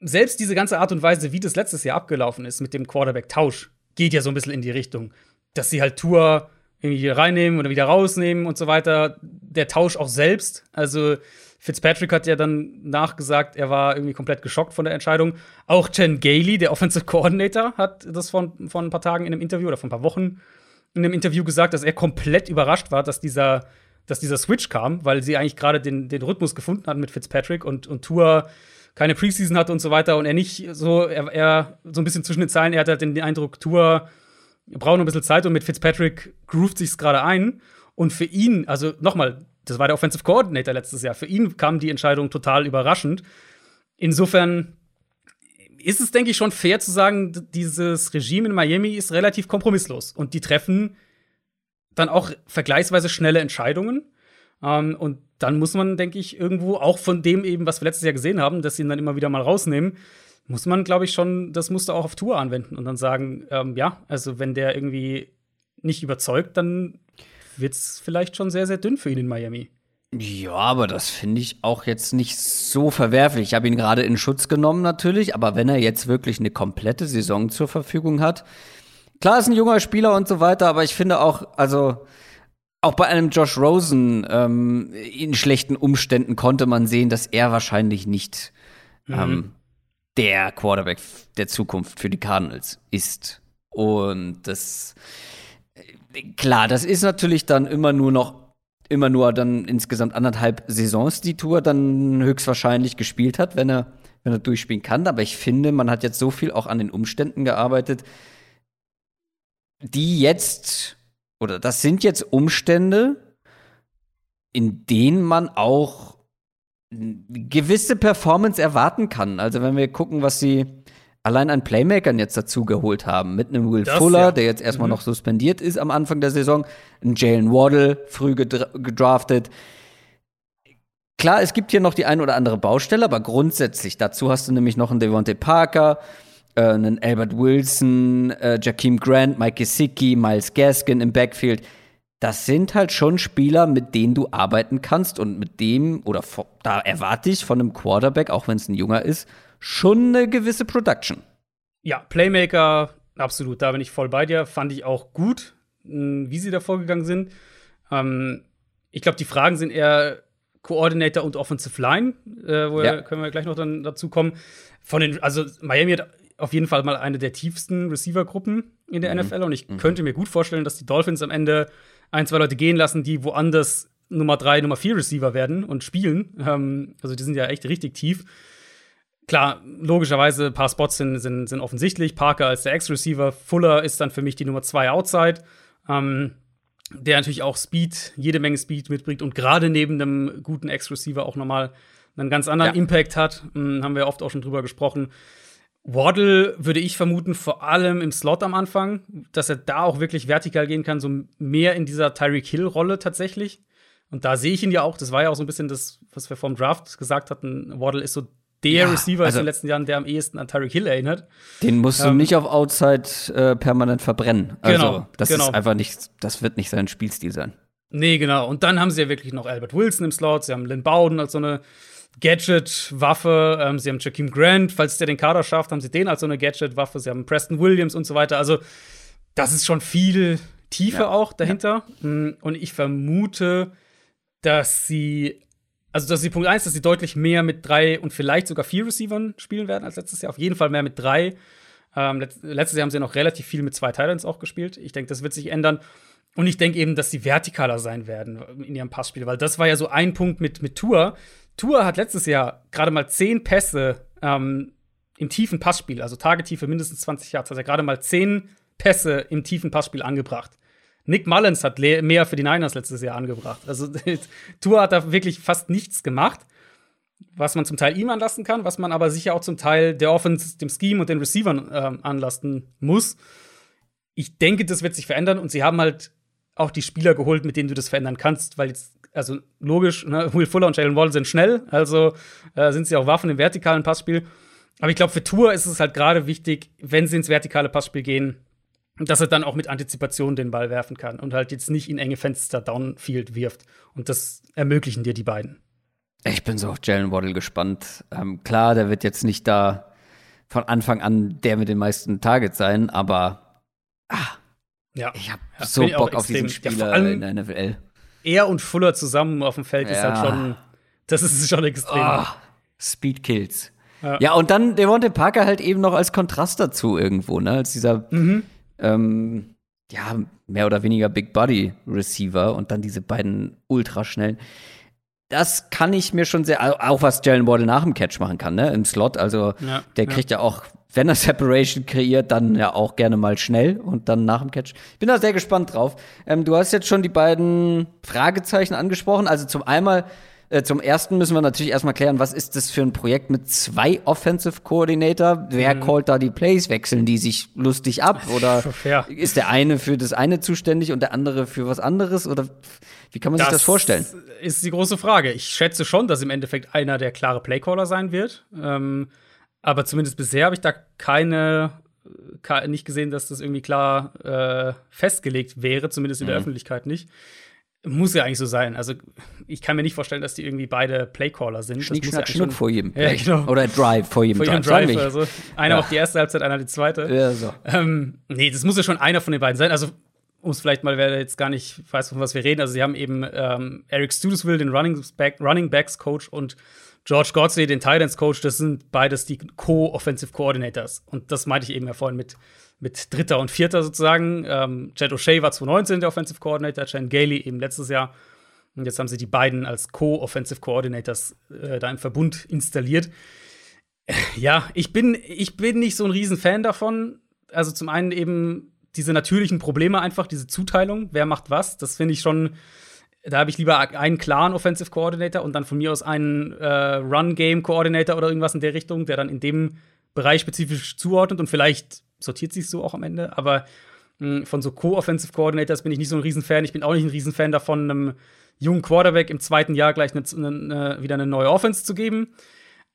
selbst diese ganze Art und Weise, wie das letztes Jahr abgelaufen ist mit dem Quarterback-Tausch, geht ja so ein bisschen in die Richtung, dass sie halt Tour irgendwie reinnehmen oder wieder rausnehmen und so weiter. Der Tausch auch selbst. Also Fitzpatrick hat ja dann nachgesagt, er war irgendwie komplett geschockt von der Entscheidung. Auch Jen Gailey, der Offensive Coordinator, hat das von, von ein paar Tagen in einem Interview oder von ein paar Wochen in einem Interview gesagt, dass er komplett überrascht war, dass dieser, dass dieser Switch kam, weil sie eigentlich gerade den, den Rhythmus gefunden hatten mit Fitzpatrick und, und Tour keine Preseason hatte und so weiter und er nicht so, er, er so ein bisschen zwischen den Zeilen, er hat halt den Eindruck, Tour braucht noch ein bisschen Zeit und mit Fitzpatrick groovt sich's gerade ein. Und für ihn, also nochmal, das war der Offensive Coordinator letztes Jahr, für ihn kam die Entscheidung total überraschend. Insofern ist es, denke ich, schon fair zu sagen, dieses Regime in Miami ist relativ kompromisslos und die treffen dann auch vergleichsweise schnelle Entscheidungen. Ähm, und dann muss man, denke ich, irgendwo auch von dem eben, was wir letztes Jahr gesehen haben, dass sie ihn dann immer wieder mal rausnehmen, muss man, glaube ich, schon das Muster auch auf Tour anwenden und dann sagen, ähm, ja, also wenn der irgendwie nicht überzeugt, dann wird es vielleicht schon sehr, sehr dünn für ihn in Miami. Ja, aber das finde ich auch jetzt nicht so verwerflich. Ich habe ihn gerade in Schutz genommen natürlich, aber wenn er jetzt wirklich eine komplette Saison zur Verfügung hat, klar ist ein junger Spieler und so weiter, aber ich finde auch, also auch bei einem Josh Rosen ähm, in schlechten Umständen konnte man sehen, dass er wahrscheinlich nicht mhm. ähm, der Quarterback der Zukunft für die Cardinals ist. Und das, klar, das ist natürlich dann immer nur noch, immer nur dann insgesamt anderthalb Saisons die Tour dann höchstwahrscheinlich gespielt hat, wenn er, wenn er durchspielen kann. Aber ich finde, man hat jetzt so viel auch an den Umständen gearbeitet, die jetzt, oder das sind jetzt Umstände, in denen man auch gewisse Performance erwarten kann. Also wenn wir gucken, was sie allein an Playmakern jetzt dazu geholt haben, mit einem Will das, Fuller, ja. der jetzt erstmal mhm. noch suspendiert ist am Anfang der Saison, ein Jalen Waddle, früh gedraftet. Klar, es gibt hier noch die ein oder andere Baustelle, aber grundsätzlich dazu hast du nämlich noch einen Devontae Parker, äh, einen Albert Wilson, äh, Jakeem Grant, Mike Gesicki, Miles Gaskin im Backfield das sind halt schon Spieler, mit denen du arbeiten kannst und mit dem, oder da erwarte ich von einem Quarterback, auch wenn es ein junger ist, schon eine gewisse Production. Ja, Playmaker, absolut, da bin ich voll bei dir. Fand ich auch gut, hm, wie sie da vorgegangen sind. Ähm, ich glaube, die Fragen sind eher Coordinator und Offensive Line, äh, wo ja. können wir gleich noch dann dazu kommen. Von den, also Miami hat auf jeden Fall mal eine der tiefsten Receiver-Gruppen in der mhm. NFL und ich mhm. könnte mir gut vorstellen, dass die Dolphins am Ende ein, zwei Leute gehen lassen, die woanders Nummer drei, Nummer vier Receiver werden und spielen. Ähm, also die sind ja echt richtig tief. Klar, logischerweise, ein paar Spots sind, sind, sind offensichtlich. Parker als der Ex-Receiver, Fuller ist dann für mich die Nummer zwei Outside. Ähm, der natürlich auch Speed, jede Menge Speed mitbringt und gerade neben einem guten Ex-Receiver auch nochmal einen ganz anderen ja. Impact hat. Hm, haben wir oft auch schon drüber gesprochen. Waddle würde ich vermuten, vor allem im Slot am Anfang, dass er da auch wirklich vertikal gehen kann, so mehr in dieser Tyreek Hill-Rolle tatsächlich. Und da sehe ich ihn ja auch, das war ja auch so ein bisschen das, was wir vom Draft gesagt hatten. Waddle ist so der ja, Receiver also, in den letzten Jahren, der am ehesten an Tyreek Hill erinnert. Den musst ähm, du nicht auf Outside äh, permanent verbrennen. Also, genau, das genau. ist einfach nicht, das wird nicht sein Spielstil sein. Nee, genau. Und dann haben sie ja wirklich noch Albert Wilson im Slot, sie haben Lynn Bowden als so eine Gadget-Waffe. Ähm, sie haben Jakeem Grant, falls der den Kader schafft, haben sie den als so eine Gadget-Waffe. Sie haben Preston Williams und so weiter. Also, das ist schon viel Tiefe ja. auch dahinter. Ja. Mm, und ich vermute, dass sie, also das ist die Punkt eins, dass sie deutlich mehr mit drei und vielleicht sogar vier Receivern spielen werden als letztes Jahr. Auf jeden Fall mehr mit drei. Ähm, letztes Jahr haben sie noch relativ viel mit zwei Titans auch gespielt. Ich denke, das wird sich ändern. Und ich denke eben, dass sie vertikaler sein werden in ihrem Passspiel, weil das war ja so ein Punkt mit, mit Tour. Tour hat letztes Jahr gerade mal zehn Pässe ähm, im tiefen Passspiel, also Tagetiefe mindestens 20 Yards, hat er gerade mal zehn Pässe im tiefen Passspiel angebracht. Nick Mullins hat mehr für die Niners letztes Jahr angebracht. Also Tour hat da wirklich fast nichts gemacht, was man zum Teil ihm anlasten kann, was man aber sicher auch zum Teil der Offense, dem Scheme und den Receivern äh, anlasten muss. Ich denke, das wird sich verändern und sie haben halt auch die Spieler geholt, mit denen du das verändern kannst, weil jetzt, also logisch, ne, Will Fuller und Jalen Wall sind schnell, also äh, sind sie auch Waffen im vertikalen Passspiel. Aber ich glaube, für Tour ist es halt gerade wichtig, wenn sie ins vertikale Passspiel gehen, dass er dann auch mit Antizipation den Ball werfen kann und halt jetzt nicht in enge Fenster Downfield wirft. Und das ermöglichen dir die beiden. Ich bin so auf Jalen Waddle gespannt. Ähm, klar, der wird jetzt nicht da von Anfang an der mit den meisten Targets sein, aber ah, ja. ich habe so Bock auf diesen Spieler ja, in der NFL. Er und Fuller zusammen auf dem Feld ja. ist halt schon, das ist schon extrem. Oh, Speed Kills. Ja. ja, und dann Devonte Parker halt eben noch als Kontrast dazu irgendwo, ne? Als dieser mhm ähm, ja, mehr oder weniger Big Body Receiver und dann diese beiden ultraschnellen. Das kann ich mir schon sehr, auch was Jalen Waddle nach dem Catch machen kann, ne, im Slot. Also, ja, der kriegt ja auch, wenn er Separation kreiert, dann ja auch gerne mal schnell und dann nach dem Catch. Ich bin da sehr gespannt drauf. Ähm, du hast jetzt schon die beiden Fragezeichen angesprochen. Also zum einmal äh, zum ersten müssen wir natürlich erstmal klären, was ist das für ein Projekt mit zwei Offensive Coordinator? Wer mhm. callt da die Plays? Wechseln die sich lustig ab? Oder ja. ist der eine für das eine zuständig und der andere für was anderes? Oder wie kann man das sich das vorstellen? Ist die große Frage. Ich schätze schon, dass im Endeffekt einer der klare Playcaller sein wird. Ähm, aber zumindest bisher habe ich da keine nicht gesehen, dass das irgendwie klar äh, festgelegt wäre, zumindest in der mhm. Öffentlichkeit nicht. Muss ja eigentlich so sein. Also, ich kann mir nicht vorstellen, dass die irgendwie beide Playcaller sind. Schnick, das schnack, ja schnuck vor jedem Play. Ja, genau. Oder Drive vor jedem, vor jedem Drive. Drive also. Einer ja. auf die erste Halbzeit, einer die zweite. Ja, so. Ähm, nee, das muss ja schon einer von den beiden sein. Also, um es vielleicht mal, wer jetzt gar nicht weiß, von was wir reden. Also, sie haben eben ähm, Eric Studesville, den Running, Back, Running Backs Coach, und George Godsley, den Titans Coach. Das sind beides die Co-Offensive Coordinators. Und das meinte ich eben ja vorhin mit mit Dritter und Vierter sozusagen. Ähm, Jed O'Shea war 2019 der Offensive Coordinator, Chen Gailey eben letztes Jahr. Und jetzt haben sie die beiden als Co-Offensive Coordinators äh, da im Verbund installiert. Ja, ich bin, ich bin nicht so ein Riesenfan davon. Also zum einen eben diese natürlichen Probleme einfach, diese Zuteilung, wer macht was, das finde ich schon, da habe ich lieber einen klaren Offensive Coordinator und dann von mir aus einen äh, Run-Game-Coordinator oder irgendwas in der Richtung, der dann in dem Bereich spezifisch zuordnet und vielleicht sortiert sich so auch am Ende. Aber mh, hm, von so Co-Offensive Coordinators bin ich nicht so ein Riesenfan. Ich bin auch nicht ein Riesenfan davon, einem jungen Quarterback im zweiten Jahr gleich eine, eine, wieder eine neue Offense zu geben.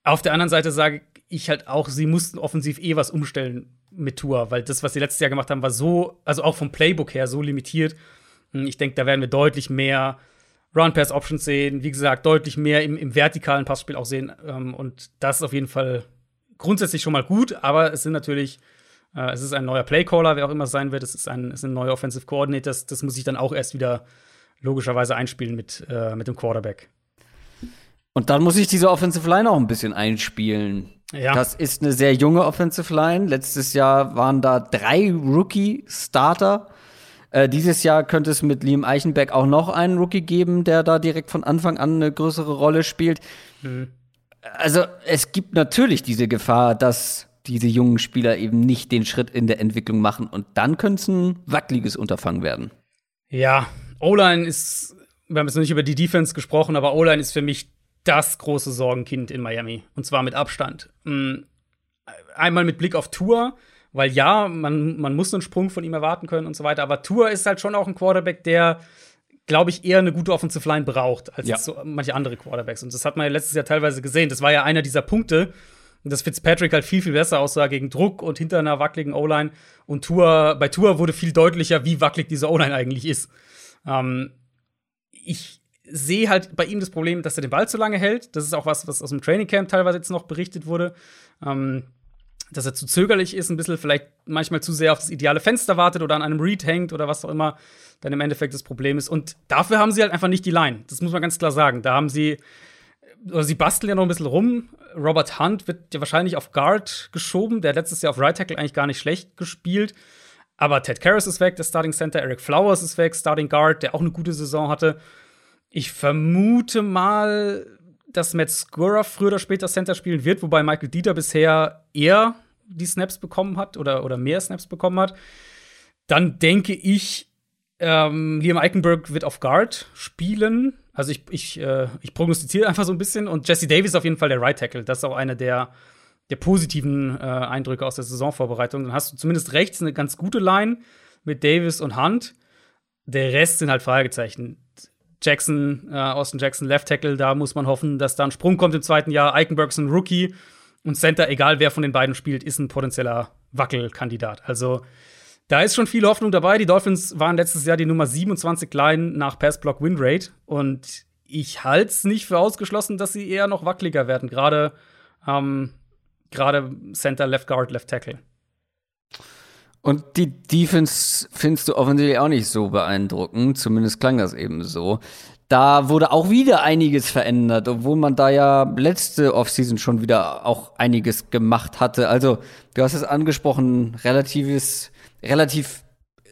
Auf der anderen Seite sage ich halt auch, sie mussten offensiv eh was umstellen mit Tour, weil das, was sie letztes Jahr gemacht haben, war so, also auch vom Playbook her so limitiert. Ich denke, da werden wir deutlich mehr Run-Pass-Options sehen, wie gesagt, deutlich mehr im, im vertikalen Passspiel auch sehen. Ähm, und das ist auf jeden Fall grundsätzlich schon mal gut, aber es sind natürlich äh, es ist ein neuer Playcaller, wer auch immer es sein wird. Es ist ein, es sind neue Offensive Coordinators. Das muss ich dann auch erst wieder logischerweise einspielen mit, äh, mit dem Quarterback. Und dann muss ich diese Offensive Line auch ein bisschen einspielen. Ja. Das ist eine sehr junge Offensive Line. Letztes Jahr waren da drei Rookie-Starter. Äh, dieses Jahr könnte es mit Liam Eichenberg auch noch einen Rookie geben, der da direkt von Anfang an eine größere Rolle spielt. Mhm. Also es gibt natürlich diese Gefahr, dass diese jungen Spieler eben nicht den Schritt in der Entwicklung machen und dann könnte es ein wackeliges Unterfangen werden. Ja, O-Line ist, wir haben jetzt noch nicht über die Defense gesprochen, aber O-Line ist für mich das große Sorgenkind in Miami und zwar mit Abstand. Mm, einmal mit Blick auf Tour, weil ja, man, man muss einen Sprung von ihm erwarten können und so weiter, aber Tour ist halt schon auch ein Quarterback, der glaube ich, eher eine gute Offensive Line braucht als ja. so manche andere Quarterbacks. Und das hat man ja letztes Jahr teilweise gesehen. Das war ja einer dieser Punkte, dass Fitzpatrick halt viel, viel besser aussah gegen Druck und hinter einer wackeligen O-Line. Und Tour, bei Tour wurde viel deutlicher, wie wackelig diese O-Line eigentlich ist. Ähm, ich sehe halt bei ihm das Problem, dass er den Ball zu lange hält. Das ist auch was, was aus dem Training Camp teilweise jetzt noch berichtet wurde. Ähm, dass er zu zögerlich ist, ein bisschen vielleicht manchmal zu sehr auf das ideale Fenster wartet oder an einem Read hängt oder was auch immer dann im Endeffekt das Problem ist. Und dafür haben sie halt einfach nicht die Line. Das muss man ganz klar sagen. Da haben sie, oder sie basteln ja noch ein bisschen rum. Robert Hunt wird ja wahrscheinlich auf Guard geschoben. Der hat letztes Jahr auf Right Tackle eigentlich gar nicht schlecht gespielt. Aber Ted Karras ist weg, der Starting Center. Eric Flowers ist weg, Starting Guard, der auch eine gute Saison hatte. Ich vermute mal, dass Matt Skura früher oder später Center spielen wird, wobei Michael Dieter bisher eher die Snaps bekommen hat oder, oder mehr Snaps bekommen hat. Dann denke ich, ähm, Liam Eichenberg wird auf Guard spielen. Also ich, ich, äh, ich prognostiziere einfach so ein bisschen. Und Jesse Davis ist auf jeden Fall der Right Tackle. Das ist auch einer der, der positiven äh, Eindrücke aus der Saisonvorbereitung. Dann hast du zumindest rechts eine ganz gute Line mit Davis und Hunt. Der Rest sind halt Fragezeichen. Jackson, äh, Austin Jackson, Left Tackle, da muss man hoffen, dass da ein Sprung kommt im zweiten Jahr. Eichenberg ist ein Rookie und Center, egal wer von den beiden spielt, ist ein potenzieller Wackelkandidat. Also da ist schon viel Hoffnung dabei. Die Dolphins waren letztes Jahr die Nummer 27 Line nach Pass-Block Winrate und ich halte es nicht für ausgeschlossen, dass sie eher noch wackeliger werden. Gerade ähm, gerade Center, Left Guard, Left Tackle. Und die Defense findest du offensichtlich auch nicht so beeindruckend. Zumindest klang das eben so. Da wurde auch wieder einiges verändert, obwohl man da ja letzte Offseason schon wieder auch einiges gemacht hatte. Also, du hast es angesprochen, relatives, relativ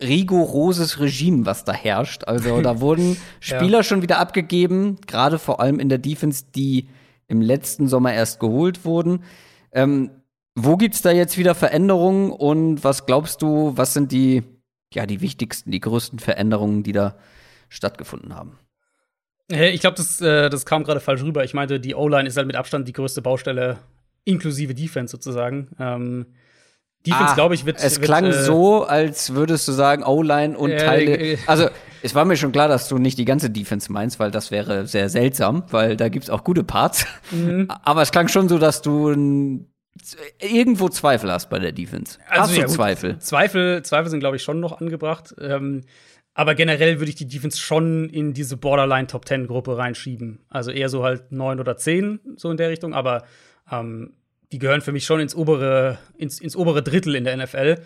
rigoroses Regime, was da herrscht. Also, da wurden Spieler ja. schon wieder abgegeben, gerade vor allem in der Defense, die im letzten Sommer erst geholt wurden. Ähm, wo gibt's da jetzt wieder Veränderungen und was glaubst du, was sind die, ja, die wichtigsten, die größten Veränderungen, die da stattgefunden haben? Ich glaube, das, äh, das kam gerade falsch rüber. Ich meinte, die O-Line ist halt mit Abstand die größte Baustelle, inklusive Defense sozusagen. Ähm, Defense, ah, glaube ich, wird. Es wird, klang äh, so, als würdest du sagen, O-Line und äh, Teile. Äh, also, es war mir schon klar, dass du nicht die ganze Defense meinst, weil das wäre sehr seltsam, weil da gibt's auch gute Parts. Mhm. Aber es klang schon so, dass du irgendwo Zweifel hast bei der Defense. Also, hast du ja, Zweifel? Zweifel? Zweifel sind, glaube ich, schon noch angebracht. Ähm, aber generell würde ich die Defense schon in diese Borderline Top 10 Gruppe reinschieben. Also eher so halt neun oder zehn, so in der Richtung. Aber ähm, die gehören für mich schon ins obere, ins, ins obere Drittel in der NFL.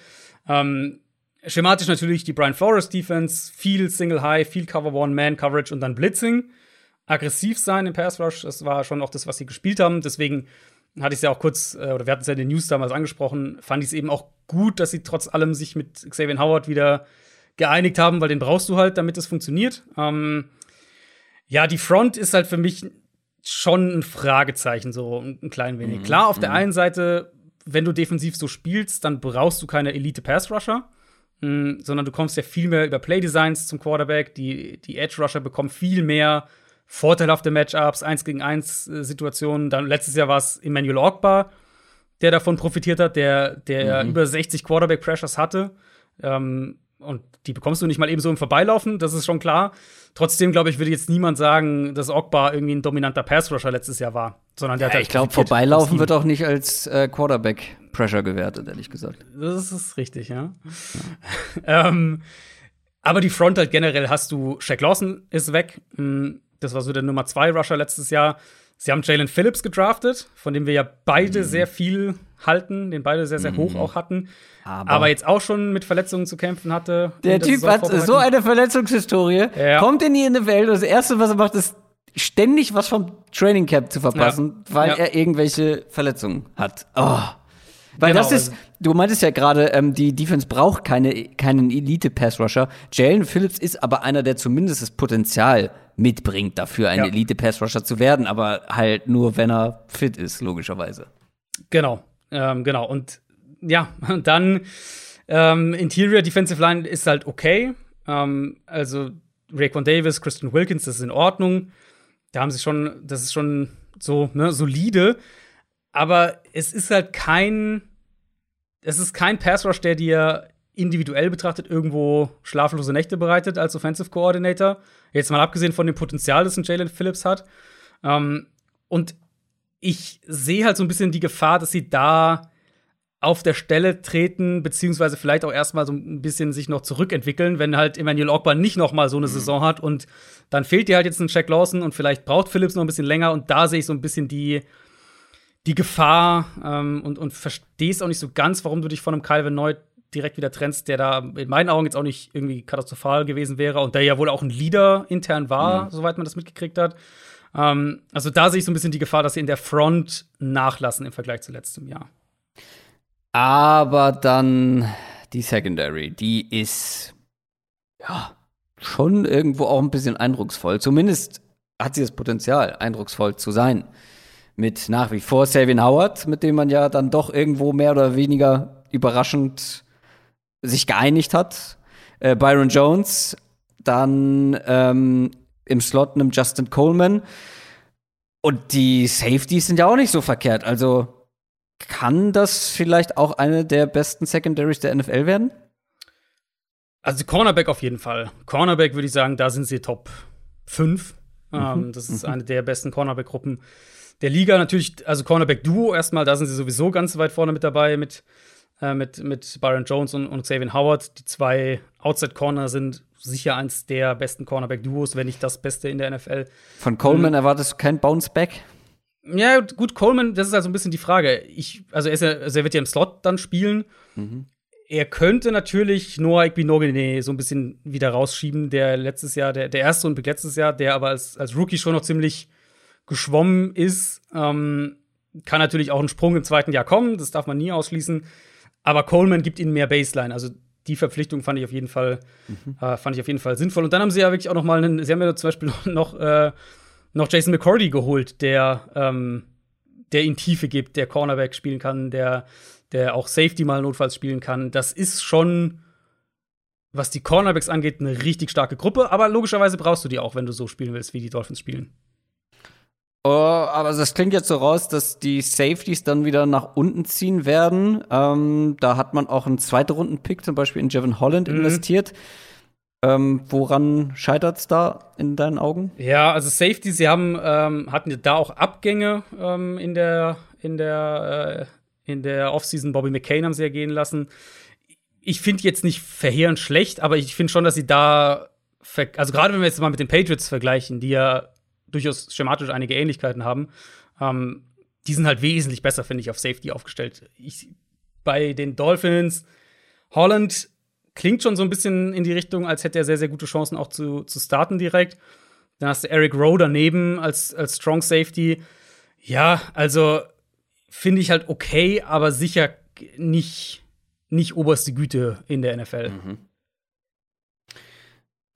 Ähm, schematisch natürlich die Brian Flores Defense, viel Single High, viel Cover One, Man Coverage und dann Blitzing. Aggressiv sein im Pass Rush, das war schon auch das, was sie gespielt haben. Deswegen hatte ich es ja auch kurz, äh, oder wir hatten es ja in den News damals angesprochen, fand ich es eben auch gut, dass sie trotz allem sich mit Xavier Howard wieder geeinigt haben, weil den brauchst du halt, damit es funktioniert. Ähm, ja, die Front ist halt für mich schon ein Fragezeichen, so ein klein wenig. Mhm. Klar, auf mhm. der einen Seite, wenn du defensiv so spielst, dann brauchst du keine Elite-Pass-Rusher, mhm, sondern du kommst ja viel mehr über Play-Designs zum Quarterback. Die, die Edge-Rusher bekommen viel mehr vorteilhafte Matchups, 1 gegen 1 äh, Situationen. Dann letztes Jahr war es Emmanuel Ogbar, der davon profitiert hat, der, der mhm. über 60 Quarterback Pressures hatte. Ähm, und die bekommst du nicht mal eben so im Vorbeilaufen, das ist schon klar. Trotzdem, glaube ich, würde jetzt niemand sagen, dass Ogbar irgendwie ein dominanter Pass-Rusher letztes Jahr war. Sondern der ja, hat halt ich glaube, Vorbeilaufen wird auch nicht als äh, Quarterback-Pressure gewertet, ehrlich gesagt. Das ist richtig, ja. ja. ähm, aber die Front halt generell hast du, Shaq Lawson ist weg. Hm, das war so der Nummer 2 Rusher letztes Jahr. Sie haben Jalen Phillips gedraftet, von dem wir ja beide mhm. sehr viel halten, den beide sehr, sehr mhm. hoch auch hatten. Aber, aber, jetzt auch schon mit Verletzungen zu kämpfen hatte. Der Typ hat so eine Verletzungshistorie, ja. kommt in die NFL und das Erste, was er macht, ist ständig was vom Training Camp zu verpassen, ja. weil ja. er irgendwelche Verletzungen hat. Oh. Weil genau, das ist, also du meintest ja gerade, ähm, die Defense braucht keine, keinen Elite-Pass-Rusher. Jalen Phillips ist aber einer, der zumindest das Potenzial mitbringt, dafür ein ja. Elite-Pass-Rusher zu werden, aber halt nur, wenn er fit ist, logischerweise. Genau, ähm, genau. Und ja, dann ähm, Interior Defensive Line ist halt okay. Ähm, also Raekwon Davis, Christian Wilkins, das ist in Ordnung. Da haben sie schon, das ist schon so ne, solide. Aber es ist halt kein, es ist kein Pass Rush, der dir individuell betrachtet irgendwo schlaflose Nächte bereitet als Offensive Coordinator. Jetzt mal abgesehen von dem Potenzial, das ein Jalen Phillips hat. Ähm, und ich sehe halt so ein bisschen die Gefahr, dass sie da auf der Stelle treten, beziehungsweise vielleicht auch erstmal so ein bisschen sich noch zurückentwickeln, wenn halt Emmanuel Ogba nicht noch mal so eine mhm. Saison hat und dann fehlt dir halt jetzt ein Jack Lawson und vielleicht braucht Phillips noch ein bisschen länger und da sehe ich so ein bisschen die, die Gefahr ähm, und, und verstehst auch nicht so ganz, warum du dich von einem Calvin Neu direkt wieder trennst, der da in meinen Augen jetzt auch nicht irgendwie katastrophal gewesen wäre und der ja wohl auch ein Leader intern war, mhm. soweit man das mitgekriegt hat. Ähm, also da sehe ich so ein bisschen die Gefahr, dass sie in der Front nachlassen im Vergleich zu letztem Jahr. Aber dann die Secondary, die ist ja schon irgendwo auch ein bisschen eindrucksvoll. Zumindest hat sie das Potenzial, eindrucksvoll zu sein. Mit nach wie vor Savin Howard, mit dem man ja dann doch irgendwo mehr oder weniger überraschend sich geeinigt hat. Äh, Byron Jones, dann ähm, im Slot einem Justin Coleman. Und die Safeties sind ja auch nicht so verkehrt. Also kann das vielleicht auch eine der besten Secondaries der NFL werden? Also Cornerback auf jeden Fall. Cornerback würde ich sagen, da sind sie Top 5. Mhm. Ähm, das ist mhm. eine der besten Cornerback-Gruppen der Liga. Natürlich, also Cornerback-Duo erstmal, da sind sie sowieso ganz weit vorne mit dabei mit, äh, mit, mit Byron Jones und, und Xavier Howard. Die zwei Outside-Corner sind sicher eins der besten Cornerback-Duos, wenn nicht das Beste in der NFL. Von Coleman mhm. erwartest du kein Bounce-Back? Ja, gut, Coleman, das ist also ein bisschen die Frage. Ich, also, er, ist ja, also er wird ja im Slot dann spielen. Mhm. Er könnte natürlich Noah Igbinogene so ein bisschen wieder rausschieben, der letztes Jahr, der, der erste und letztes Jahr, der aber als, als Rookie schon noch ziemlich geschwommen ist. Ähm, kann natürlich auch ein Sprung im zweiten Jahr kommen, das darf man nie ausschließen. Aber Coleman gibt ihnen mehr Baseline. Also die Verpflichtung fand ich auf jeden Fall, mhm. äh, fand ich auf jeden Fall sinnvoll. Und dann haben sie ja wirklich auch noch mal einen, sie haben ja zum Beispiel noch, äh, noch Jason McCordy geholt, der, ähm, der in Tiefe gibt, der Cornerback spielen kann, der, der auch Safety mal notfalls spielen kann. Das ist schon, was die Cornerbacks angeht, eine richtig starke Gruppe. Aber logischerweise brauchst du die auch, wenn du so spielen willst, wie die Dolphins spielen. Oh, aber das klingt jetzt so raus, dass die Safeties dann wieder nach unten ziehen werden. Ähm, da hat man auch einen zweiten Runden-Pick, zum Beispiel in Jevin Holland, mhm. investiert. Ähm, woran scheitert es da in deinen Augen? Ja, also Safety, sie haben, ähm, hatten da auch Abgänge ähm, in der, in der, äh, in der Offseason. Bobby McCain haben sie ja gehen lassen. Ich finde jetzt nicht verheerend schlecht, aber ich finde schon, dass sie da, also gerade wenn wir jetzt mal mit den Patriots vergleichen, die ja durchaus schematisch einige Ähnlichkeiten haben, ähm, die sind halt wesentlich besser, finde ich, auf Safety aufgestellt. Ich, bei den Dolphins, Holland klingt schon so ein bisschen in die Richtung, als hätte er sehr, sehr gute Chancen auch zu, zu starten direkt. Dann hast du Eric Rowe daneben als, als Strong Safety. Ja, also finde ich halt okay, aber sicher nicht, nicht oberste Güte in der NFL. Mhm.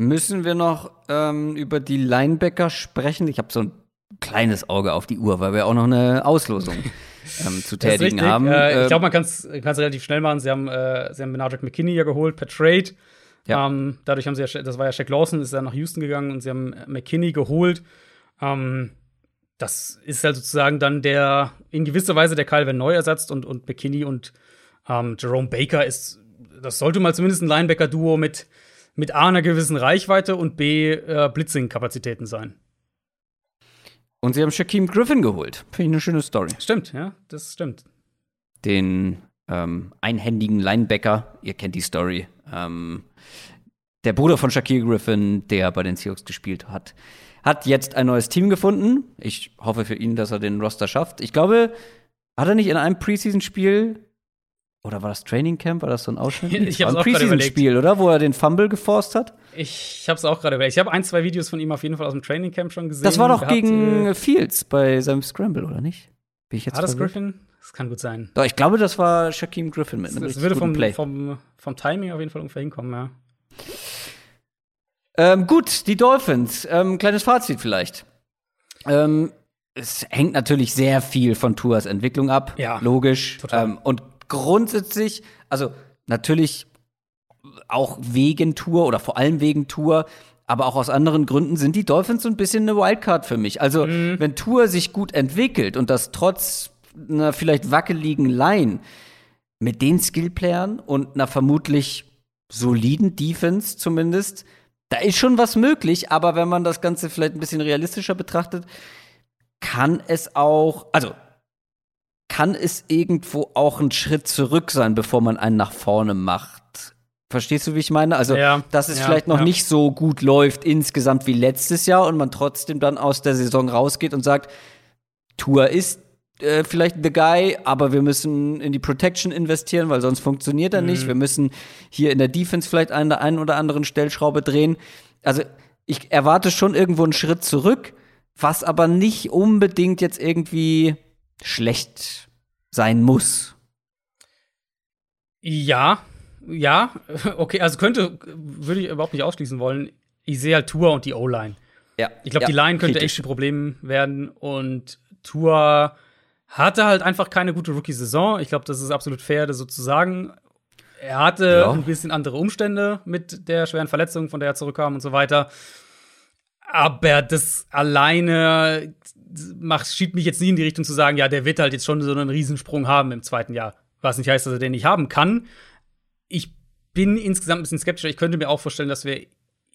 Müssen wir noch ähm, über die Linebacker sprechen? Ich habe so ein kleines Auge auf die Uhr, weil wir auch noch eine Auslosung ähm, zu tätigen haben. Äh, ich ähm, glaube, man kann es relativ schnell machen. Sie haben, äh, sie haben Benardrick McKinney ja geholt per Trade. Ja. Ähm, dadurch haben sie ja, das war ja Shaq Lawson, ist ja nach Houston gegangen und sie haben McKinney geholt. Ähm, das ist halt sozusagen dann der, in gewisser Weise der Calvin Neu ersetzt und, und McKinney und ähm, Jerome Baker ist, das sollte mal zumindest ein Linebacker-Duo mit, mit A einer gewissen Reichweite und B äh, Blitzing-Kapazitäten sein. Und sie haben Shaquem Griffin geholt. Finde ich eine schöne Story. Stimmt, ja, das stimmt. Den ähm, einhändigen Linebacker, ihr kennt die Story. Ähm, der Bruder von Shaquille Griffin, der bei den Seahawks gespielt hat, hat jetzt ein neues Team gefunden. Ich hoffe für ihn, dass er den Roster schafft. Ich glaube, hat er nicht in einem Preseason-Spiel oder war das Training Camp? War das so ein Ausschnitt? ich habe ein Preseason-Spiel, oder? Wo er den Fumble geforst hat? Ich habe es auch gerade überlegt. Ich habe ein, zwei Videos von ihm auf jeden Fall aus dem Training Camp schon gesehen. Das war doch gegen äh, Fields bei seinem Scramble, oder nicht? Bin ich jetzt war das Griffin? Das kann gut sein. Doch, ich glaube, das war Shaquem Griffin mit einem Das, das würde vom, vom, vom, Timing auf jeden Fall ungefähr hinkommen, ja. Ähm, gut, die Dolphins. Ähm, kleines Fazit vielleicht. Ähm, es hängt natürlich sehr viel von Tours Entwicklung ab. Ja, logisch. Total. Ähm, und grundsätzlich, also natürlich auch wegen Tour oder vor allem wegen Tour, aber auch aus anderen Gründen sind die Dolphins so ein bisschen eine Wildcard für mich. Also, mhm. wenn Tour sich gut entwickelt und das trotz einer vielleicht wackeligen Line mit den Skillplayern und einer vermutlich soliden Defense zumindest, da ist schon was möglich, aber wenn man das Ganze vielleicht ein bisschen realistischer betrachtet, kann es auch, also kann es irgendwo auch ein Schritt zurück sein, bevor man einen nach vorne macht. Verstehst du, wie ich meine? Also, Ja, dass es ja, vielleicht noch ja. nicht so gut läuft insgesamt wie letztes Jahr und man trotzdem dann aus der Saison rausgeht und sagt, Tour ist äh, vielleicht the guy, aber wir müssen in die Protection investieren, weil sonst funktioniert er Mhm. nicht. Wir müssen hier in der Defense vielleicht an der einen oder anderen Stellschraube drehen. Also ich erwarte schon irgendwo einen Schritt zurück, was aber nicht unbedingt jetzt irgendwie schlecht sein muss. Ja, ja, okay, also könnte, würde ich überhaupt nicht ausschließen wollen. Ich sehe halt Tour und die O-Line. Ja, Ich glaube, ja, die Line könnte kritisch. echt ein Problem werden und Tour hatte halt einfach keine gute Rookie-Saison. Ich glaube, das ist absolut fair, das so zu sagen. Er hatte Ja. ein bisschen andere Umstände mit der schweren Verletzung, von der er zurückkam und so weiter. Aber das alleine macht, schiebt mich jetzt nie in die Richtung zu sagen, ja, der wird halt jetzt schon so einen Riesensprung haben im zweiten Jahr. Was nicht heißt, dass er den nicht haben kann. Ich bin insgesamt ein bisschen skeptischer. Ich könnte mir auch vorstellen, dass wir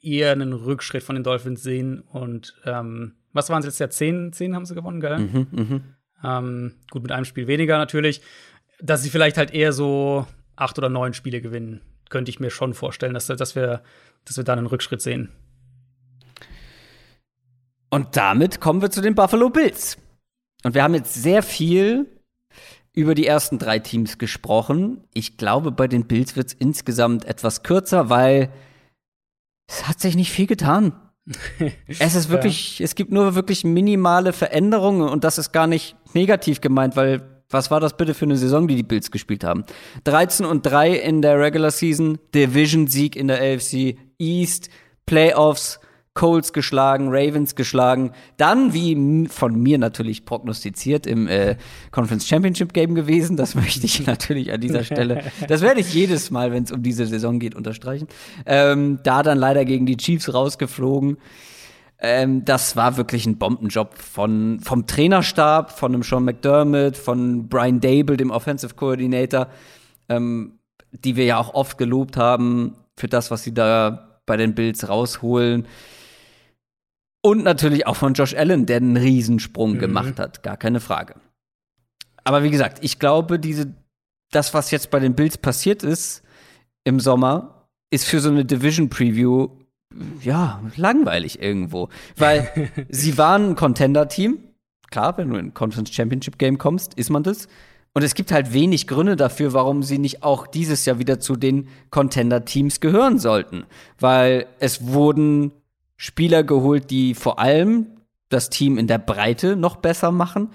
eher einen Rückschritt von den Dolphins sehen. Und ähm, was waren es letztes Jahr? Zehn, zehn haben sie gewonnen, gell? Mhm, Ähm, gut, mit einem Spiel weniger natürlich. Dass sie vielleicht halt eher so acht oder neun Spiele gewinnen, könnte ich mir schon vorstellen, dass, dass, wir, dass wir da einen Rückschritt sehen. Und damit kommen wir zu den Buffalo Bills. Und wir haben jetzt sehr viel über die ersten drei Teams gesprochen. Ich glaube, bei den Bills wird es insgesamt etwas kürzer, weil es hat sich nicht viel getan. es ist wirklich, es gibt nur wirklich minimale Veränderungen und das ist gar nicht negativ gemeint, weil was war das bitte für eine Saison, die die Bills gespielt haben? 13 und 3 in der Regular Season, Division-Sieg in der AFC East, Playoffs, Colts geschlagen, Ravens geschlagen, dann wie von mir natürlich prognostiziert im äh, Conference Championship Game gewesen. Das möchte ich natürlich an dieser Stelle. Das werde ich jedes Mal, wenn es um diese Saison geht, unterstreichen. Ähm, da dann leider gegen die Chiefs rausgeflogen. Ähm, das war wirklich ein Bombenjob von, vom Trainerstab, von dem Sean McDermott, von Brian Dable, dem Offensive Coordinator, ähm, die wir ja auch oft gelobt haben für das, was sie da bei den Bills rausholen. Und natürlich auch von Josh Allen, der einen Riesensprung gemacht hat, gar keine Frage. Aber wie gesagt, ich glaube, diese, das, was jetzt bei den Bills passiert ist im Sommer, ist für so eine Division Preview ja, langweilig irgendwo. Weil sie waren ein Contender-Team. Klar, wenn du in ein Conference Championship Game kommst, ist man das. Und es gibt halt wenig Gründe dafür, warum sie nicht auch dieses Jahr wieder zu den Contender-Teams gehören sollten. Weil es wurden Spieler geholt, die vor allem das Team in der Breite noch besser machen.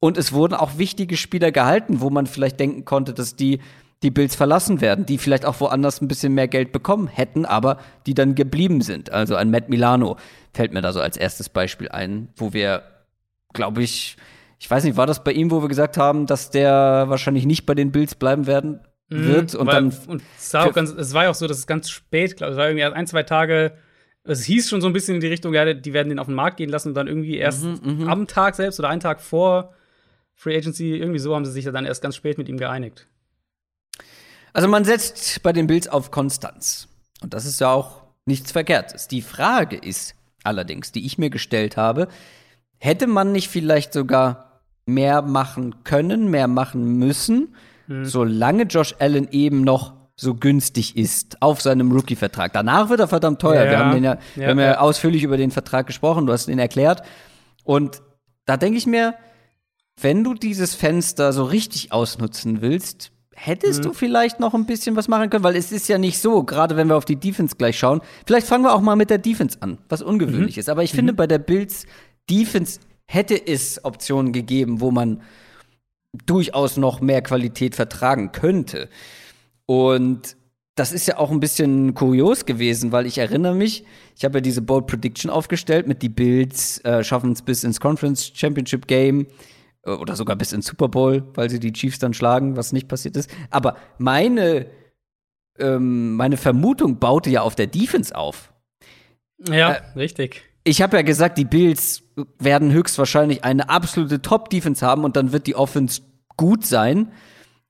Und es wurden auch wichtige Spieler gehalten, wo man vielleicht denken konnte, dass die die Bills verlassen werden, die vielleicht auch woanders ein bisschen mehr Geld bekommen hätten, aber die dann geblieben sind. Also ein Matt Milano fällt mir da so als erstes Beispiel ein, wo wir, glaube ich, ich weiß nicht, war das bei ihm, wo wir gesagt haben, dass der wahrscheinlich nicht bei den Bills bleiben werden wird und Weil- dann Mhm. und es, war auch ganz, es war ja auch so, dass es ganz spät, glaube ich, es war irgendwie ein, zwei Tage. Es hieß schon so ein bisschen in die Richtung, ja, die werden den auf den Markt gehen lassen und dann irgendwie erst Mhm, am Tag selbst oder einen Tag vor Free Agency, irgendwie so haben sie sich ja dann erst ganz spät mit ihm geeinigt. Also man setzt bei den Bills auf Konstanz. Und das ist ja auch nichts Verkehrtes. Die Frage ist allerdings, die ich mir gestellt habe, hätte man nicht vielleicht sogar mehr machen können, mehr machen müssen, solange Josh Allen eben noch so günstig ist auf seinem Rookie-Vertrag. Danach wird er verdammt teuer. Ja. Wir haben, den ja, wir Ja, haben ja, ja. ausführlich über den Vertrag gesprochen, du hast ihn erklärt. Und da denke ich mir, wenn du dieses Fenster so richtig ausnutzen willst, hättest du vielleicht noch ein bisschen was machen können, weil es ist ja nicht so, gerade wenn wir auf die Defense gleich schauen. Vielleicht fangen wir auch mal mit der Defense an, was ungewöhnlich ist. Aber ich finde, bei der Bills Defense hätte es Optionen gegeben, wo man durchaus noch mehr Qualität vertragen könnte. Und das ist ja auch ein bisschen kurios gewesen, weil ich erinnere mich, ich habe ja diese Bold Prediction aufgestellt mit die Bills äh, schaffen es bis ins Conference Championship Game äh, oder sogar bis ins Super Bowl, weil sie die Chiefs dann schlagen, was nicht passiert ist. Aber meine ähm, meine Vermutung baute ja auf der Defense auf. Ja, Äh, richtig. Ich habe ja gesagt, die Bills werden höchstwahrscheinlich eine absolute Top-Defense haben und dann wird die Offense gut sein.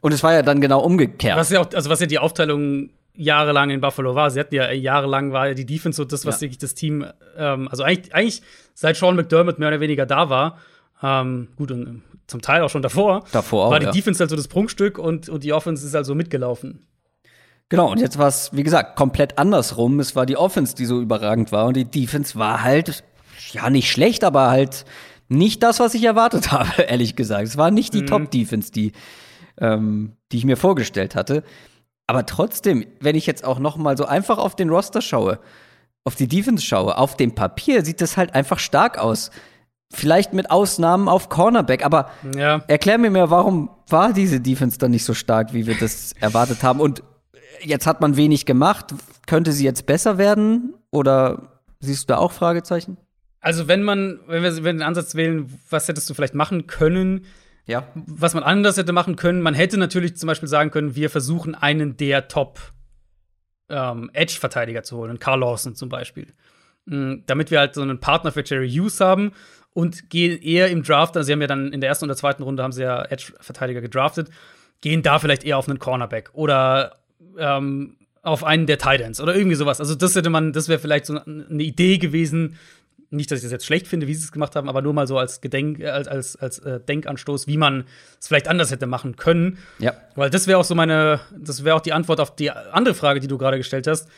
Und es war ja dann genau umgekehrt. Was ja auch, also was ja die Aufteilung jahrelang in Buffalo war. Sie hatten ja jahrelang war ja die Defense so das, was Ja. wirklich das Team, ähm, also eigentlich, eigentlich seit Sean McDermott mehr oder weniger da war. Ähm, gut, und zum Teil auch schon davor, Davor auch, war die ja. Defense halt so das Prunkstück und, und die Offense ist halt so mitgelaufen. Genau, und jetzt war es, wie gesagt, komplett andersrum. Es war die Offense, die so überragend war und die Defense war halt, ja, nicht schlecht, aber halt nicht das, was ich erwartet habe, ehrlich gesagt. Es war nicht die Top-Defense, die, ähm, die ich mir vorgestellt hatte. Aber trotzdem, wenn ich jetzt auch noch mal so einfach auf den Roster schaue, auf die Defense schaue, auf dem Papier sieht das halt einfach stark aus. Vielleicht mit Ausnahmen auf Cornerback, aber Ja. Erklär mir mehr, warum war diese Defense dann nicht so stark, wie wir das erwartet haben? Und jetzt hat man wenig gemacht. Könnte sie jetzt besser werden? Oder siehst du da auch Fragezeichen? Also, wenn man, wenn wir, wenn wir den Ansatz wählen, was hättest du vielleicht machen können, Ja. was man anders hätte machen können, man hätte natürlich zum Beispiel sagen können, wir versuchen einen der Top ähm, Edge-Verteidiger zu holen, Carl Lawson zum Beispiel. Mm, damit wir halt so einen Partner für Jerry Hughes haben und gehen eher im Draft, also sie haben ja dann in der ersten und der zweiten Runde haben sie ja Edge-Verteidiger gedraftet, gehen da vielleicht eher auf einen Cornerback oder ähm, auf einen der Titans oder irgendwie sowas. Also das hätte man, das wäre vielleicht so eine Idee gewesen. Nicht, dass ich das jetzt schlecht finde, wie sie es gemacht haben, aber nur mal so als Gedenk, äh, als, als, als äh, Denkanstoß, wie man es vielleicht anders hätte machen können. Ja. Weil das wäre auch so meine, das wäre auch die Antwort auf die andere Frage, die du gerade gestellt hast.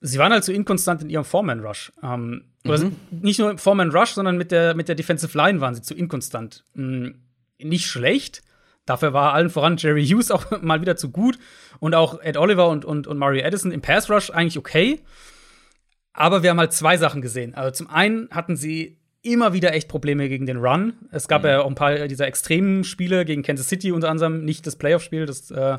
Sie waren halt so inkonstant in ihrem Foreman-Rush. Ähm, oder nicht nur im Foreman-Rush, sondern mit der, mit der Defensive Line waren sie zu inkonstant. Mm, nicht schlecht. Dafür war allen voran Jerry Hughes auch mal wieder zu gut. Und auch Ed Oliver und, und, und Mario Addison im Pass-Rush eigentlich okay. Aber wir haben halt zwei Sachen gesehen. Also zum einen hatten sie immer wieder echt Probleme gegen den Run. Es gab ja auch ein paar dieser extremen Spiele gegen Kansas City unter anderem, nicht das Playoff-Spiel, das, äh,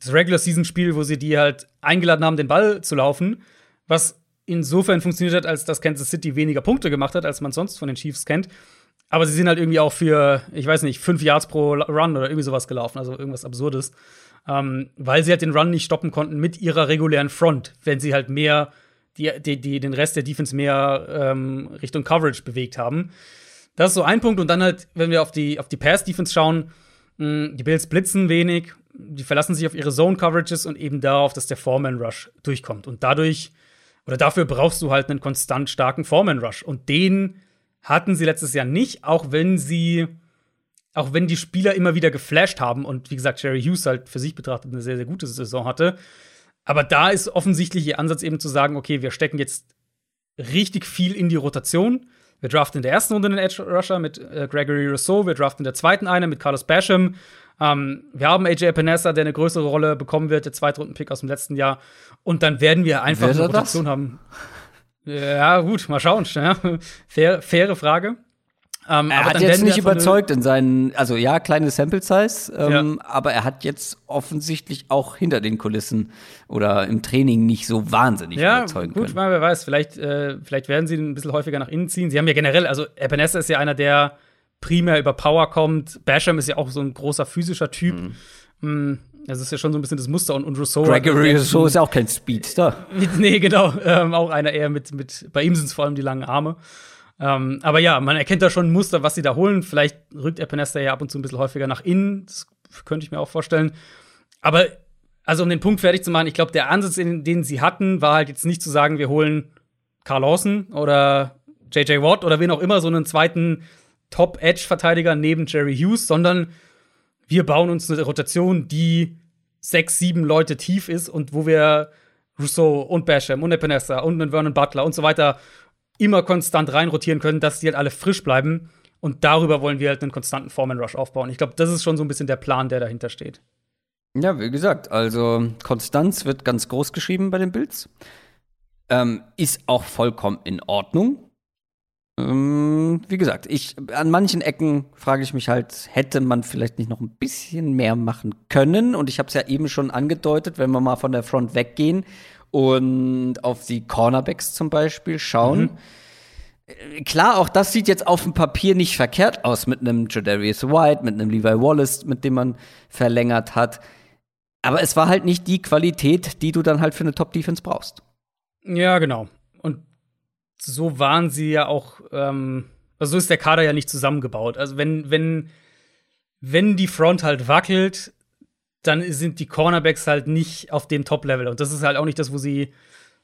das Regular-Season-Spiel, wo sie die halt eingeladen haben, den Ball zu laufen, was insofern funktioniert hat, als dass Kansas City weniger Punkte gemacht hat, als man sonst von den Chiefs kennt. Aber sie sind halt irgendwie auch für, ich weiß nicht, fünf Yards pro Run oder irgendwie sowas gelaufen, also irgendwas Absurdes. Ähm, weil sie halt den Run nicht stoppen konnten mit ihrer regulären Front, wenn sie halt mehr die, die, die den Rest der Defense mehr ähm, Richtung Coverage bewegt haben. Das ist so ein Punkt. Und dann halt, wenn wir auf die, auf die Pass-Defense schauen, mh, die Bills blitzen wenig, die verlassen sich auf ihre Zone-Coverages und eben darauf, dass der Foreman-Rush durchkommt. Und dadurch, oder dafür brauchst du halt einen konstant starken Foreman-Rush. Und den hatten sie letztes Jahr nicht, auch wenn sie, auch wenn die Spieler immer wieder geflasht haben und wie gesagt, Jerry Hughes halt für sich betrachtet eine sehr, sehr gute Saison hatte. Aber da ist offensichtlich ihr Ansatz eben zu sagen, okay, wir stecken jetzt richtig viel in die Rotation. Wir draften in der ersten Runde einen Edge Rusher mit äh, Gregory Rousseau, wir draften in der zweiten einen mit Carlos Basham. Ähm, wir haben AJ Epinesa, der eine größere Rolle bekommen wird, der Zweitrunden-Pick aus dem letzten Jahr. Und dann werden wir einfach Wird eine er das? Rotation haben. Ja, gut, mal schauen. Ja. Fair, faire Frage. Ähm, Er hat jetzt nicht eine- überzeugt in seinen, also ja, kleine Sample Size, ähm, Ja. aber er hat jetzt offensichtlich auch hinter den Kulissen oder im Training nicht so wahnsinnig Ja, überzeugen gut, können. mal, wer weiß, vielleicht, äh, vielleicht werden sie ein bisschen häufiger nach innen ziehen. Sie haben ja generell, also Ebenezer ist ja einer, der primär über Power kommt. Basham ist ja auch so ein großer physischer Typ. Mm, Das ist ja schon so ein bisschen das Muster und, und Rousseau. Gregory Rousseau ist ja auch kein Speedster. Mit, nee, genau. Ähm, auch einer eher mit, mit bei ihm sind es vor allem die langen Arme. Ähm, aber ja, man erkennt da schon ein Muster, was sie da holen. Vielleicht rückt Epinesta ja ab und zu ein bisschen häufiger nach innen. Das könnte ich mir auch vorstellen. Aber, also um den Punkt fertig zu machen, ich glaube, der Ansatz, den, den sie hatten, war halt jetzt nicht zu sagen, wir holen Carl Lawson oder JJ Watt oder wen auch immer, so einen zweiten Top-Edge-Verteidiger neben Jerry Hughes, sondern wir bauen uns eine Rotation, die sechs, sieben Leute tief ist und wo wir Rousseau und Basham und Epinesa und einen Vernon Butler und so weiter immer konstant reinrotieren können, dass die halt alle frisch bleiben. Und darüber wollen wir halt einen konstanten Foreman Rush aufbauen. Ich glaube, das ist schon so ein bisschen der Plan, der dahinter steht. Ja, wie gesagt, also Konstanz wird ganz groß geschrieben bei den Bills. Ähm, ist auch vollkommen in Ordnung. Ähm, wie gesagt, ich an manchen Ecken frage ich mich halt, hätte man vielleicht nicht noch ein bisschen mehr machen können? Und ich habe es ja eben schon angedeutet, wenn wir mal von der Front weggehen und auf die Cornerbacks zum Beispiel schauen. Äh, Klar, auch das sieht jetzt auf dem Papier nicht verkehrt aus mit einem Jadarius White, mit einem Levi Wallace, mit dem man verlängert hat. Aber es war halt nicht die Qualität, die du dann halt für eine Top-Defense brauchst. Ja, genau. Und so waren sie ja auch, ähm, also so ist der Kader ja nicht zusammengebaut. Also wenn, wenn, wenn die Front halt wackelt, dann sind die Cornerbacks halt nicht auf dem Top-Level. Und das ist halt auch nicht das, wo sie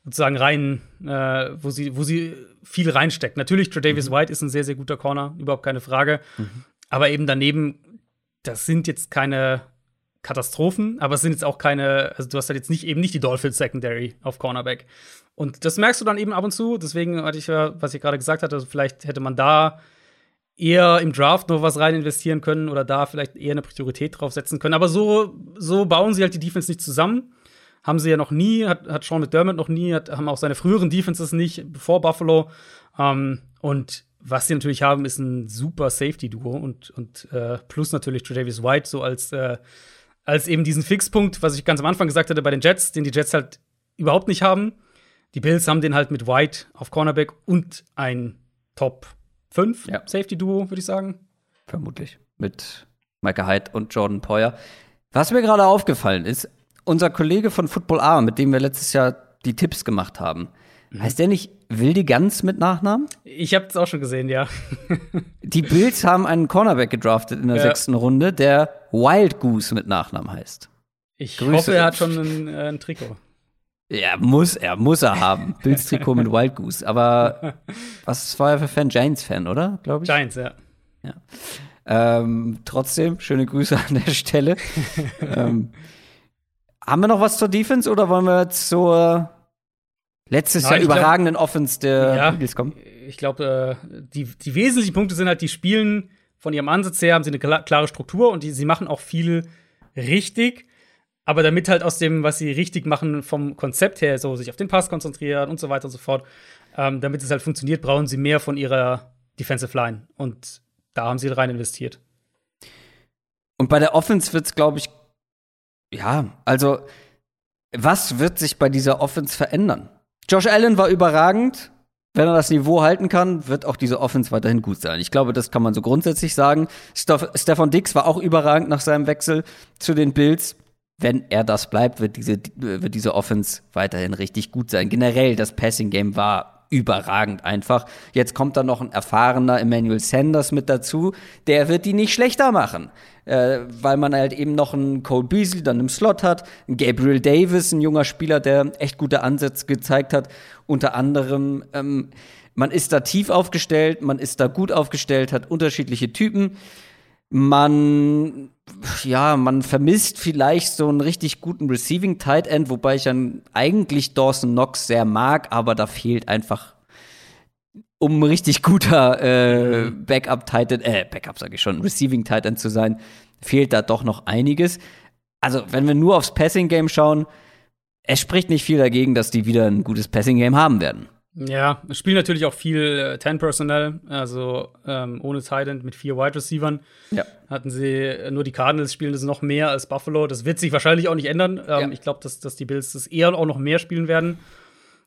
sozusagen rein, äh, wo sie, wo sie viel reinsteckt. Natürlich, Tredavious White ist ein sehr, sehr guter Corner, überhaupt keine Frage. Aber eben daneben das sind jetzt keine Katastrophen, aber es sind jetzt auch keine, also du hast halt jetzt nicht eben nicht die Dolphins Secondary auf Cornerback. Und das merkst du dann eben ab und zu. Deswegen hatte ich ja, was ich gerade gesagt hatte, also vielleicht hätte man da eher im Draft noch was rein investieren können oder da vielleicht eher eine Priorität drauf setzen können. Aber so, so bauen sie halt die Defense nicht zusammen. Haben sie ja noch nie, hat, hat Sean McDermott noch nie, hat, haben auch seine früheren Defenses nicht, bevor Buffalo. Ähm, und was sie natürlich haben, ist ein super Safety-Duo und, und äh, plus natürlich Tredavious White so als, äh, als eben diesen Fixpunkt, was ich ganz am Anfang gesagt hatte bei den Jets, den die Jets halt überhaupt nicht haben. Die Bills haben den halt mit White auf Cornerback und ein Top 5 ja. Safety-Duo, würde ich sagen. Vermutlich. Mit Michael Hyde und Jordan Poyer. Was mir gerade aufgefallen ist, unser Kollege von Football A, mit dem wir letztes Jahr die Tipps gemacht haben, mhm. heißt der nicht Wildi Ganz mit Nachnamen? Ich habe es auch schon gesehen, ja. die Bills haben einen Cornerback gedraftet in der ja. sechsten Runde, der Wild Goose mit Nachnamen heißt. Ich Grüße. hoffe, er hat schon ein, äh, ein Trikot. Ja, muss er, muss er haben. Bills Trikot mit Wild Goose. Aber was war er für Fan? Giants-Fan, oder? Glaube ich. Giants, ja. ja. Ähm, trotzdem, schöne Grüße an der Stelle. ähm, haben wir noch was zur Defense oder wollen wir zur letztes Nein, Jahr überragenden glaub, Offense der ja, Eagles kommen? Ich glaube, äh, die, die wesentlichen Punkte sind halt, die spielen von ihrem Ansatz her, haben sie eine klare Struktur und die, sie machen auch viel richtig. Aber damit halt aus dem, was sie richtig machen, vom Konzept her, so sich auf den Pass konzentrieren und so weiter und so fort, ähm, damit es halt funktioniert, brauchen sie mehr von ihrer Defensive Line. Und da haben sie rein investiert. Und bei der Offense wird es, glaube ich, ja, also, was wird sich bei dieser Offense verändern? Josh Allen war überragend. Wenn er das Niveau halten kann, wird auch diese Offense weiterhin gut sein. Ich glaube, das kann man so grundsätzlich sagen. Stefan Dix war auch überragend nach seinem Wechsel zu den Bills wenn er das bleibt, wird diese, wird diese Offense weiterhin richtig gut sein. Generell, das Passing-Game war überragend einfach. Jetzt kommt da noch ein erfahrener Emmanuel Sanders mit dazu. Der wird die nicht schlechter machen, äh, weil man halt eben noch einen Cole Beasley dann im Slot hat, Gabriel Davis, ein junger Spieler, der echt gute Ansätze gezeigt hat. Unter anderem, ähm, man ist da tief aufgestellt, man ist da gut aufgestellt, hat unterschiedliche Typen. Man ja, man vermisst vielleicht so einen richtig guten Receiving Tight End, wobei ich dann eigentlich Dawson Knox sehr mag, aber da fehlt einfach um richtig guter äh, Backup Tight End, äh, Backup sage ich schon, Receiving Tight End zu sein, fehlt da doch noch einiges. Also, wenn wir nur aufs Passing Game schauen, es spricht nicht viel dagegen, dass die wieder ein gutes Passing Game haben werden. Ja, es spielen natürlich auch viel äh, Ten Personnel, also ähm, ohne Titan mit vier Wide Receivern. Ja. Hatten sie äh, nur die Cardinals spielen das noch mehr als Buffalo. Das wird sich wahrscheinlich auch nicht ändern. Ähm, ja. Ich glaube, dass, dass die Bills das eher auch noch mehr spielen werden.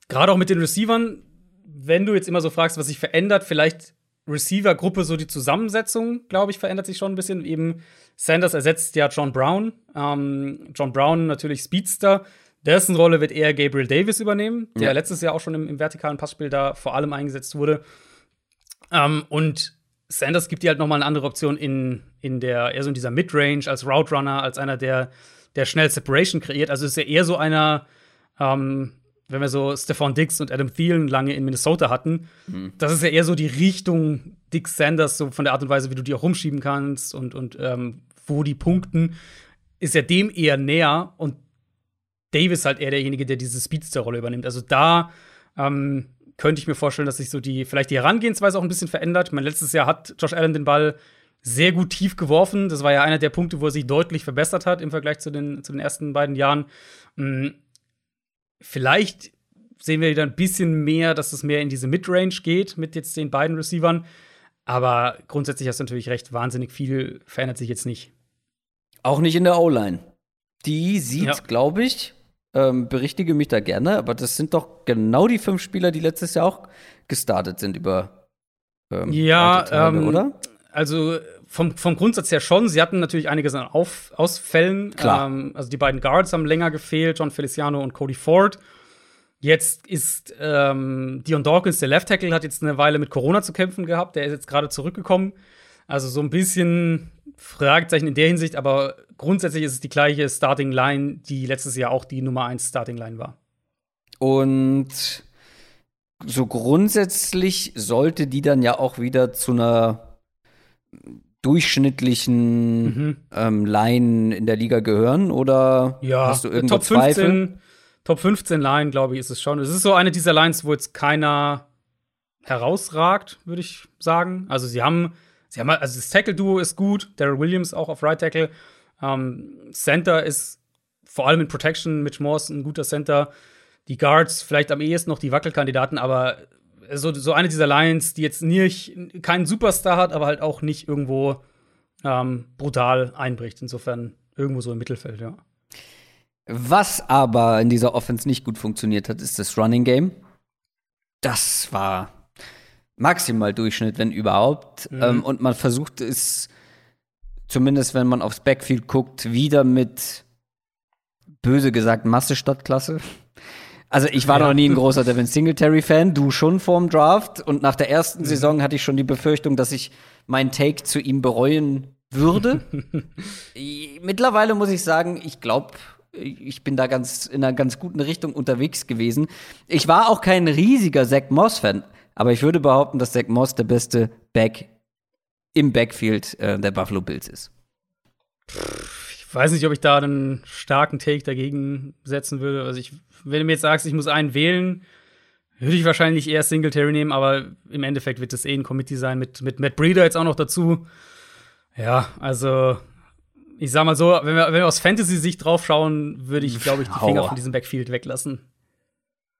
Gerade auch mit den Receivern. Wenn du jetzt immer so fragst, was sich verändert, vielleicht Receiver-Gruppe, so die Zusammensetzung, glaube ich, verändert sich schon ein bisschen. Eben Sanders ersetzt ja John Brown. Ähm, John Brown natürlich Speedster dessen Rolle wird eher Gabriel Davis übernehmen, der ja. letztes Jahr auch schon im, im, vertikalen Passspiel da vor allem eingesetzt wurde. Ähm, und Sanders gibt dir halt noch mal eine andere Option in, in der, eher so in dieser Midrange als Route Runner, als einer, der, der schnell Separation kreiert. Also ist er eher so einer, ähm, wenn wir so Stephon Dix und Adam Thielen lange in Minnesota hatten, mhm. das ist ja eher so die Richtung Dix Sanders, so von der Art und Weise, wie du die auch rumschieben kannst und, und ähm, wo die punkten, ist er dem eher näher und Davis halt eher derjenige, der diese Speedster-Rolle übernimmt. Also da ähm, könnte ich mir vorstellen, dass sich so die, vielleicht die Herangehensweise auch ein bisschen verändert. Ich meine, letztes Jahr hat Josh Allen den Ball sehr gut tief geworfen. Das war ja einer der Punkte, wo er sich deutlich verbessert hat im Vergleich zu den, zu den ersten beiden Jahren. Mhm. Vielleicht sehen wir wieder ein bisschen mehr, dass es mehr in diese Midrange geht mit jetzt den beiden Receivern. Aber grundsätzlich hast du natürlich recht, wahnsinnig viel verändert sich jetzt nicht. Auch nicht in der O-Line. Die sieht, ja. glaube ich, ähm, berichtige mich da gerne, aber das sind doch genau die fünf Spieler, die letztes Jahr auch gestartet sind über ähm, ja, Tage, ähm, oder? Also vom, vom Grundsatz her schon. Sie hatten natürlich einiges an Auf Ausfällen. Klar. Ähm, also die beiden Guards haben länger gefehlt, John Feliciano und Cody Ford. Jetzt ist ähm, Dion Dawkins, der Left Tackle, hat jetzt eine Weile mit Corona zu kämpfen gehabt. Der ist jetzt gerade zurückgekommen. Also so ein bisschen Fragezeichen in der Hinsicht, aber grundsätzlich ist es die gleiche Starting Line, die letztes Jahr auch die Nummer 1 Starting Line war. Und so grundsätzlich sollte die dann ja auch wieder zu einer durchschnittlichen mhm. ähm, Line in der Liga gehören? Oder ja, hast du irgendwo Top 15, Zweifel? Top 15 Line, glaube ich, ist es schon. Es ist so eine dieser Lines, wo jetzt keiner herausragt, würde ich sagen. Also sie haben, sie haben also das Tackle-Duo ist gut, Daryl Williams auch auf Right Tackle. Ähm, Center ist vor allem in Protection, Mitch Morse ein guter Center. Die Guards vielleicht am ehesten noch die Wackelkandidaten, aber so, so eine dieser Lines, die jetzt nicht keinen Superstar hat, aber halt auch nicht irgendwo ähm, brutal einbricht. Insofern irgendwo so im Mittelfeld, ja. Was aber in dieser Offense nicht gut funktioniert hat, ist das Running Game. Das war maximal Durchschnitt, wenn überhaupt. Mhm. Ähm, und man versucht es, zumindest wenn man aufs Backfield guckt, wieder mit böse gesagt Masse statt Klasse. Also ich war ja. noch nie ein großer Devin Singletary-Fan, du schon vorm Draft. Und nach der ersten mhm. Saison hatte ich schon die Befürchtung, dass ich meinen Take zu ihm bereuen würde. Mittlerweile muss ich sagen, ich glaube, ich bin da ganz in einer ganz guten Richtung unterwegs gewesen. Ich war auch kein riesiger Zach Moss-Fan, aber ich würde behaupten, dass Zach Moss der beste Back im Backfield äh, der Buffalo Bills ist. Ich weiß nicht, ob ich da einen starken Take dagegen setzen würde. Also ich, wenn du mir jetzt sagst, ich muss einen wählen, würde ich wahrscheinlich eher Singletary nehmen, aber im Endeffekt wird es eh ein Committee sein mit, mit Matt Breeder jetzt auch noch dazu. Ja, also ich sag mal so, wenn wir, wenn wir aus Fantasy-Sicht drauf schauen, würde ich, glaube ich, die Finger von diesem Backfield weglassen.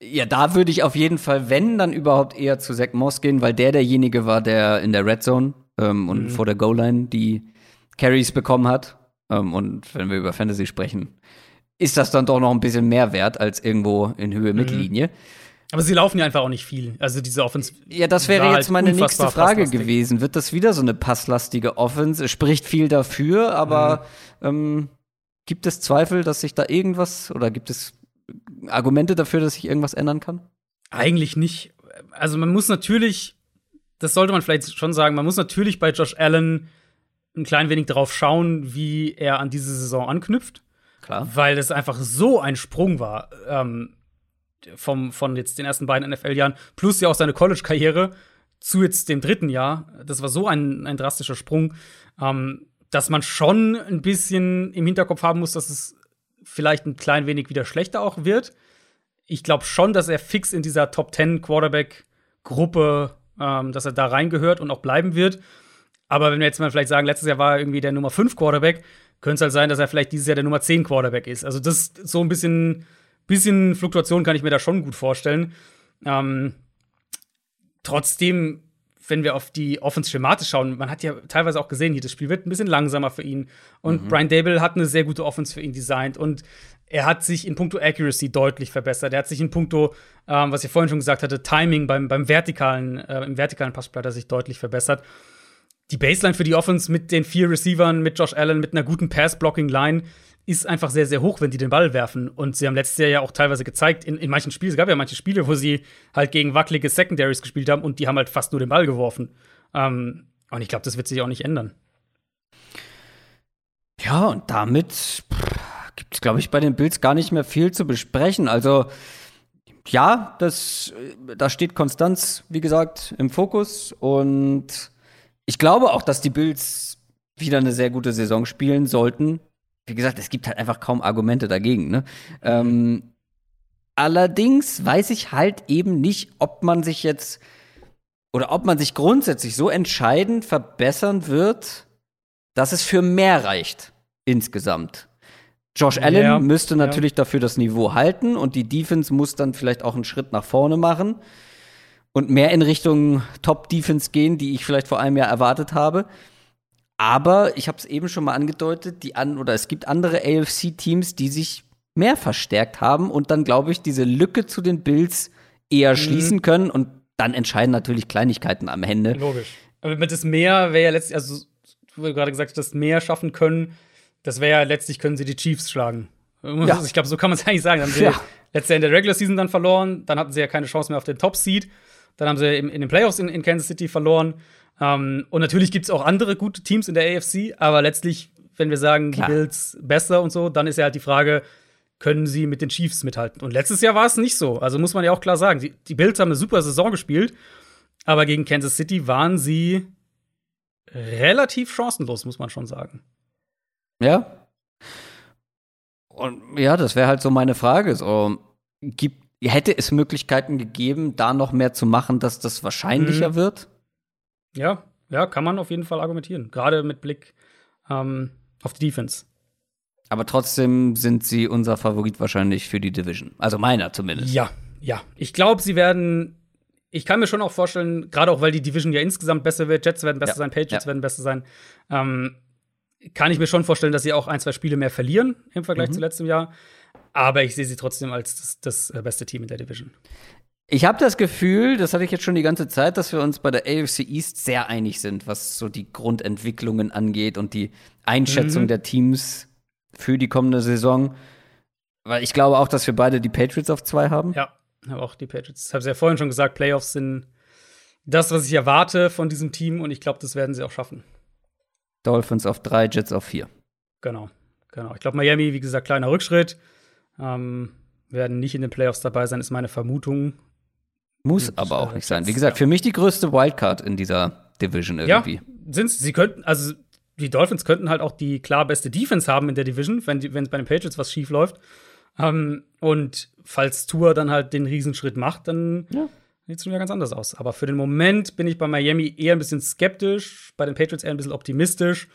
Ja, da würde ich auf jeden Fall, wenn, dann überhaupt eher zu Zach Moss gehen, weil der derjenige war, der in der Red Zone ähm, und mhm. vor der Goal-Line die Carries bekommen hat. Ähm, und wenn wir über Fantasy sprechen, ist das dann doch noch ein bisschen mehr wert als irgendwo in Höhe Mittellinie. Mhm. Aber sie laufen ja einfach auch nicht viel. Also diese Offense. Ja, das wäre jetzt halt meine nächste Frage gewesen. Wird das wieder so eine passlastige Offense? Es spricht viel dafür, aber mhm. ähm, gibt es Zweifel, dass sich da irgendwas oder gibt es Argumente dafür, dass sich irgendwas ändern kann? Eigentlich nicht. Also man muss natürlich, das sollte man vielleicht schon sagen, man muss natürlich bei Josh Allen ein klein wenig darauf schauen, wie er an diese Saison anknüpft. Klar. Weil es einfach so ein Sprung war. Ähm, vom, von jetzt den ersten beiden NFL-Jahren, plus ja auch seine College-Karriere zu jetzt dem dritten Jahr. Das war so ein, ein drastischer Sprung, ähm, dass man schon ein bisschen im Hinterkopf haben muss, dass es vielleicht ein klein wenig wieder schlechter auch wird. Ich glaube schon, dass er fix in dieser Top 10 Quarterback-Gruppe, ähm, dass er da reingehört und auch bleiben wird. Aber wenn wir jetzt mal vielleicht sagen, letztes Jahr war er irgendwie der Nummer 5 Quarterback, könnte es halt sein, dass er vielleicht dieses Jahr der Nummer 10 Quarterback ist. Also das so ein bisschen bisschen Fluktuation kann ich mir da schon gut vorstellen. Ähm, trotzdem, wenn wir auf die Offense schematisch schauen, man hat ja teilweise auch gesehen, hier das Spiel wird ein bisschen langsamer für ihn. Und mhm. Brian Dable hat eine sehr gute Offense für ihn designt. Und er hat sich in puncto Accuracy deutlich verbessert. Er hat sich in puncto, ähm, was ich vorhin schon gesagt hatte, Timing beim, beim vertikalen, äh, im vertikalen Passspiel hat er sich deutlich verbessert. Die Baseline für die Offense mit den vier Receivern, mit Josh Allen, mit einer guten Pass-Blocking-Line ist einfach sehr, sehr hoch, wenn die den Ball werfen. Und sie haben letztes Jahr ja auch teilweise gezeigt, in, in manchen Spielen, es gab ja manche Spiele, wo sie halt gegen wackelige Secondaries gespielt haben und die haben halt fast nur den Ball geworfen. Ähm, und ich glaube, das wird sich auch nicht ändern. Ja, und damit gibt es, glaube ich, bei den Bills gar nicht mehr viel zu besprechen. Also, ja, das, da steht Konstanz, wie gesagt, im Fokus. Und ich glaube auch, dass die Bills wieder eine sehr gute Saison spielen sollten wie gesagt, es gibt halt einfach kaum Argumente dagegen. Ne? Ähm, allerdings weiß ich halt eben nicht, ob man sich jetzt oder ob man sich grundsätzlich so entscheidend verbessern wird, dass es für mehr reicht insgesamt. Josh Allen ja, müsste natürlich ja. dafür das Niveau halten und die Defense muss dann vielleicht auch einen Schritt nach vorne machen und mehr in Richtung Top-Defense gehen, die ich vielleicht vor einem Jahr erwartet habe. Aber ich habe es eben schon mal angedeutet, die an oder es gibt andere AFC-Teams, die sich mehr verstärkt haben und dann, glaube ich, diese Lücke zu den Bills eher mhm. schließen können und dann entscheiden natürlich Kleinigkeiten am Ende. Logisch. Aber mit das Mehr wäre ja letztlich, also du hast gerade gesagt, das Mehr schaffen können, das wäre ja letztlich können sie die Chiefs schlagen. Ja. Ich glaube, so kann man es eigentlich sagen. Dann haben sie ja. letztes Jahr in der Regular Season dann verloren, dann hatten sie ja keine Chance mehr auf den Top Seed, dann haben sie in, in den Playoffs in, in Kansas City verloren. Ähm, und natürlich gibt es auch andere gute Teams in der AFC, aber letztlich, wenn wir sagen, Klar. die Bills besser und so, dann ist ja halt die Frage, können sie mit den Chiefs mithalten? Und letztes Jahr war es nicht so. Also muss man ja auch klar sagen, die, die Bills haben eine super Saison gespielt, aber gegen Kansas City waren sie relativ chancenlos, muss man schon sagen. Ja. Und ja, das wäre halt so meine Frage. So, gibt, hätte es Möglichkeiten gegeben, da noch mehr zu machen, dass das wahrscheinlicher Mhm. wird? Ja, ja, kann man auf jeden Fall argumentieren. Gerade mit Blick ähm, auf die Defense. Aber trotzdem sind sie unser Favorit wahrscheinlich für die Division. Also meiner zumindest. Ja, ja. Ich glaube, sie werden. Ich kann mir schon auch vorstellen, gerade auch weil die Division ja insgesamt besser wird, Jets werden besser Ja, sein, Patriots ja. werden besser sein, ähm, kann ich mir schon vorstellen, dass sie auch ein, zwei Spiele mehr verlieren im Vergleich Mhm. zu letztem Jahr. Aber ich sehe sie trotzdem als das, das äh, beste Team in der Division. Ich habe das Gefühl, das hatte ich jetzt schon die ganze Zeit, dass wir uns bei der AFC East sehr einig sind, was so die Grundentwicklungen angeht und die Einschätzung Mhm. der Teams für die kommende Saison. Weil ich glaube auch, dass wir beide die Patriots auf zwei haben. Ja, aber auch die Patriots. Ich habe es ja vorhin schon gesagt, Playoffs sind das, was ich erwarte von diesem Team und ich glaube, das werden sie auch schaffen. Dolphins auf drei, Jets auf vier. Genau, genau. Ich glaube, Miami, wie gesagt, kleiner Rückschritt. Ähm, werden nicht in den Playoffs dabei sein, ist meine Vermutung. Muss Und, aber auch nicht sein. Wie gesagt, für mich die größte Wildcard in dieser Division irgendwie. Ja, sind's, sie könnten, also die Dolphins könnten halt auch die klar beste Defense haben in der Division, wenn wenn bei den Patriots was schief läuft. Ähm, und falls Tour dann halt den Riesenschritt macht, dann Ja. sieht es schon wieder ganz anders aus. Aber für den Moment bin ich bei Miami eher ein bisschen skeptisch, bei den Patriots eher ein bisschen optimistisch.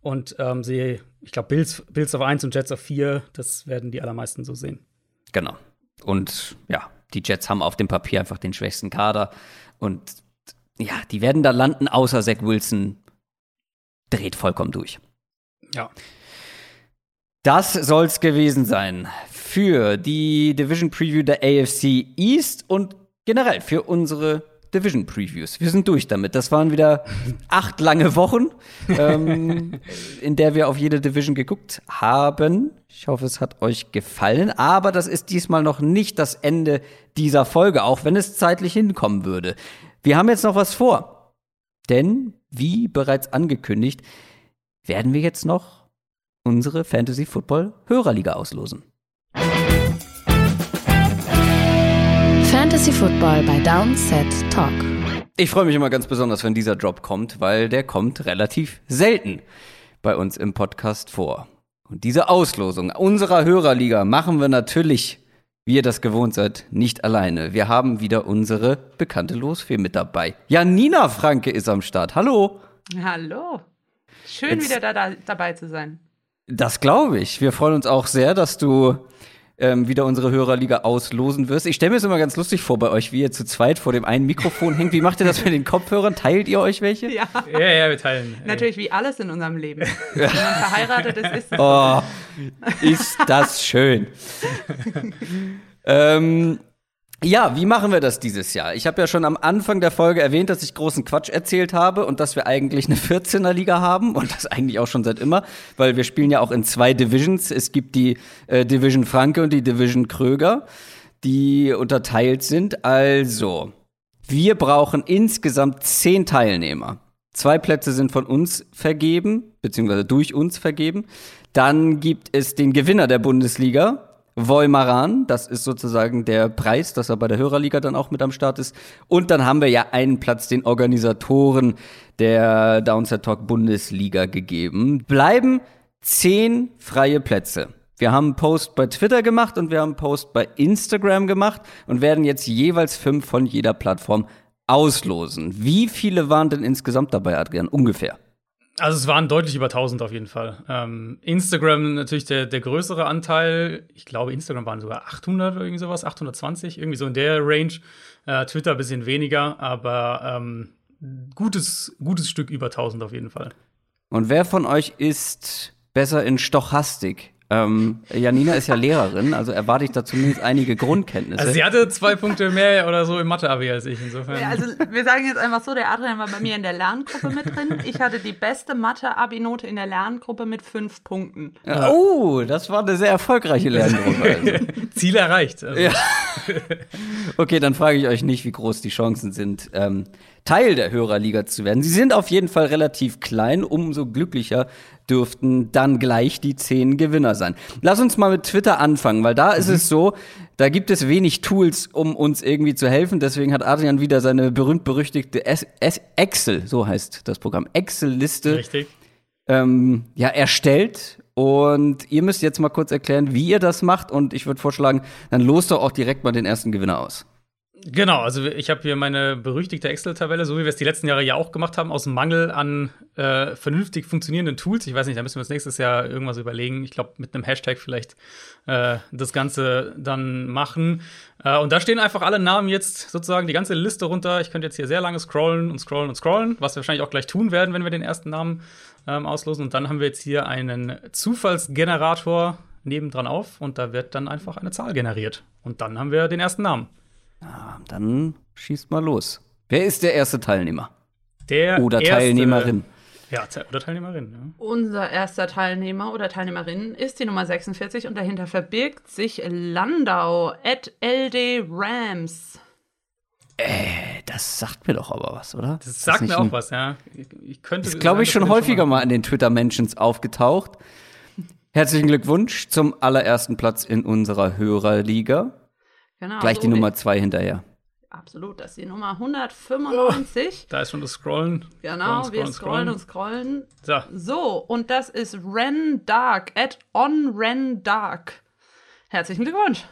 Und ähm, sehe, ich glaube, Bills, Bills auf 1 und Jets auf 4, das werden die allermeisten so sehen. Genau. Und ja, die Jets haben auf dem Papier einfach den schwächsten Kader. Und ja, die werden da landen, außer Zach Wilson dreht vollkommen durch. Ja. Das soll's gewesen sein für die Division Preview der AFC East und generell für unsere Division Previews. Wir sind durch damit. Das waren wieder acht lange Wochen, ähm, in der wir auf jede Division geguckt haben. Ich hoffe, es hat euch gefallen. Aber das ist diesmal noch nicht das Ende dieser Folge, auch wenn es zeitlich hinkommen würde. Wir haben jetzt noch was vor. Denn, wie bereits angekündigt, werden wir jetzt noch unsere Fantasy Football Hörerliga auslosen. Fantasy Football bei Downset Talk. Ich freue mich immer ganz besonders, wenn dieser Drop kommt, weil der kommt relativ selten bei uns im Podcast vor. Und diese Auslosung unserer Hörerliga machen wir natürlich, wie ihr das gewohnt seid, nicht alleine. Wir haben wieder unsere bekannte Losfee mit dabei. Janina Franke ist am Start. Hallo. Hallo. Schön, Jetzt- wieder da, da, dabei zu sein. Das glaube ich. Wir freuen uns auch sehr, dass du ähm, wieder unsere Hörerliga auslosen wirst. Ich stelle mir es immer ganz lustig vor bei euch, wie ihr zu zweit vor dem einen Mikrofon hängt. Wie macht ihr das mit den Kopfhörern? Teilt ihr euch welche? Ja, Ja, ja, wir teilen. ey. natürlich wie alles in unserem Leben. Wenn man verheiratet ist, ist es. Oh, ist das schön. ähm, ja, wie machen wir das dieses Jahr? Ich habe ja schon am Anfang der Folge erwähnt, dass ich großen Quatsch erzählt habe und dass wir eigentlich eine 14er-Liga haben und das eigentlich auch schon seit immer, weil wir spielen ja auch in zwei Divisions. Es gibt die äh, Division Franke und die Division Kröger, die unterteilt sind. Also, wir brauchen insgesamt zehn Teilnehmer. Zwei Plätze sind von uns vergeben, beziehungsweise durch uns vergeben. Dann gibt es den Gewinner der Bundesliga, Voimaran. Das ist sozusagen der Preis, dass er bei der Hörerliga dann auch mit am Start ist. Und dann haben wir ja einen Platz den Organisatoren der Downset Talk Bundesliga gegeben. Bleiben zehn freie Plätze. Wir haben einen Post bei Twitter gemacht und wir haben einen Post bei Instagram gemacht und werden jetzt jeweils fünf von jeder Plattform auslosen. Wie viele waren denn insgesamt dabei, Adrian? Ungefähr. Also es waren deutlich über 1000 auf jeden Fall. Ähm, Instagram natürlich der, der größere Anteil. Ich glaube, Instagram waren sogar 800 oder irgendwie sowas, 820, irgendwie so in der Range. Äh, Twitter ein bisschen weniger, aber ähm, gutes, gutes Stück über 1000 auf jeden Fall. Und wer von euch ist besser in Stochastik? Ähm, Janina ist ja Lehrerin, also erwarte ich da zumindest einige Grundkenntnisse. Also sie hatte zwei Punkte mehr oder so im Mathe-Abi als ich, insofern. Ja, Also, wir sagen jetzt einfach so: der Adrian war bei mir in der Lerngruppe mit drin. Ich hatte die beste Mathe-Abi-Note in der Lerngruppe mit fünf Punkten. Ja, oh, das war eine sehr erfolgreiche Lerngruppe. Also. Ziel erreicht. Also, Ja. Okay, dann frage ich euch nicht, wie groß die Chancen sind, ähm, Teil der Hörerliga zu werden. Sie sind auf jeden Fall relativ klein, umso glücklicher dürften dann gleich die zehn Gewinner sein. Lass uns mal mit Twitter anfangen, weil da ist es so, Da gibt es wenig Tools, um uns irgendwie zu helfen. Deswegen hat Adrian wieder seine berühmt-berüchtigte Excel, so heißt das Programm, Excel-Liste Richtig. ähm, ja, erstellt. Und ihr müsst jetzt mal kurz erklären, wie ihr das macht. Und ich würde vorschlagen, dann lost doch auch direkt mal den ersten Gewinner aus. Genau, also ich habe hier meine berüchtigte Excel-Tabelle, so wie wir es die letzten Jahre ja auch gemacht haben, aus Mangel an äh, vernünftig funktionierenden Tools. Ich weiß nicht, da müssen wir uns nächstes Jahr irgendwas überlegen. Ich glaube, mit einem Hashtag vielleicht äh, das Ganze dann machen. Äh, und da stehen einfach alle Namen jetzt sozusagen die ganze Liste runter. Ich könnte jetzt hier sehr lange scrollen und scrollen und scrollen, was wir wahrscheinlich auch gleich tun werden, wenn wir den ersten Namen ähm, auslosen. Und dann haben wir jetzt hier einen Zufallsgenerator nebendran auf und da wird dann einfach eine Zahl generiert. Und dann haben wir den ersten Namen. Ah, Dann schießt mal los. Wer ist der erste Teilnehmer? Der Oder erste- Teilnehmerin? Ja, oder Teilnehmerin. Ja. Unser erster Teilnehmer oder Teilnehmerin ist die Nummer 46 und dahinter verbirgt sich Landau at LD Rams. Das sagt mir doch aber was, oder? Das Ist sagt nicht mir ein- auch was, ja. Ich, ich könnte. Ist, glaube ich, schon häufiger mal in den Twitter-Mentions aufgetaucht. Herzlichen Glückwunsch zum allerersten Platz in unserer Hörerliga. Genau, Gleich so die wie- Nummer zwei hinterher. Absolut, das ist die Nummer 195. Da ist schon das Scrollen. Genau, wir scrollen und scrollen. scrollen. So, So, und das ist Ren Dark at on Ren Dark. Herzlichen Glückwunsch.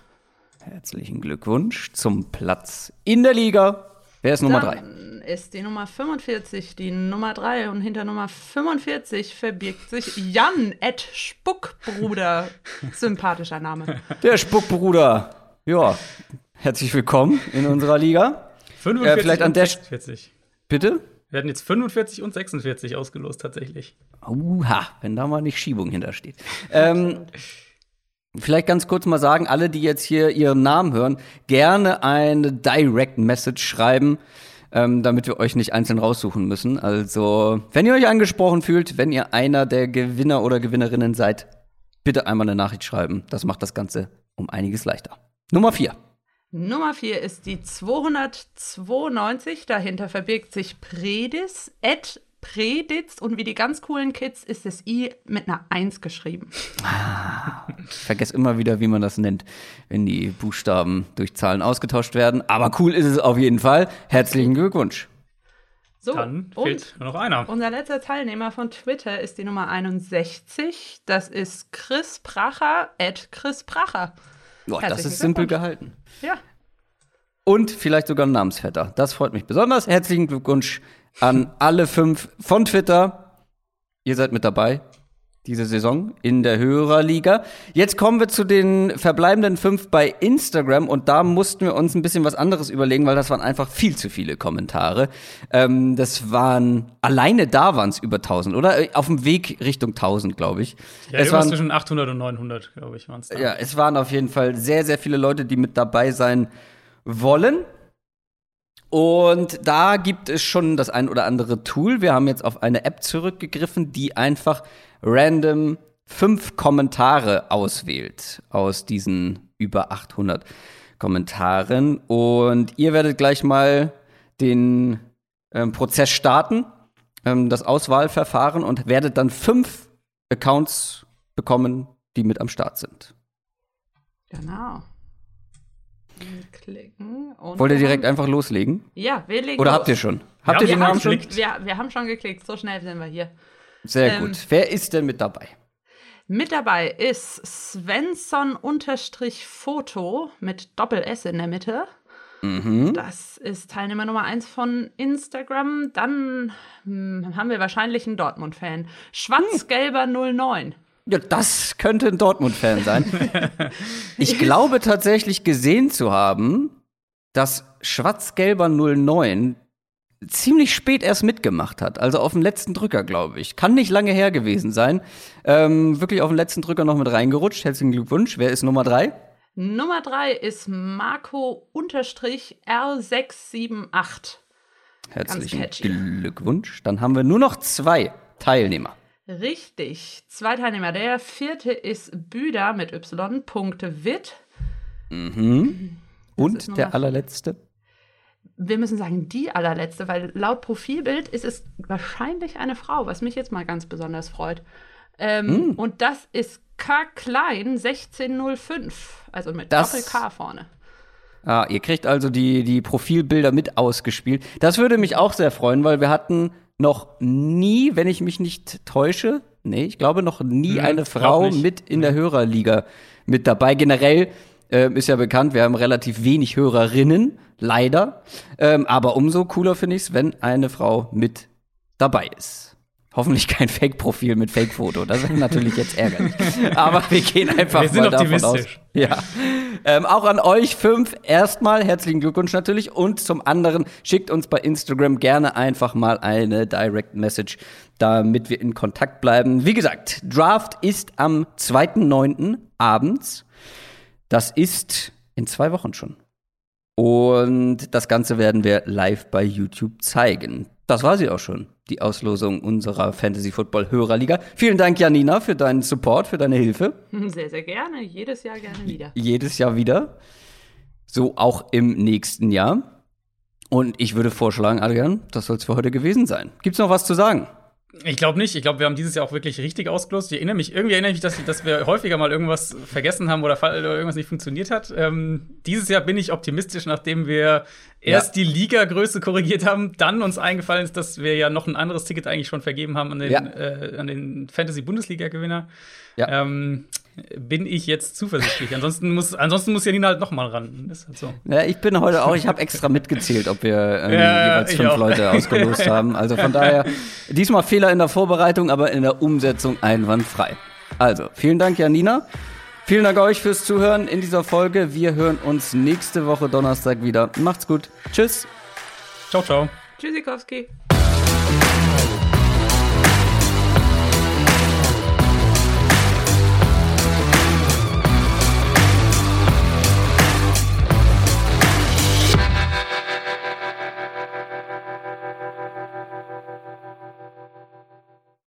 Herzlichen Glückwunsch zum Platz in der Liga. Wer ist Nummer drei? Dann ist die Nummer 45 die Nummer 3 und hinter Nummer 45 verbirgt sich Jan at Spuckbruder. Sympathischer Name. Der Spuckbruder. Ja, herzlich willkommen in unserer Liga. 45 Äh, vielleicht an und der 46. Bitte? Wir hatten jetzt 45 und 46 ausgelost, tatsächlich. Uha, wenn da mal nicht Schiebung hintersteht. Ähm, vielleicht ganz kurz mal sagen, alle, die jetzt hier ihren Namen hören, gerne eine Direct Message schreiben, ähm, damit wir euch nicht einzeln raussuchen müssen. Also, wenn ihr euch angesprochen fühlt, wenn ihr einer der Gewinner oder Gewinnerinnen seid, bitte einmal eine Nachricht schreiben. Das macht das Ganze um einiges leichter. Nummer vier. Nummer 4 ist die 292. Dahinter verbirgt sich Predis at Preditz und wie die ganz coolen Kids ist das I mit einer 1 geschrieben. Ich vergesse immer wieder, wie man das nennt, wenn die Buchstaben durch Zahlen ausgetauscht werden. Aber cool ist es auf jeden Fall. Herzlichen Glückwunsch. So, Dann und fehlt nur noch einer. unser letzter Teilnehmer von Twitter ist die Nummer 61. Das ist Chris Pracher at Chris Pracher. Boah, das ist simpel gehalten. Ja, Und vielleicht sogar ein Namensvetter. Das freut mich besonders. Herzlichen Glückwunsch an alle fünf von Twitter. Ihr seid mit dabei diese Saison in der Hörerliga. Jetzt kommen wir zu den verbleibenden fünf bei Instagram und da mussten wir uns ein bisschen was anderes überlegen, weil das waren einfach viel zu viele Kommentare. Ähm, das waren, alleine da waren es über 1000, oder? Äh, Auf dem Weg Richtung 1000, glaube ich. Ja, es waren, zwischen 800 und 900, glaube ich, waren es da. ja, es waren auf jeden Fall sehr, sehr viele Leute, die mit dabei sein wollen. Und da gibt es schon das ein oder andere Tool. Wir haben jetzt auf eine App zurückgegriffen, die einfach random fünf Kommentare auswählt aus diesen über 800 Kommentaren. Und ihr werdet gleich mal den ähm, Prozess starten, ähm, das Auswahlverfahren und werdet dann fünf Accounts bekommen, die mit am Start sind. genau. Klicken. Und Wollt ihr direkt haben- einfach loslegen? Ja, wir legen Oder los. habt ihr schon? Habt Ja, ihr den wir Namen haben schon? geklickt. Wir, wir haben schon geklickt, so schnell sind wir hier. Sehr Ähm, gut. Wer ist denn mit dabei? Mit dabei ist Svensson-Foto mit Doppel-S in der Mitte. Mhm. Das ist Teilnehmer Nummer 1 von Instagram. Dann hm, haben wir wahrscheinlich einen Dortmund-Fan. Schwarz-Gelber 09. Ja, das könnte ein Dortmund-Fan sein. ich glaube tatsächlich gesehen zu haben, dass Schwarz-Gelber 09 ziemlich spät erst mitgemacht hat. Also auf dem letzten Drücker, glaube ich. Kann nicht lange her gewesen sein. Ähm, wirklich auf dem letzten Drücker noch mit reingerutscht. Herzlichen Glückwunsch. Wer ist Nummer 3? Nummer 3 ist Marco-R678. Herzlichen. Glückwunsch. Dann haben wir nur noch zwei Teilnehmer. Richtig. Zwei Teilnehmer. Der vierte ist Büder mit Y. Witt. Mhm. Und der allerletzte? Wir müssen sagen, die allerletzte, weil laut Profilbild ist es wahrscheinlich eine Frau, was mich jetzt mal ganz besonders freut. Ähm, Hm. Und das ist K Klein 1605. Also mit Das- Doppel-K vorne. Ah, ihr kriegt also die, die Profilbilder mit ausgespielt. Das würde mich auch sehr freuen, weil wir hatten noch nie, wenn ich mich nicht täusche, nee, ich glaube noch nie Hm, eine Frau mit in der Hörerliga mit dabei. Generell ähm, ist ja bekannt, wir haben relativ wenig Hörerinnen, leider. Ähm, aber umso cooler finde ich es, wenn eine Frau mit dabei ist. Hoffentlich kein Fake-Profil mit Fake-Foto. Das wäre natürlich jetzt ärgerlich. Aber wir gehen einfach Wir sind mal davon aus. Ja. Ähm, auch an euch fünf erstmal herzlichen Glückwunsch natürlich. Und zum anderen schickt uns bei Instagram gerne einfach mal eine Direct Message, damit wir in Kontakt bleiben. Wie gesagt, Draft ist am 2.9. abends. Das ist in zwei Wochen schon. Und das Ganze werden wir live bei YouTube zeigen. Das war sie auch schon, die Auslosung unserer Fantasy Football Hörerliga. Vielen Dank, Janina, für deinen Support, für deine Hilfe. Sehr, sehr gerne. Jedes Jahr gerne wieder. Jedes Jahr wieder. So auch im nächsten Jahr. Und ich würde vorschlagen, Adrian, das soll es für heute gewesen sein. Gibt's noch was zu sagen? Ich glaube nicht. Ich glaube, wir haben dieses Jahr auch wirklich richtig ausgelost. Ich erinnere mich, irgendwie erinnere ich mich, dass, dass wir häufiger mal irgendwas vergessen haben oder, oder irgendwas nicht funktioniert hat. Ähm, dieses Jahr bin ich optimistisch, nachdem wir erst die Ligagröße korrigiert haben, dann uns eingefallen ist, dass wir ja noch ein anderes Ticket eigentlich schon vergeben haben an den, Ja. äh, an den Fantasy-Bundesliga-Gewinner. Ja. Ähm, bin ich jetzt zuversichtlich. ansonsten muss, ansonsten muss Janina halt noch mal ran. Halt so. Ja, ich bin heute auch, ich habe extra mitgezählt, ob wir ähm, Ja, jeweils fünf auch. Leute ausgelost haben. Also von daher, diesmal Fehler in der Vorbereitung, aber in der Umsetzung einwandfrei. Also, vielen Dank, Janina. Vielen Dank euch fürs Zuhören in dieser Folge. Wir hören uns nächste Woche Donnerstag wieder. Macht's gut. Tschüss. Ciao, ciao. Tschüssikowski.